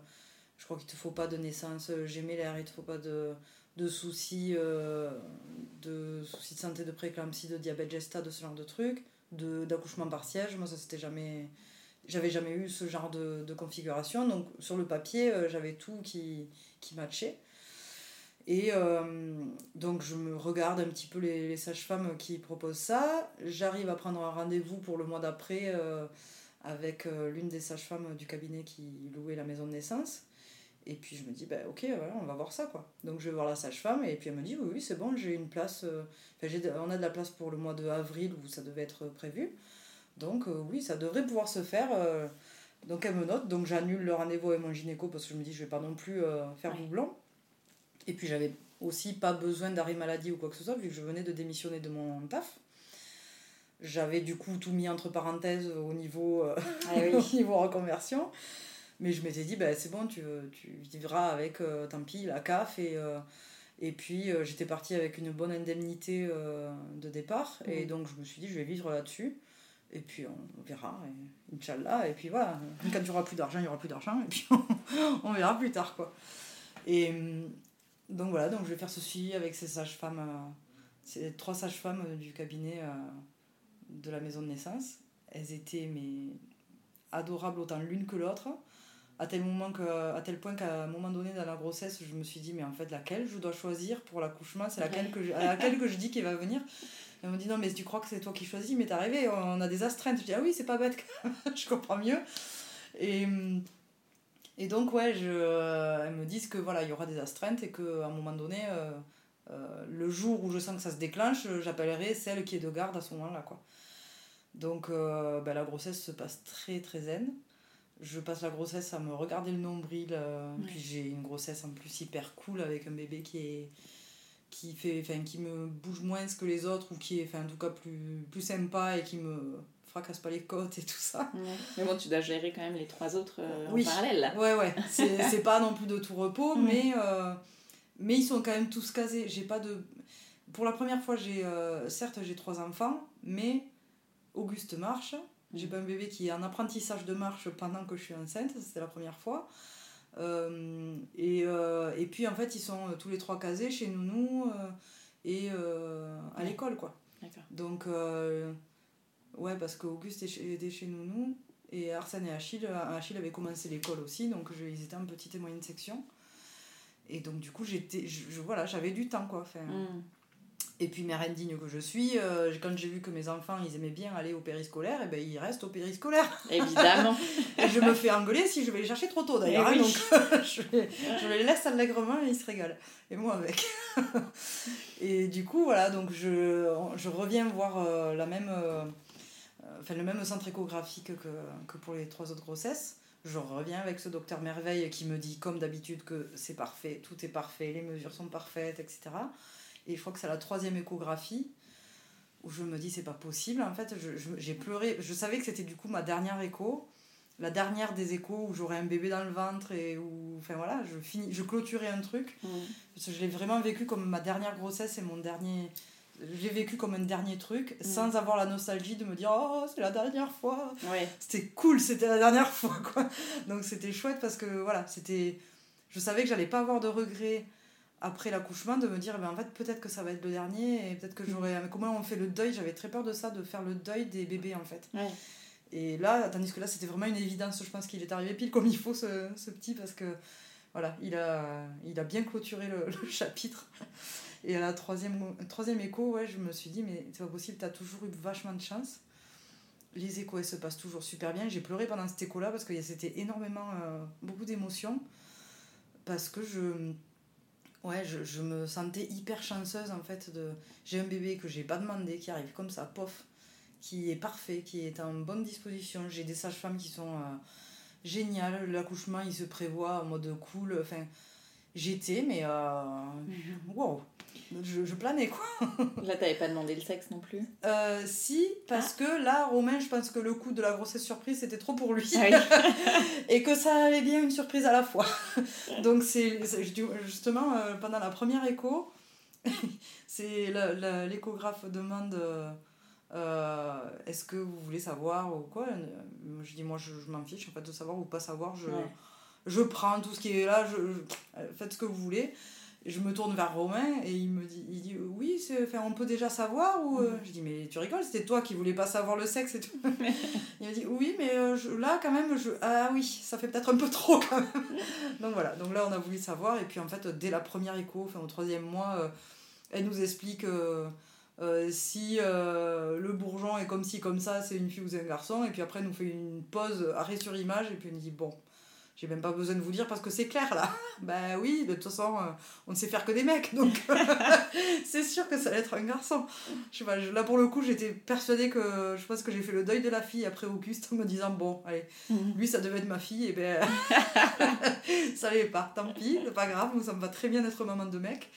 je crois qu'il ne te faut pas de naissance gémellaire, il ne te faut pas de, de soucis euh, de soucis de santé de prééclampsie de diabète gesta de ce genre de trucs d'accouchement par siège. Moi ça c'était jamais j'avais jamais eu ce genre de, de configuration. Donc sur le papier euh, j'avais tout qui qui matchait. Et euh, donc je me regarde un petit peu les, sages-femmes qui proposent ça. J'arrive à prendre un rendez-vous pour le mois d'après avec l'une des sages-femmes du cabinet qui louait la maison de naissance. Et puis je me dis, bah, ok, voilà, on va voir ça quoi. Donc je vais voir la sage-femme et puis elle me dit, oui, oui, c'est bon, j'ai une place. on a de la place pour le mois de avril où ça devait être prévu. Donc oui, ça devrait pouvoir se faire. donc elle me note, donc j'annule le rendez-vous avec mon gynéco parce que je me dis, je vais pas non plus faire du blanc. Et puis j'avais aussi pas besoin d'arrêt maladie ou quoi que ce soit, vu que je venais de démissionner de mon taf. J'avais du coup tout mis entre parenthèses au niveau, euh, ah au niveau reconversion. Mais je m'étais dit, bah, c'est bon, tu, tu vivras avec, euh, tant pis, la CAF. Et, euh, et puis j'étais partie avec une bonne indemnité de départ. Et donc je me suis dit, je vais vivre là-dessus. Et puis on verra, et, Inch'Allah. Et puis voilà, quand il n'y aura plus d'argent, il n'y aura plus d'argent. Et puis on, on, verra plus tard, quoi. Et, donc voilà, donc je vais faire ce suivi avec ces sages-femmes, euh, ces trois sages-femmes euh, du cabinet euh, de la maison de naissance. Elles étaient mais adorables autant l'une que l'autre, à tel moment que, à tel point qu'à un moment donné dans la grossesse, je me suis dit mais en fait laquelle je dois choisir pour l'accouchement, c'est laquelle que je, laquelle que je dis qu'il va venir? Elles m'ont dit non mais tu crois que c'est toi qui choisis, mais t'es arrivé, on a des astreintes. Je dis ah oui c'est pas bête, je comprends mieux. Et et donc, ouais, je, euh, elles me disent que voilà, il y aura des astreintes et qu'à un moment donné, euh, euh, le jour où je sens que ça se déclenche, j'appellerai celle qui est de garde à ce moment-là. Quoi. Donc, ben, la grossesse se passe très très zen. Je passe la grossesse à me regarder le nombril. Puis j'ai une grossesse en plus hyper cool avec un bébé qui est qui fait enfin qui me bouge moins que les autres ou qui est enfin en tout cas plus plus sympa et qui me casse pas les côtes et tout ça. Mais bon, tu dois gérer quand même les trois autres euh, en parallèle. Là. Ouais, ouais. C'est pas non plus de tout repos, mais, euh, mais ils sont quand même tous casés. J'ai pas de. Pour la première fois, j'ai euh, certes, j'ai trois enfants, mais Auguste marche. J'ai pas un bébé qui est en apprentissage de marche pendant que je suis enceinte, c'était la première fois. et, et puis en fait, ils sont tous les trois casés chez Nounou et à l'école, quoi. Donc Ouais, parce qu'Auguste était chez Nounou et Arsène et Achille, Achille avait commencé l'école aussi, donc je, ils étaient en petite et moyenne section. Et donc du coup, j'étais, je, voilà, j'avais du temps quoi. Enfin, mm. Et puis, mère indigne que je suis, euh, quand j'ai vu que mes enfants, ils aimaient bien aller au périscolaire, et eh ben ils restent au périscolaire. Évidemment. et je me fais engueuler si je vais les chercher trop tôt d'ailleurs. Eh hein, donc je, les, je, les laisse allègrement et ils se régalent. Et moi avec. et du coup, voilà, donc je, je reviens voir euh, la même... Euh, enfin, le même centre échographique que, que pour les trois autres grossesses. Je reviens avec ce docteur Merveille qui me dit, comme d'habitude, que c'est parfait, tout est parfait, les mesures sont parfaites, etc. Et je crois que c'est la troisième échographie où je me dis, c'est pas possible. En fait, j'ai pleuré. Je savais que c'était du coup ma dernière écho, la dernière des échos où j'aurais un bébé dans le ventre et où, enfin voilà, je, finis, je clôturais un truc. Mmh. Parce que je l'ai vraiment vécu comme ma dernière grossesse et mon dernier j'ai vécu comme un dernier truc mm. sans avoir la nostalgie de me dire oh c'est la dernière fois c'était cool c'était la dernière fois quoi donc c'était chouette parce que voilà c'était je savais que j'allais pas avoir de regrets après l'accouchement de me dire ben en fait peut-être que ça va être le dernier et peut-être que mm. j'aurais mais comment on fait le deuil? J'avais très peur de ça de faire le deuil des bébés en fait et là tandis que là c'était vraiment une évidence je pense qu'il est arrivé pile comme il faut ce, ce petit parce que voilà il a il a bien clôturé le, le chapitre et à la troisième, troisième écho, ouais, je me suis dit, mais c'est pas possible, t'as toujours eu vachement de chance. Les échos, elles se passent toujours super bien. J'ai pleuré pendant cet écho-là parce que c'était énormément, euh, beaucoup d'émotions. Parce que je, ouais, je, me sentais hyper chanceuse en fait. de J'ai un bébé que j'ai pas demandé, qui arrive comme ça, pof, qui est parfait, qui est en bonne disposition. J'ai des sages-femmes qui sont euh, géniales. L'accouchement, il se prévoit en mode cool. Enfin, j'étais, mais euh, mhm. wow, je, je, planais quoi. là, t'avais pas demandé le sexe non plus? Euh, Si, parce ah. que là, Romain, je pense que le coup de la grossesse surprise, c'était trop pour lui. Ah et que ça allait bien une surprise à la fois. Donc, c'est justement, euh, pendant la première écho, c'est l'échographe demande. Euh, est-ce que vous voulez savoir ou quoi? Je dis moi je, m'en fiche en fait de savoir ou pas savoir je, je prends tout ce qui est là, je, faites ce que vous voulez. Je me tourne vers Romain et il me dit, il dit oui, enfin, on peut déjà savoir ou euh, je dis mais tu rigoles, c'était toi qui voulais pas savoir le sexe et tout. il me dit oui, mais euh, là quand même, je ah oui, ça fait peut-être un peu trop quand même. donc voilà, donc là on a voulu savoir et puis en fait dès la première écho, enfin au troisième mois, euh, elle nous explique Euh, si euh, le bourgeon est comme ci, comme ça, c'est une fille ou c'est un garçon. Et puis après, elle nous fait une pause, arrêt sur image, et puis on dit bon, j'ai même pas besoin de vous dire parce que c'est clair là. ben oui, de toute façon, euh, on ne sait faire que des mecs, donc c'est sûr que ça va être un garçon. Je sais pas, là pour le coup, j'étais persuadée que je pense que j'ai fait le deuil de la fille après Auguste en me disant bon, allez, Mhm. lui ça devait être ma fille, et ben ça l'est pas, tant pis, c'est pas grave, ça me va très bien d'être maman de mec.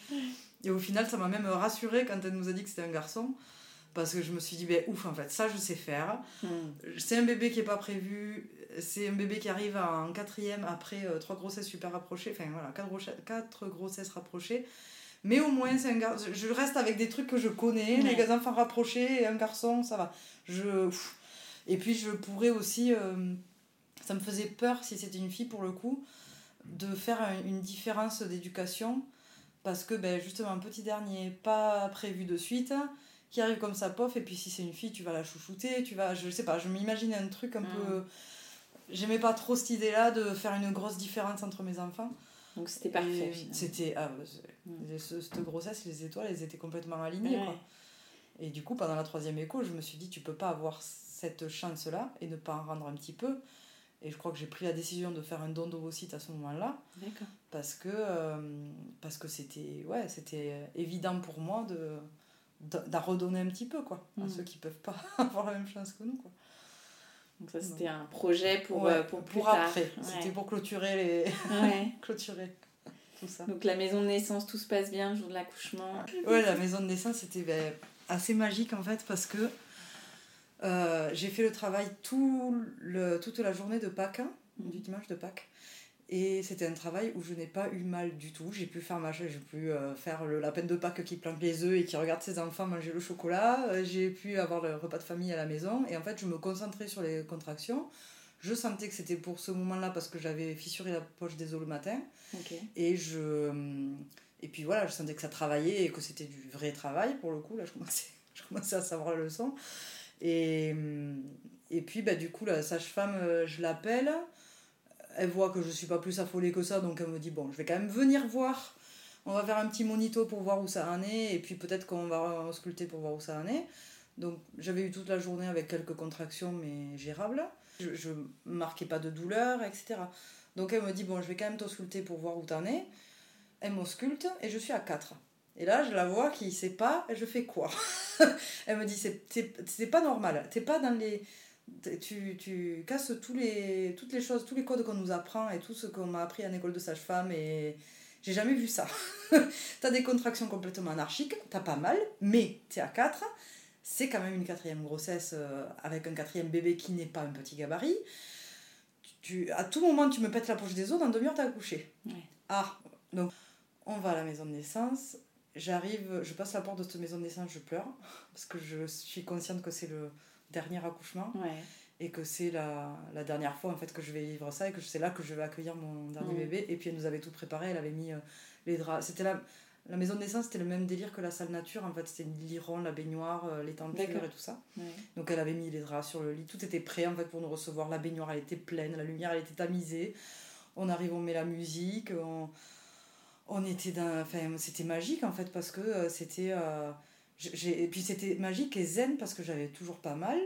Et au final, ça m'a même rassurée quand elle nous a dit que c'était un garçon. Parce que je me suis dit, ben ouf, en fait, ça je sais faire. Mhm. C'est un bébé qui est pas prévu. C'est un bébé qui arrive en quatrième après euh, trois grossesses super rapprochées. Enfin voilà, quatre, grosse- quatre grossesses rapprochées. Mais au moins, c'est un garçon. Je reste avec des trucs que je connais. Ouais. Les enfants rapprochés et un garçon, ça va. Je... Et puis je pourrais aussi. euh, ça me faisait peur, si c'était une fille pour le coup, de faire un- une différence d'éducation. Parce que ben, justement, un petit dernier, pas prévu de suite, qui arrive comme ça, pof, et puis si c'est une fille, tu vas la chouchouter, tu vas. Je sais pas, je m'imaginais un truc un Mm. peu. J'aimais pas trop cette idée-là de faire une grosse différence entre mes enfants. Donc c'était parfait. C'était. Ah, Mm. ce- cette grossesse, les étoiles, elles étaient complètement alignées. Ouais. Quoi. Et du coup, pendant la troisième écho, je me suis dit, tu peux pas avoir cette chance-là et ne pas en rendre un petit peu. Et je crois que j'ai pris la décision de faire un don d'ovocyte à ce moment-là D'accord. parce que euh, parce que c'était ouais c'était évident pour moi de de- d'en redonner un petit peu quoi à Mm. ceux qui peuvent pas avoir la même chance que nous quoi. Donc ça c'était un projet pour, Ouais, euh, pour plus pour tard. après Ouais. c'était pour clôturer les Ouais. clôturer tout ça Donc la maison de naissance, tout se passe bien le jour de l'accouchement. ouais la maison de naissance c'était ben, assez magique en fait parce que euh, j'ai fait le travail tout le, toute la journée de Pâques hein, Mhm. du dimanche de Pâques et c'était un travail où je n'ai pas eu mal du tout. J'ai pu faire ma j'ai pu euh, faire le lapin de Pâques qui plante les œufs et qui regarde ses enfants manger le chocolat. Euh, j'ai pu avoir le repas de famille à la maison. Et en fait je me concentrais sur les contractions. Je sentais que c'était pour ce moment-là parce que j'avais fissuré la poche des os le matin. Et je et puis voilà je sentais que ça travaillait et que c'était du vrai travail pour le coup. Là je commençais je commençais à savoir la leçon. Et et puis bah du coup la sage-femme euh, je l'appelle elle voit que je suis pas plus affolée que ça donc elle me dit bon je vais quand même venir voir. On va faire un petit monito pour voir où ça en est et puis peut-être qu'on va ausculter pour voir où ça en est. Donc j'avais eu toute la journée avec quelques contractions mais gérables. Je, je marquais pas de douleur etc donc elle me dit bon je vais quand même t'ausculter pour voir où t'en es. Elle m'ausculte et je suis à 4 et là je la vois qui sait pas je fais quoi? Elle me dit c'est pas normal. T'es pas dans les tu, tu casses tous les, toutes les choses, tous les codes qu'on nous apprend et tout ce qu'on m'a appris en école de sage-femme et j'ai jamais vu ça. t'as des contractions complètement anarchiques, t'as pas mal, mais t'es à 4, c'est quand même une quatrième grossesse euh, avec un quatrième bébé qui n'est pas un petit gabarit. Tu, à tout moment, tu me pètes la poche des os, dans deux heure, t'as accouché. Ouais. Ah, donc on va à la maison de naissance. J'arrive, je passe la porte de cette maison de naissance, je pleure parce que je suis consciente que c'est le dernier accouchement. Ouais. et que c'est la, la dernière fois en fait que je vais vivre ça et que c'est là que je vais accueillir mon dernier bébé. Et puis elle nous avait tout préparé. Elle avait mis euh, les draps. C'était la la maison de naissance c'était le même délire que la salle nature. En fait c'était rond la baignoire euh, les tentures et tout ça. Ouais. donc elle avait mis les draps sur le lit. Tout était prêt en fait pour nous recevoir. La baignoire elle était pleine. La lumière elle était tamisée. On arrive on met la musique. On on était dans enfin c'était magique en fait parce que euh, c'était euh, et puis c'était magique et zen parce que j'avais toujours pas mal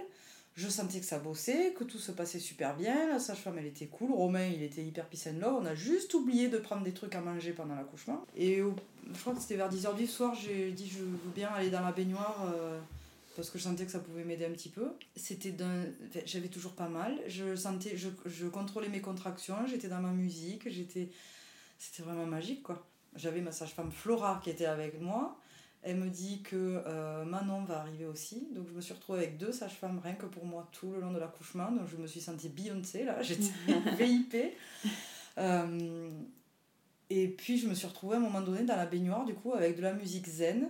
je sentais que ça bossait, que tout se passait super bien, la sage-femme elle était cool, Romain il était hyper peace and on a juste oublié de prendre des trucs à manger pendant l'accouchement. Et je crois que c'était vers 10h du soir, j'ai dit je veux bien aller dans la baignoire euh, parce que je sentais que ça pouvait m'aider un petit peu. C'était d'un... j'avais toujours pas mal, je sentais, je contrôlais mes contractions, j'étais dans ma musique, j'étais... C'était vraiment magique quoi. J'avais ma sage-femme Flora qui était avec moi. Elle me dit que euh, Manon va arriver aussi. Donc je me suis retrouvée avec deux sages-femmes rien que pour moi tout le long de l'accouchement. Donc je me suis sentie Beyoncé là, j'étais VIP. Euh, et puis je me suis retrouvée à un moment donné dans la baignoire du coup avec de la musique zen,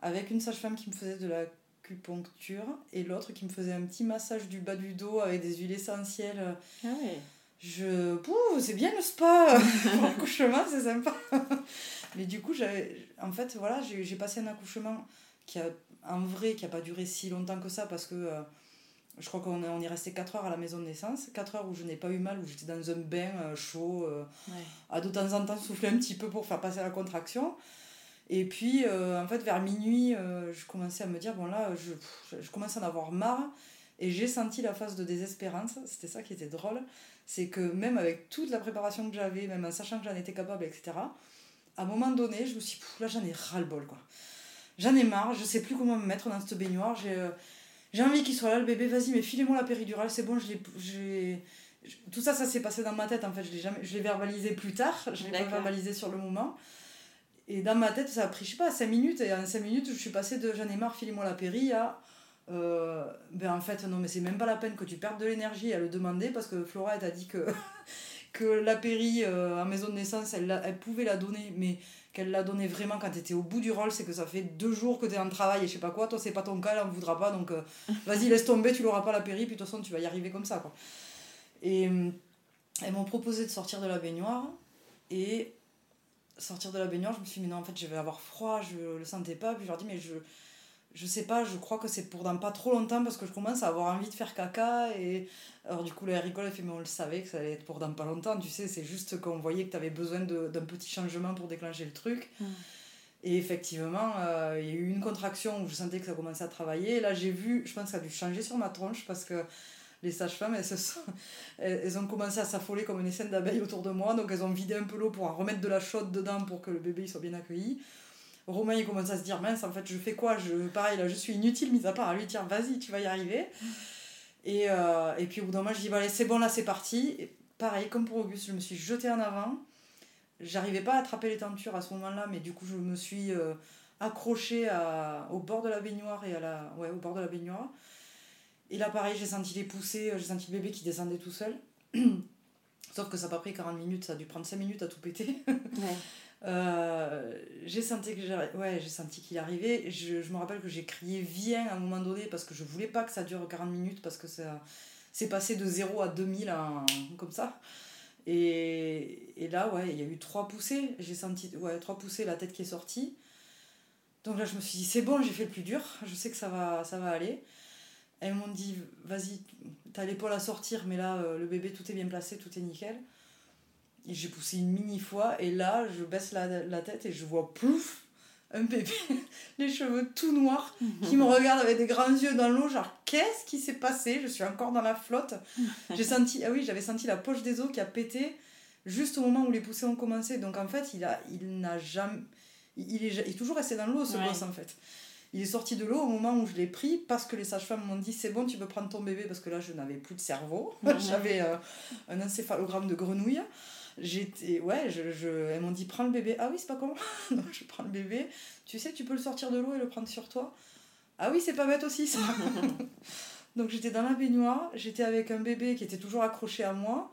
avec une sage-femme qui me faisait de la acupuncture et l'autre qui me faisait un petit massage du bas du dos avec des huiles essentielles. Ah ouais. Je. Pouh, c'est bien le spa pour l'accouchement, c'est sympa. Mais du coup. En fait, voilà, j'ai passé un accouchement qui a. En vrai, qui a pas duré si longtemps que ça parce que. euh, je crois qu'on est, on est resté 4 heures à la maison de naissance. 4 heures où je n'ai pas eu mal, où j'étais dans un bain euh, chaud, euh, Ouais. à de temps en temps souffler un petit peu pour faire passer la contraction. Et puis, en fait, vers minuit, je commençais à me dire, bon là, je, je commençais à en avoir marre. Et j'ai senti la phase de désespérance. C'était ça qui était drôle. C'est que même avec toute la préparation que j'avais, même en sachant que j'en étais capable, etc., à un moment donné, je me suis dit, là, j'en ai ras-le-bol, quoi. J'en ai marre, je sais plus comment me mettre dans cette baignoire. J'ai j'ai envie qu'il soit là, le bébé, vas-y, mais filez-moi la péridurale, c'est bon, je l'ai. Tout ça, ça s'est passé dans ma tête, en fait, je l'ai jamais... je l'ai verbalisé plus tard, je l'ai pas verbalisé sur le moment. Et dans ma tête, ça a pris, je sais pas, 5 minutes, et en 5 minutes, je suis passée de j'en ai marre, filez-moi la péri à. Euh, ben en fait, non, mais c'est même pas la peine que tu perdes de l'énergie à le demander parce que Flora, elle t'a dit que, que la péri euh, en maison de naissance, elle, elle pouvait la donner, mais qu'elle l'a donné vraiment quand t'étais au bout du rôle, c'est que ça fait deux jours que t'es en travail et je sais pas quoi, toi c'est pas ton cas, elle en voudra pas, donc euh, vas-y laisse tomber, tu l'auras pas la péri, puis de toute façon tu vas y arriver comme ça quoi. Et euh, elles m'ont proposé de sortir de la baignoire et sortir de la baignoire, je me suis dit mais non en fait je vais avoir froid, je le sentais pas, puis je leur dis mais je je sais pas, je crois que c'est pour dans pas trop longtemps parce que je commence à avoir envie de faire caca. Et alors, du coup, la rigole, elle fait, mais on le savait que ça allait être pour dans pas longtemps. Tu sais, c'est juste qu'on voyait que tu avais besoin d'un petit changement pour déclencher le truc. Mm. Et effectivement, euh, il y a eu une contraction où je sentais que ça commençait à travailler. Et là, j'ai vu, je pense que ça a dû changer sur ma tronche parce que les sages-femmes, elles, elles, ont commencé à s'affoler comme une scène d'abeilles autour de moi. Donc, elles ont vidé un peu l'eau pour en remettre de la chaude dedans pour que le bébé soit bien accueilli. Romain il commence à se dire mince en fait je fais quoi? Je pareil là je suis inutile mis à part à lui dire vas-y tu vas y arriver. Et, euh, et puis au bout d'un moment je dis allez c'est bon là c'est parti. Et pareil comme pour Auguste je me suis jetée en avant. J'arrivais pas à attraper les tentures à ce moment là mais du coup je me suis euh, accrochée à, au bord de la baignoire et à la ouais au bord de la baignoire. Et là pareil j'ai senti les poussées j'ai senti le bébé qui descendait tout seul. Sauf que ça n'a pas pris 40 minutes, ça a dû prendre 5 minutes à tout péter. Ouais. Euh, j'ai senti que ouais, j'ai senti qu'il arrivait. Je, je me rappelle que j'ai crié viens à un moment donné parce que je voulais pas que ça dure 40 minutes parce que ça c'est passé de 0 à 2000 comme ça. Et, et là, ouais, il y a eu trois poussées. J'ai senti, ouais, trois poussées, la tête qui est sortie. Donc là, je me suis dit, c'est bon, j'ai fait le plus dur. Je sais que ça va, ça va aller. Elles m'ont dit, vas-y, t'as l'épaule à sortir, mais là, euh, le bébé, tout est bien placé, tout est nickel. J'ai poussé une mini fois, et là, je baisse la, la tête et je vois plouf, un bébé, les cheveux tout noirs, qui me regarde avec des grands yeux dans l'eau, genre qu'est-ce qui s'est passé? Je suis encore dans la flotte. J'ai senti, ah oui, j'avais senti la poche des os qui a pété juste au moment où les poussées ont commencé. Donc en fait, il a, il n'a jamais, il est, il est toujours resté dans l'eau ce gosse en fait. Il est sorti de l'eau au moment où je l'ai pris parce que les sages-femmes m'ont dit c'est bon, tu peux prendre ton bébé parce que là je n'avais plus de cerveau. J'avais euh, un encéphalogramme de grenouille j'étais ouais je, je elles m'ont dit prends le bébé. Ah oui c'est pas comment donc je prends le bébé. Tu sais tu peux le sortir de l'eau et le prendre sur toi. Ah oui c'est pas bête aussi ça. Donc j'étais dans la baignoire. J'étais avec un bébé qui était toujours accroché à moi.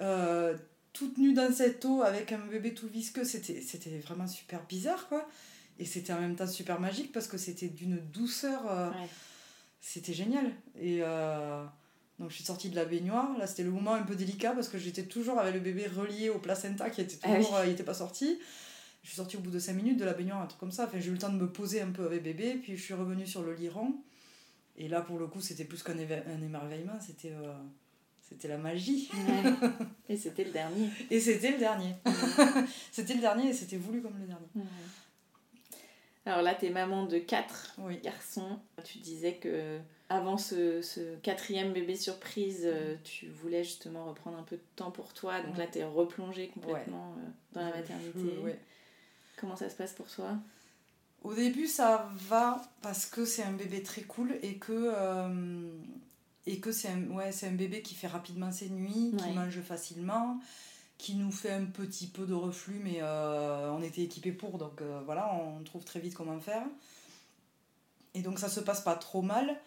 Euh, toute nue dans cette eau avec un bébé tout visqueux. C'était c'était vraiment super bizarre quoi. Et c'était en même temps super magique parce que c'était d'une douceur euh, c'était génial. Et euh, donc je suis sortie de la baignoire. Là, c'était le moment un peu délicat parce que j'étais toujours avec le bébé relié au placenta qui était ah toujours, euh, il n'était pas sorti. Je suis sortie au bout de 5 minutes de la baignoire, un truc comme ça. Enfin, j'ai eu le temps de me poser un peu avec bébé. Puis je suis revenue sur le lit rond. Et là, pour le coup, c'était plus qu'un un émerveillement. C'était euh, c'était la magie. Et c'était le dernier. Et c'était le dernier. c'était le dernier et c'était voulu comme le dernier. Alors là, tu es maman de 4 garçons. Tu disais que avant ce, ce, quatrième bébé surprise, euh, mm. tu voulais justement reprendre un peu de temps pour toi. Donc là, tu es replongée complètement euh, dans la maternité. Comment ça se passe pour toi? Au début, ça va parce que c'est un bébé très cool et que, euh, et que c'est un, ouais, un bébé qui fait rapidement ses nuits, qui mange facilement, qui nous fait un petit peu de reflux, mais on était équipés pour. Donc voilà, on trouve très vite comment faire. Et donc ça se passe pas trop mal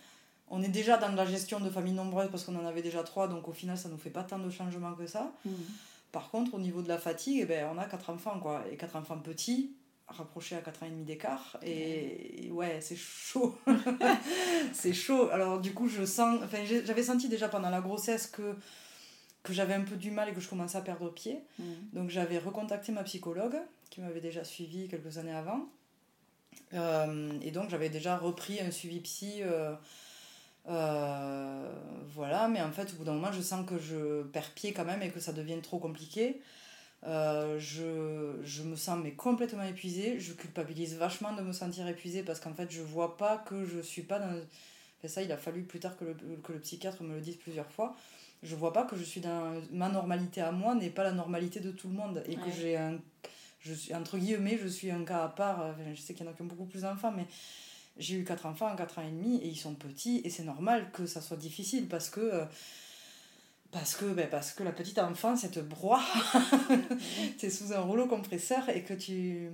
on est déjà dans la gestion de familles nombreuses parce qu'on en avait déjà trois, donc au final, ça ne nous fait pas tant de changements que ça. Mhm. Par contre, au niveau de la fatigue, eh ben, on a quatre enfants, quoi. Et quatre enfants petits, rapprochés à 4 ans et demi d'écart. Et, ouais, c'est chaud. c'est chaud. Alors, du coup, je sens. Enfin, j'avais senti déjà pendant la grossesse que, que j'avais un peu du mal et que je commençais à perdre pied. Mhm. Donc, j'avais recontacté ma psychologue, qui m'avait déjà suivi quelques années avant. Euh, et donc, j'avais déjà repris un suivi psy. Euh, euh, voilà, mais en fait, au bout d'un moment, je sens que je perds pied quand même et que ça devient trop compliqué. je, je, me sens mais complètement épuisée. Je culpabilise vachement de me sentir épuisée parce qu'en fait, je vois pas que je suis pas dans. ça, il a fallu plus tard que le, que le psychiatre me le dise plusieurs fois. Je vois pas que je suis dans. Ma normalité à moi n'est pas la normalité de tout le monde. Et que j'ai un. Je suis, entre guillemets, je suis un cas à part. je sais qu'il y en a qui ont beaucoup plus d'enfants, mais j'ai eu quatre enfants, quatre ans et demi, et ils sont petits, et c'est normal que ça soit difficile parce que. Euh, parce que, ben parce que la petite enfance, elle te broie. es sous un rouleau compresseur et que tu,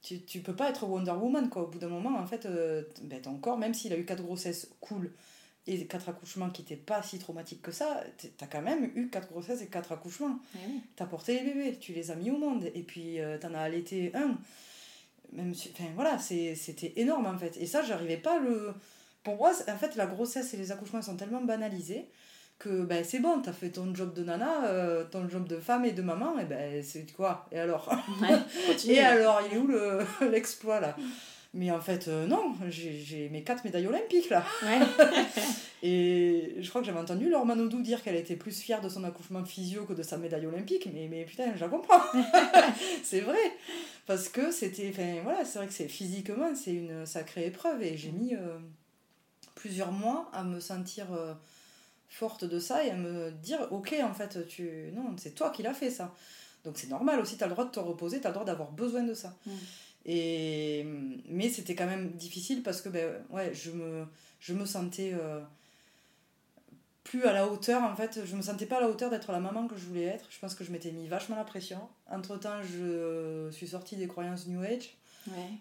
tu, tu peux pas être Wonder Woman, quoi. Au bout d'un moment, en fait, euh, ben ton corps, même s'il a eu quatre grossesses cool et quatre accouchements qui n'étaient pas si traumatiques que ça, tu as quand même eu quatre grossesses et quatre accouchements. Tu as porté les bébés, tu les as mis au monde, et puis euh, tu en as allaité un même enfin voilà c'était énorme en fait. Et ça j'arrivais pas le pour moi en fait la grossesse et les accouchements sont tellement banalisés que ben c'est bon t'as fait ton job de nana euh, ton job de femme et de maman et ben c'est quoi? Et alors? Et alors il est où l'exploit là? Mais en fait, euh, non, j'ai mes quatre médailles olympiques là. et je crois que j'avais entendu Laure Manodou dire qu'elle était plus fière de son accouchement physio que de sa médaille olympique, mais, mais putain, je la comprends. c'est vrai. Parce que c'était. Enfin voilà, c'est vrai que c'est physiquement, c'est une sacrée épreuve et j'ai mis euh, plusieurs mois à me sentir. Euh, forte de ça et à me dire ok en fait tu non c'est toi qui l'as fait ça donc c'est normal aussi tu as le droit de te reposer tu as le droit d'avoir besoin de ça mm. Et, mais c'était quand même difficile parce que ben, ouais, je, me, je me sentais euh, plus à la hauteur en fait. Je me sentais pas à la hauteur d'être la maman que je voulais être. Je pense que je m'étais mis vachement la pression. Entre temps, je suis sortie des croyances New Age.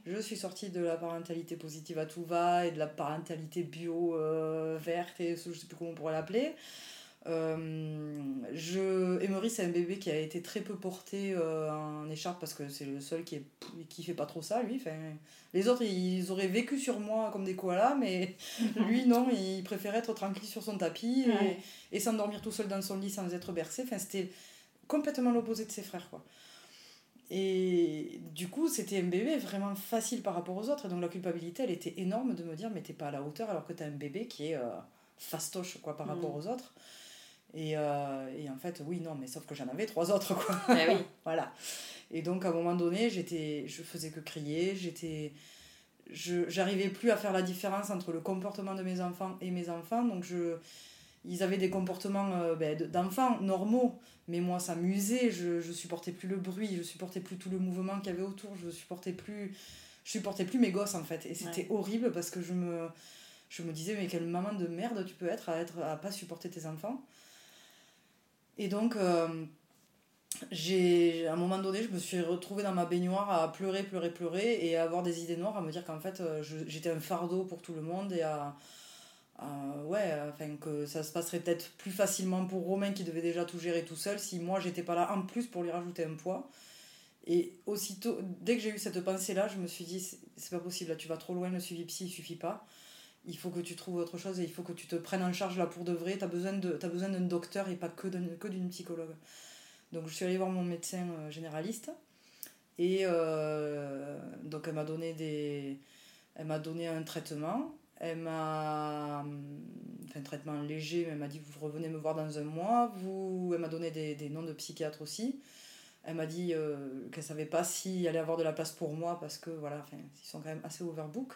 Je suis sortie de la parentalité positive à tout va et de la parentalité bio euh, verte et je sais plus comment on pourrait l'appeler. Euh, je... Emery, c'est un bébé qui a été très peu porté euh, en écharpe parce que c'est le seul qui, est... qui fait pas trop ça, lui. Enfin, les autres, ils auraient vécu sur moi comme des koalas, mais lui, non, il préférait être tranquille sur son tapis et, s'endormir tout seul dans son lit sans être bercé. Enfin, c'était complètement l'opposé de ses frères, quoi. Et du coup, c'était un bébé vraiment facile par rapport aux autres. Et donc la culpabilité, elle était énorme de me dire, mais t'es pas à la hauteur alors que t'as un bébé qui est euh, fastoche quoi, par rapport mm. aux autres. Et, euh, et, en fait, oui, non, mais sauf que j'en avais trois autres, quoi. Ah oui. voilà. Et donc, à un moment donné, j'étais, je faisais que crier, j'étais... Je, j'arrivais plus à faire la différence entre le comportement de mes enfants et mes enfants. Donc, je, ils avaient des comportements euh, ben, d'enfants normaux, mais moi, ça m'usait. Je, je supportais plus le bruit, je supportais plus tout le mouvement qu'il y avait autour, je supportais plus... Je supportais plus mes gosses, en fait. Et c'était horrible parce que je me... Je me disais, mais quelle maman de merde tu peux être à, être, à pas supporter tes enfants et donc, euh, à un moment donné, je me suis retrouvée dans ma baignoire à pleurer, pleurer, pleurer et à avoir des idées noires, à me dire qu'en fait, euh, j'étais un fardeau pour tout le monde et à. ouais, enfin, que ça se passerait peut-être plus facilement pour Romain qui devait déjà tout gérer tout seul si moi j'étais pas là en plus pour lui rajouter un poids. Et aussitôt, dès que j'ai eu cette pensée-là, je me suis dit, c'est pas possible, là tu vas trop loin, le suivi psy, il suffit pas il faut que tu trouves autre chose et il faut que tu te prennes en charge là pour de vrai. Tu as besoin d'un docteur et pas que d'une psychologue. Donc je suis allée voir mon médecin euh, généraliste et euh, donc elle m'a donné des elle m'a donné un traitement. Elle m'a enfin un traitement léger, mais elle m'a dit vous revenez me voir dans un mois. Vous elle m'a donné des, des, noms de psychiatres aussi. Elle m'a dit euh, qu'elle savait pas s'il allait avoir de la place pour moi parce que voilà, ils sont quand même assez overbook.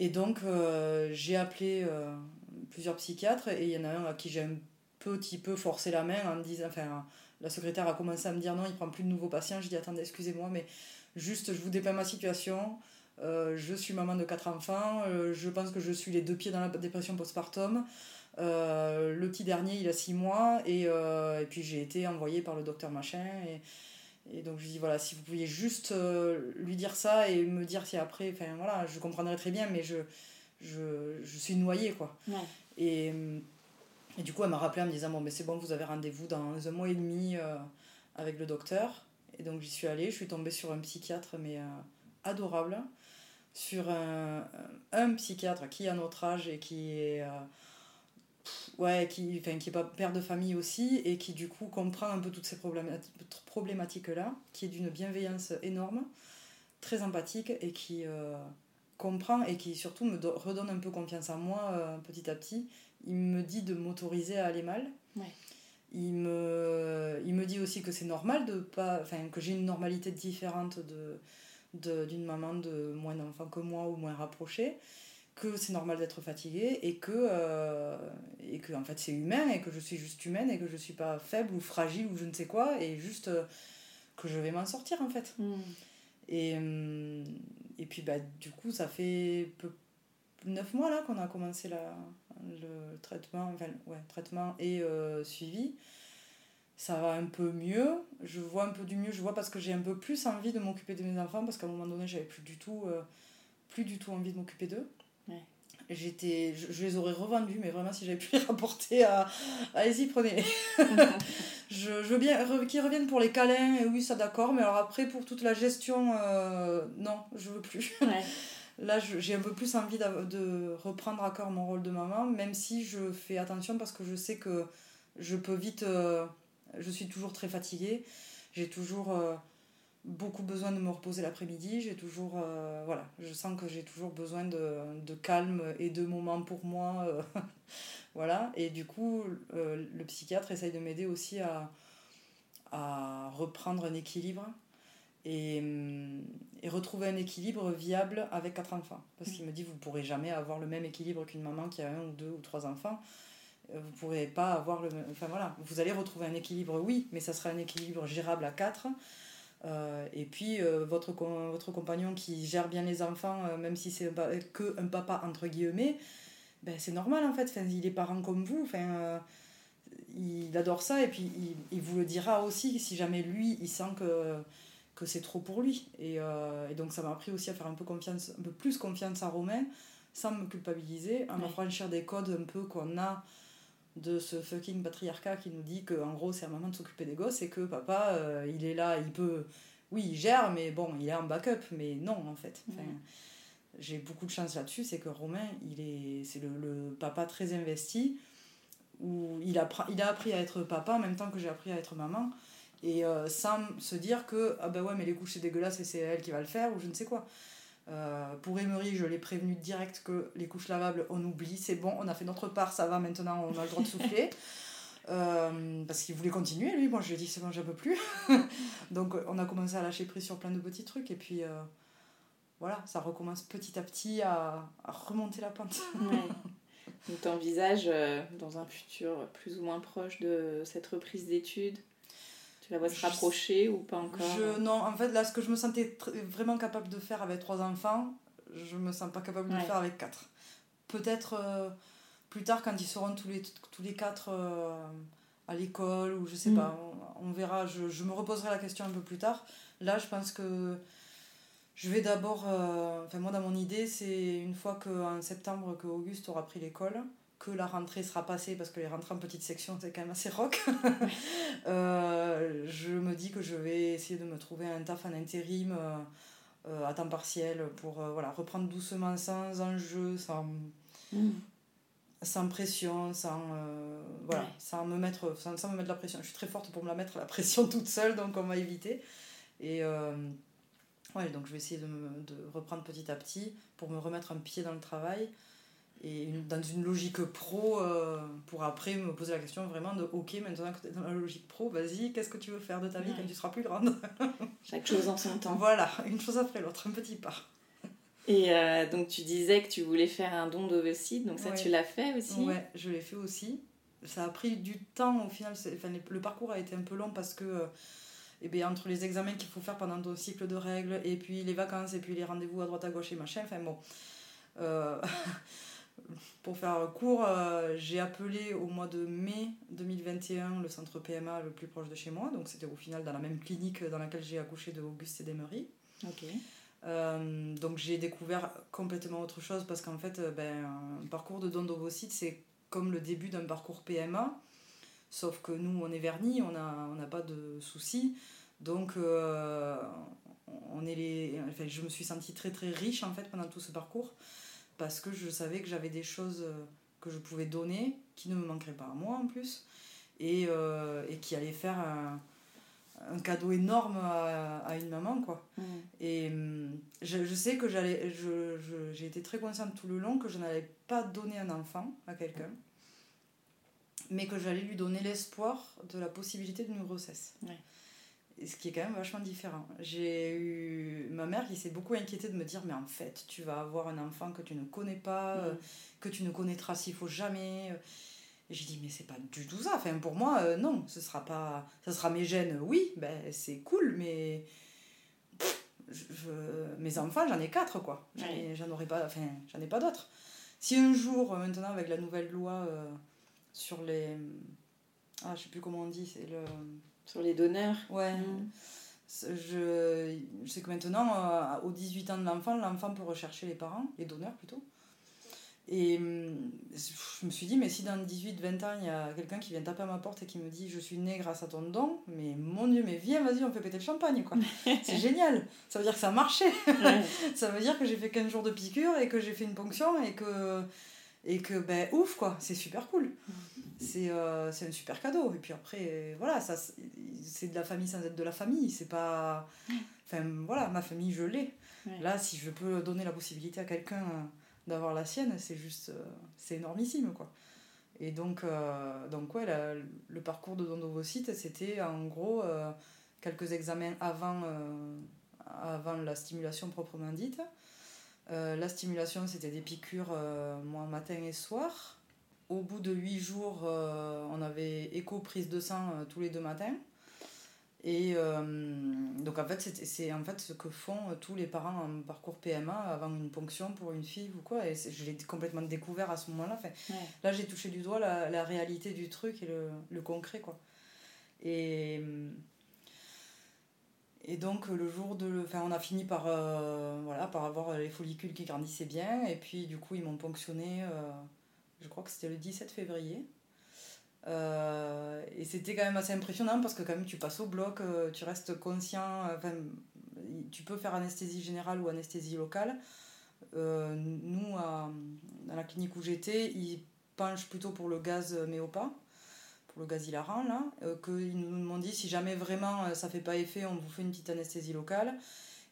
Et donc, euh, j'ai appelé euh, plusieurs psychiatres et il y en a un à qui j'ai un petit peu forcé la main en me disant, enfin, la secrétaire a commencé à me dire non, il prend plus de nouveaux patients. Je dis attendez, excusez-moi, mais juste, je vous dépeins ma situation. Euh, je suis maman de quatre enfants. je pense que je suis les deux pieds dans la dépression postpartum. le petit dernier, il a six mois. Et, et puis, j'ai été envoyée par le docteur machin. Et donc je lui dis voilà, si vous pouviez juste euh, lui dire ça et me dire si après, enfin voilà, je comprendrais très bien, mais je, je, je suis noyée quoi. Et, et, du coup, elle m'a rappelé en me disant bon, mais c'est bon, vous avez rendez-vous dans un mois et demi euh, avec le docteur. Et donc j'y suis allée, je suis tombée sur un psychiatre, mais euh, adorable, sur un, un, psychiatre qui a notre âge et qui est ouais, qui, enfin, qui est pas père de famille aussi, et qui du coup comprend un peu toutes ces problématiques-là, qui est d'une bienveillance énorme, très empathique, et qui euh, comprend, et qui surtout me redonne un peu confiance en moi euh, petit à petit. Il me dit de m'autoriser à aller mal. Il me, il me dit aussi que c'est normal de pas. Enfin, que j'ai une normalité différente de d'une maman de moins d'enfants que moi ou moins rapprochée que c'est normal d'être fatiguée et que, euh, et que en fait c'est humain et que je suis juste humaine et que je suis pas faible ou fragile ou je ne sais quoi et juste euh, que je vais m'en sortir en fait. Hmm. Et, euh, et puis bah, du coup ça fait peu, 9 mois là qu'on a commencé la, le traitement, enfin, ouais, traitement et suivi. Ça va un peu mieux, je vois un peu du mieux, je vois parce que j'ai un peu plus envie de m'occuper de mes enfants parce qu'à un moment donné j'avais plus du tout, plus du tout envie de m'occuper d'eux j'étais je, les aurais revendus mais vraiment si j'avais pu les rapporter à allez-y prenez. Je, je veux bien qu'ils reviennent pour les câlins et oui ça d'accord mais alors après pour toute la gestion euh, non je veux plus. Là j'ai un peu plus envie de reprendre à corps mon rôle de maman même si je fais attention parce que je sais que je peux vite euh, je suis toujours très fatiguée. J'ai toujours euh, beaucoup besoin de me reposer l'après-midi. J'ai toujours, euh, voilà, je sens que j'ai toujours besoin de, de, calme et de moments pour moi. Euh, voilà, et du coup, euh, le psychiatre essaye de m'aider aussi à, à reprendre un équilibre et, et, retrouver un équilibre viable avec quatre enfants. Parce qu'il me dit, vous pourrez jamais avoir le même équilibre qu'une maman qui a un ou deux ou trois enfants. Vous pourrez pas avoir le même... Enfin voilà, vous allez retrouver un équilibre, oui, mais ça sera un équilibre gérable à quatre euh, et puis euh, votre, votre compagnon qui gère bien les enfants, euh, même si c'est que un papa entre guillemets, ben, c'est normal en fait, enfin, il est parent comme vous, enfin, il adore ça. Et puis il, il, vous le dira aussi si jamais lui il sent que, que c'est trop pour lui. Et, et donc ça m'a appris aussi à faire un peu, confiance, un peu plus confiance à Romain sans me culpabiliser, à m'affranchir des codes un peu qu'on a de ce fucking patriarcat qui nous dit que en gros c'est à maman de s'occuper des gosses et que papa euh, il est là il peut oui il gère mais bon il est en backup mais non en fait. J'ai beaucoup de chance là-dessus c'est que Romain il est c'est le, papa très investi où il a, il a appris à être papa en même temps que j'ai appris à être maman et euh, sans se dire que ah ben ouais mais les couches c'est dégueulasse et c'est elle qui va le faire ou je ne sais quoi euh, pour Emery, je l'ai prévenu direct que les couches lavables, on oublie, c'est bon, on a fait notre part, ça va, maintenant on a le droit de souffler. Euh, parce qu'il voulait continuer, lui, moi je lui ai dit c'est bon, j'en peux plus. Donc on a commencé à lâcher prise sur plein de petits trucs, et puis euh, voilà, ça recommence petit à petit à, remonter la pente. Donc tu envisages dans un futur plus ou moins proche de cette reprise d'études? Tu la vois se rapprocher ou pas encore je, Non, en fait, là, ce que je me sentais vraiment capable de faire avec trois enfants, je me sens pas capable de le faire avec quatre. Peut-être euh, plus tard, quand ils seront tous les, tous les quatre euh, à l'école, ou je sais mm. pas, on, verra. Je, je, me reposerai la question un peu plus tard. Là, je pense que je vais d'abord. Euh, enfin, moi, dans mon idée, c'est une fois qu'en septembre, que Auguste aura pris l'école que la rentrée sera passée, parce que les rentrées en petite section, c'est quand même assez rock, euh, je me dis que je vais essayer de me trouver un taf en intérim euh, euh, à temps partiel pour voilà, reprendre doucement, sans enjeu, sans, mm. sans pression, sans, voilà, sans, me mettre, sans, sans, me mettre la pression. Je suis très forte pour me la mettre la pression toute seule, donc on va éviter. Et ouais, donc je vais essayer de, me, de reprendre petit à petit pour me remettre un pied dans le travail et dans une logique pro euh, pour après me poser la question vraiment de ok maintenant que tu es dans la logique pro vas-y qu'est-ce que tu veux faire de ta vie quand tu seras plus grande? Chaque chose en son temps. Voilà une chose après l'autre un petit pas. Et euh, donc tu disais que tu voulais faire un don d'ovocytes donc ça tu l'as fait aussi? Ouais je l'ai fait aussi. Ça a pris du temps au final enfin, le parcours a été un peu long parce que et eh bien, entre les examens qu'il faut faire pendant ton cycle de règles et puis les vacances et puis les rendez-vous à droite à gauche et machin enfin bon euh, pour faire court, euh, j'ai appelé au mois de mai 2021 le centre PMA le plus proche de chez moi. Donc c'était au final dans la même clinique dans laquelle j'ai accouché de Auguste et d'Emery. Euh, donc j'ai découvert complètement autre chose parce qu'en fait, euh, ben, un parcours de don d'ovocytes, c'est comme le début d'un parcours PMA. Sauf que nous, on est vernis, on n'a on pas de soucis. Donc, on est les... enfin, je me suis sentie très très riche en fait pendant tout ce parcours parce que je savais que j'avais des choses euh, que je pouvais donner qui ne me manqueraient pas à moi en plus et, euh, et qui allaient faire un, un cadeau énorme à, à, une maman quoi. Et hum, je, je, sais que j'allais je, je, j'ai été très consciente tout le long que je n'allais pas donner un enfant à quelqu'un mais que j'allais lui donner l'espoir de la possibilité d'une grossesse. Ce qui est quand même vachement différent. J'ai eu ma mère qui s'est beaucoup inquiétée de me dire mais en fait tu vas avoir un enfant que tu ne connais pas, mm. euh, que tu ne connaîtras s'il faut jamais. Et j'ai dit mais c'est pas du tout ça. Enfin pour moi euh, non, ce sera pas, ça sera mes gènes. Oui, ben c'est cool, mais mes enfants j'en ai quatre quoi. J'en aurais pas, enfin j'en ai pas d'autres. Si un jour maintenant avec la nouvelle loi sur les. Ah, je sais plus comment on dit, c'est le. Sur les donneurs Ouais. Mm. Je, je, sais que maintenant, euh, aux 18 ans de l'enfant, l'enfant peut rechercher les parents, les donneurs plutôt. Et mm, je me suis dit, mais si dans 18-20 ans, il y a quelqu'un qui vient taper à ma porte et qui me dit Je suis né grâce à ton don, mais mon Dieu, mais viens, vas-y, on fait péter le champagne, quoi. C'est génial. Ça veut dire que ça a marché. ça veut dire que j'ai fait 15 jours de piqûre et que j'ai fait une ponction et que et que, ben, ouf, quoi, c'est super cool. C'est euh, un super cadeau. Et puis après, voilà, ça c'est de la famille sans être de la famille. C'est pas. Enfin, voilà, ma famille, je l'ai. Là, si je peux donner la possibilité à quelqu'un euh, d'avoir la sienne, c'est juste. Euh, c'est énormissime, quoi. Et donc, donc ouais, le parcours de Don c'était en gros quelques examens avant, avant la stimulation proprement dite. Euh, la stimulation, c'était des piqûres euh, moi, matin et soir. Au bout de huit jours, euh, on avait écho prise de sang tous les deux matins. Et donc en fait, c'est en fait ce que font tous les parents en parcours PMA avant une ponction pour une fille ou quoi. Et je l'ai complètement découvert à ce moment-là. Là, j'ai touché du doigt la, la, réalité du truc et le, le concret. quoi. Et et donc le jour de... Enfin, on a fini par, euh, voilà, par avoir les follicules qui grandissaient bien. Et puis du coup, ils m'ont ponctionné, euh, je crois que c'était le 17 février. Euh, et c'était quand même assez impressionnant parce que quand même tu passes au bloc, tu restes conscient, enfin, tu peux faire anesthésie générale ou anesthésie locale. nous, à, la clinique où j'étais, ils penchent plutôt pour le gaz méopa pour le gaz hilarant, là, euh, qu'ils nous m'ont dit si jamais vraiment euh, ça fait pas effet, on vous fait une petite anesthésie locale.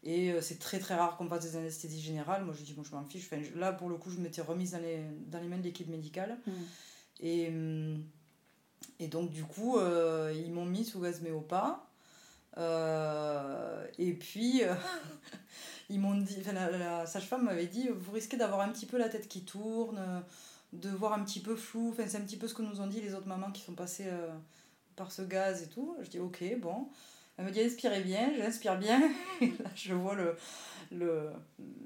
Et euh, c'est très très rare qu'on fasse des anesthésies générales. Moi je dis, bon, je m'en fiche. Enfin, là pour le coup, je m'étais remise dans les, dans les mains de l'équipe médicale. Mm. Et, hum, et donc du coup, ils m'ont mis sous gaz méopa. et puis, ils m'ont dit, la, la sage-femme m'avait dit, vous risquez d'avoir un petit peu la tête qui tourne de voir un petit peu flou. Enfin, c'est un petit peu ce que nous ont dit les autres mamans qui sont passées euh, par ce gaz et tout. Je dis ok, bon. Elle me dit inspirez bien, j'inspire bien. Et là, je vois le, le,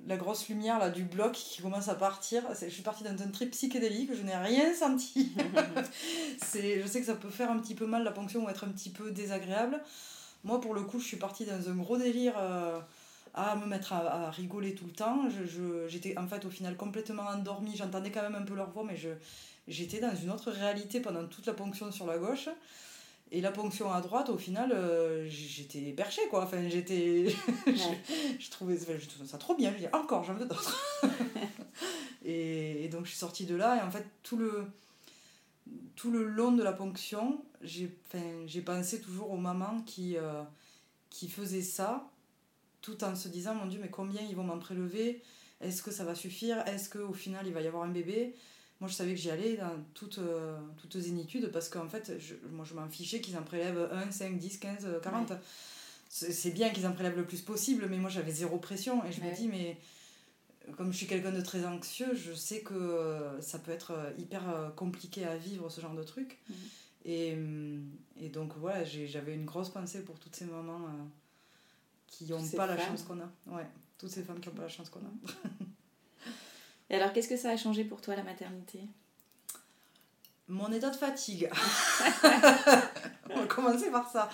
la grosse lumière là, du bloc qui commence à partir. Je suis partie dans un trip psychédélique, je n'ai rien senti. je sais que ça peut faire un petit peu mal la ponction ou être un petit peu désagréable. Moi, pour le coup, je suis partie dans un gros délire. Euh, à me mettre à, rigoler tout le temps. Je, j'étais en fait au final complètement endormie. J'entendais quand même un peu leur voix, mais j'étais dans une autre réalité pendant toute la ponction sur la gauche. Et la ponction à droite, au final, euh, j'étais perchée, quoi. Enfin, j'étais... je, trouvais, ça trop bien. Je dis, encore, j'en veux d'autres. et, et, donc, je suis sortie de là. Et en fait, tout le, tout le long de la ponction, j'ai, j'ai pensé toujours aux mamans qui, euh, qui faisaient ça tout en se disant mon Dieu, mais combien ils vont m'en prélever? Est-ce que ça va suffire? Est-ce qu'au final il va y avoir un bébé? Moi je savais que j'y allais dans toute, euh, toute zénitude parce qu'en fait, je, moi je m'en fichais qu'ils en prélèvent 1, 5, 10, 15, 40. C'est bien qu'ils en prélèvent le plus possible, mais moi j'avais zéro pression et je me dis, mais comme je suis quelqu'un de très anxieux, je sais que euh, ça peut être euh, hyper compliqué à vivre ce genre de truc. Mm. Et, et, donc voilà, j'avais une grosse pensée pour toutes ces mamans qui n'ont pas la chance qu'on a. Ouais, toutes ces femmes qui n'ont pas la chance qu'on a. Et alors, qu'est-ce que ça a changé pour toi, la maternité? Mon état de fatigue. On va commencer par ça.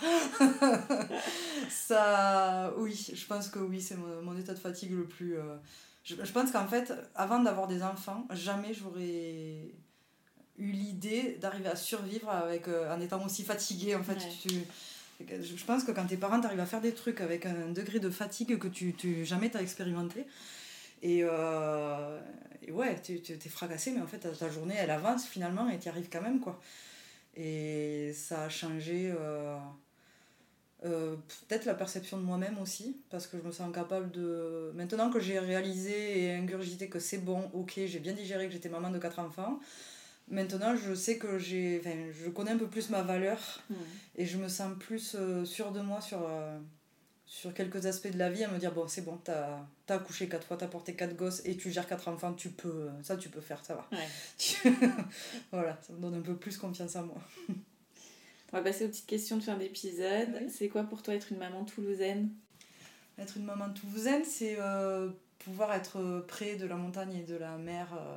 ça, oui, je pense que oui, c'est mon, état de fatigue le plus. Euh, je, je, pense qu'en fait, avant d'avoir des enfants, jamais j'aurais eu l'idée d'arriver à survivre avec, euh, en étant aussi fatiguée. En fait, tu, je pense que quand tes parents arrivent à faire des trucs avec un degré de fatigue que tu, tu jamais t'as expérimenté, et, euh, et, ouais, tu, tu es fracassé, mais en fait, ta, journée, elle avance finalement et tu y arrives quand même, quoi. Et ça a changé euh, euh, peut-être la perception de moi-même aussi, parce que je me sens capable de... Maintenant que j'ai réalisé et ingurgité que c'est bon, ok, j'ai bien digéré que j'étais maman de quatre enfants, Maintenant, je sais que j'ai, enfin, je connais un peu plus ma valeur Hmm. et je me sens plus sûre de moi sur, sur quelques aspects de la vie, à me dire bon, c'est bon, t'as as accouché quatre fois, t'as porté quatre gosses et tu gères quatre enfants, tu peux, euh, ça tu peux faire, ça va. Ouais. voilà, ça me donne un peu plus confiance en moi. On va passer aux petites questions de fin d'épisode. Oui. C'est quoi pour toi être une maman toulousaine? Être une maman toulousaine, c'est euh, pouvoir être près de la montagne et de la mer. euh,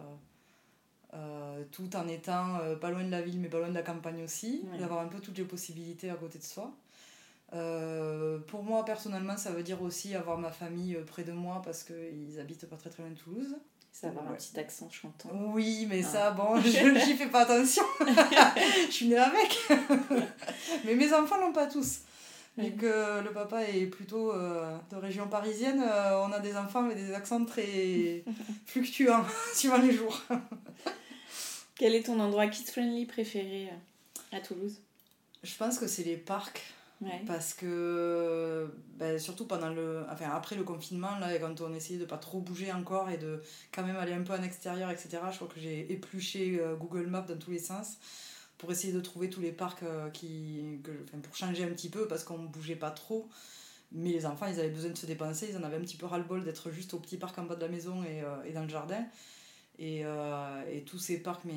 euh, tout en étant euh, pas loin de la ville mais pas loin de la campagne aussi, Ouais. d'avoir un peu toutes les possibilités à côté de soi. Euh, pour moi personnellement ça veut dire aussi avoir ma famille euh, près de moi parce qu'ils habitent pas très très loin de Toulouse. Ça va avoir un petit accent chantant. Oui mais Ah. ça bon je- j'y fais pas attention, je suis née avec. mais mes enfants l'ont pas tous. Vu que le papa est plutôt euh, de région parisienne, euh, on a des enfants avec des accents très fluctuants suivant les jours. Quel est ton endroit kids-friendly préféré euh, à Toulouse? Je pense que c'est les parcs Parce que ben, surtout pendant le enfin après le confinement là quand on essayait de pas trop bouger encore et de quand même aller un peu en extérieur etc je crois que j'ai épluché euh, Google Maps dans tous les sens pour essayer de trouver tous les parcs euh, qui pour changer un petit peu parce qu'on bougeait pas trop. Mais les enfants ils avaient besoin de se dépenser ils en avaient un petit peu ras le bol d'être juste au petit parc en bas de la maison et, euh, dans le jardin. Et, tous ces parcs mais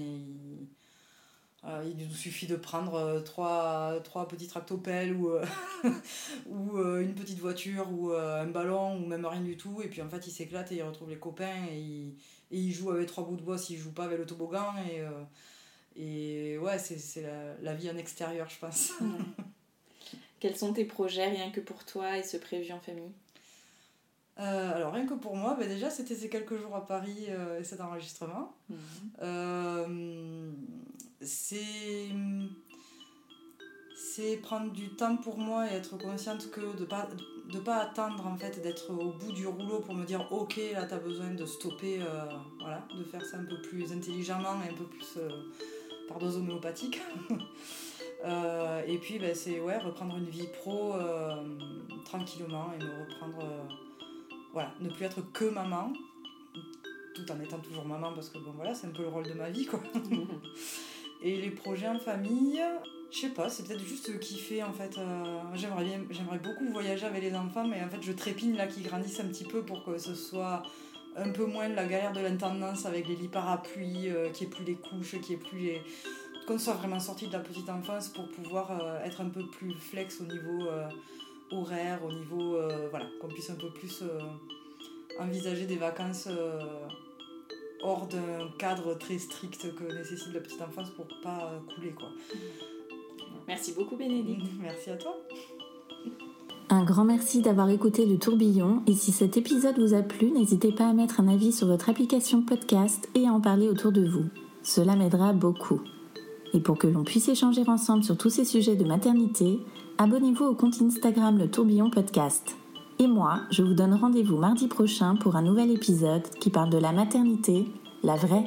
il nous suffit de prendre euh, trois, trois petits tractopelles ou, euh, ou euh, une petite voiture ou euh, un ballon ou même rien du tout. Et puis en fait, il s'éclate et il retrouve les copains et il, et il joue avec trois bouts de bois s'il joue pas avec le toboggan. Et, euh, et ouais, c'est la, la vie en extérieur, je pense. Quels sont tes projets rien que pour toi et ce prévu en famille? Euh, alors rien que pour moi, bah déjà c'était ces quelques jours à Paris euh, et cet enregistrement. Euh, c'est c'est prendre du temps pour moi et être consciente que de pas de pas attendre en fait d'être au bout du rouleau pour me dire ok là t'as besoin de stopper euh, voilà de faire ça un peu plus intelligemment et un peu plus euh, par dose homéopathique. Euh, et puis ben, c'est ouais reprendre une vie pro tranquillement et me reprendre voilà ne plus être que maman tout en étant toujours maman parce que bon voilà c'est un peu le rôle de ma vie quoi et les projets en famille je sais pas c'est peut-être juste kiffer en fait euh, j'aimerais beaucoup voyager avec les enfants mais en fait je trépigne là qu'ils grandissent un petit peu pour que ce soit un peu moins la galère de l'intendance avec les lits parapluies euh, n'y ait plus les couches n'y ait plus les qu'on soit vraiment sorti de la petite enfance pour pouvoir euh, être un peu plus flex au niveau euh, horaire, au niveau. voilà, qu'on puisse un peu plus envisager des vacances hors d'un cadre très strict que nécessite la petite enfance pour pas euh, couler, quoi. Merci beaucoup Bénédicte. Merci à toi. Un grand merci d'avoir écouté le tourbillon et si cet épisode vous a plu, n'hésitez pas à mettre un avis sur votre application podcast et à en parler autour de vous. Cela m'aidera beaucoup. Et pour que l'on puisse échanger ensemble sur tous ces sujets de maternité, abonnez-vous au compte Instagram Le Tourbillon Podcast. Et moi, je vous donne rendez-vous mardi prochain pour un nouvel épisode qui parle de la maternité, la vraie.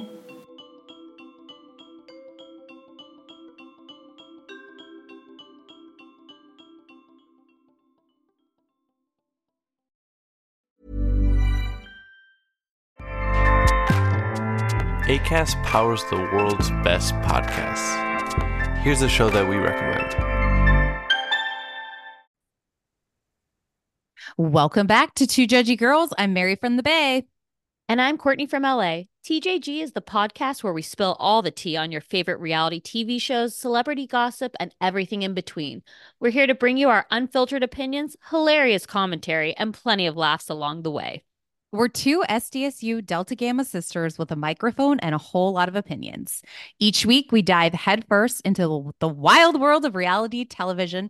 ACAST powers the world's best podcasts. Here's a show that we recommend. Welcome back to Two Judgy Girls. I'm Mary from the Bay. And I'm Courtney from LA. TJG is the podcast where we spill all the tea on your favorite reality TV shows, celebrity gossip, and everything in between. We're here to bring you our unfiltered opinions, hilarious commentary, and plenty of laughs along the way. We're two SDSU Delta Gamma sisters with a microphone and a whole lot of opinions. Each week, we dive headfirst into the wild world of reality television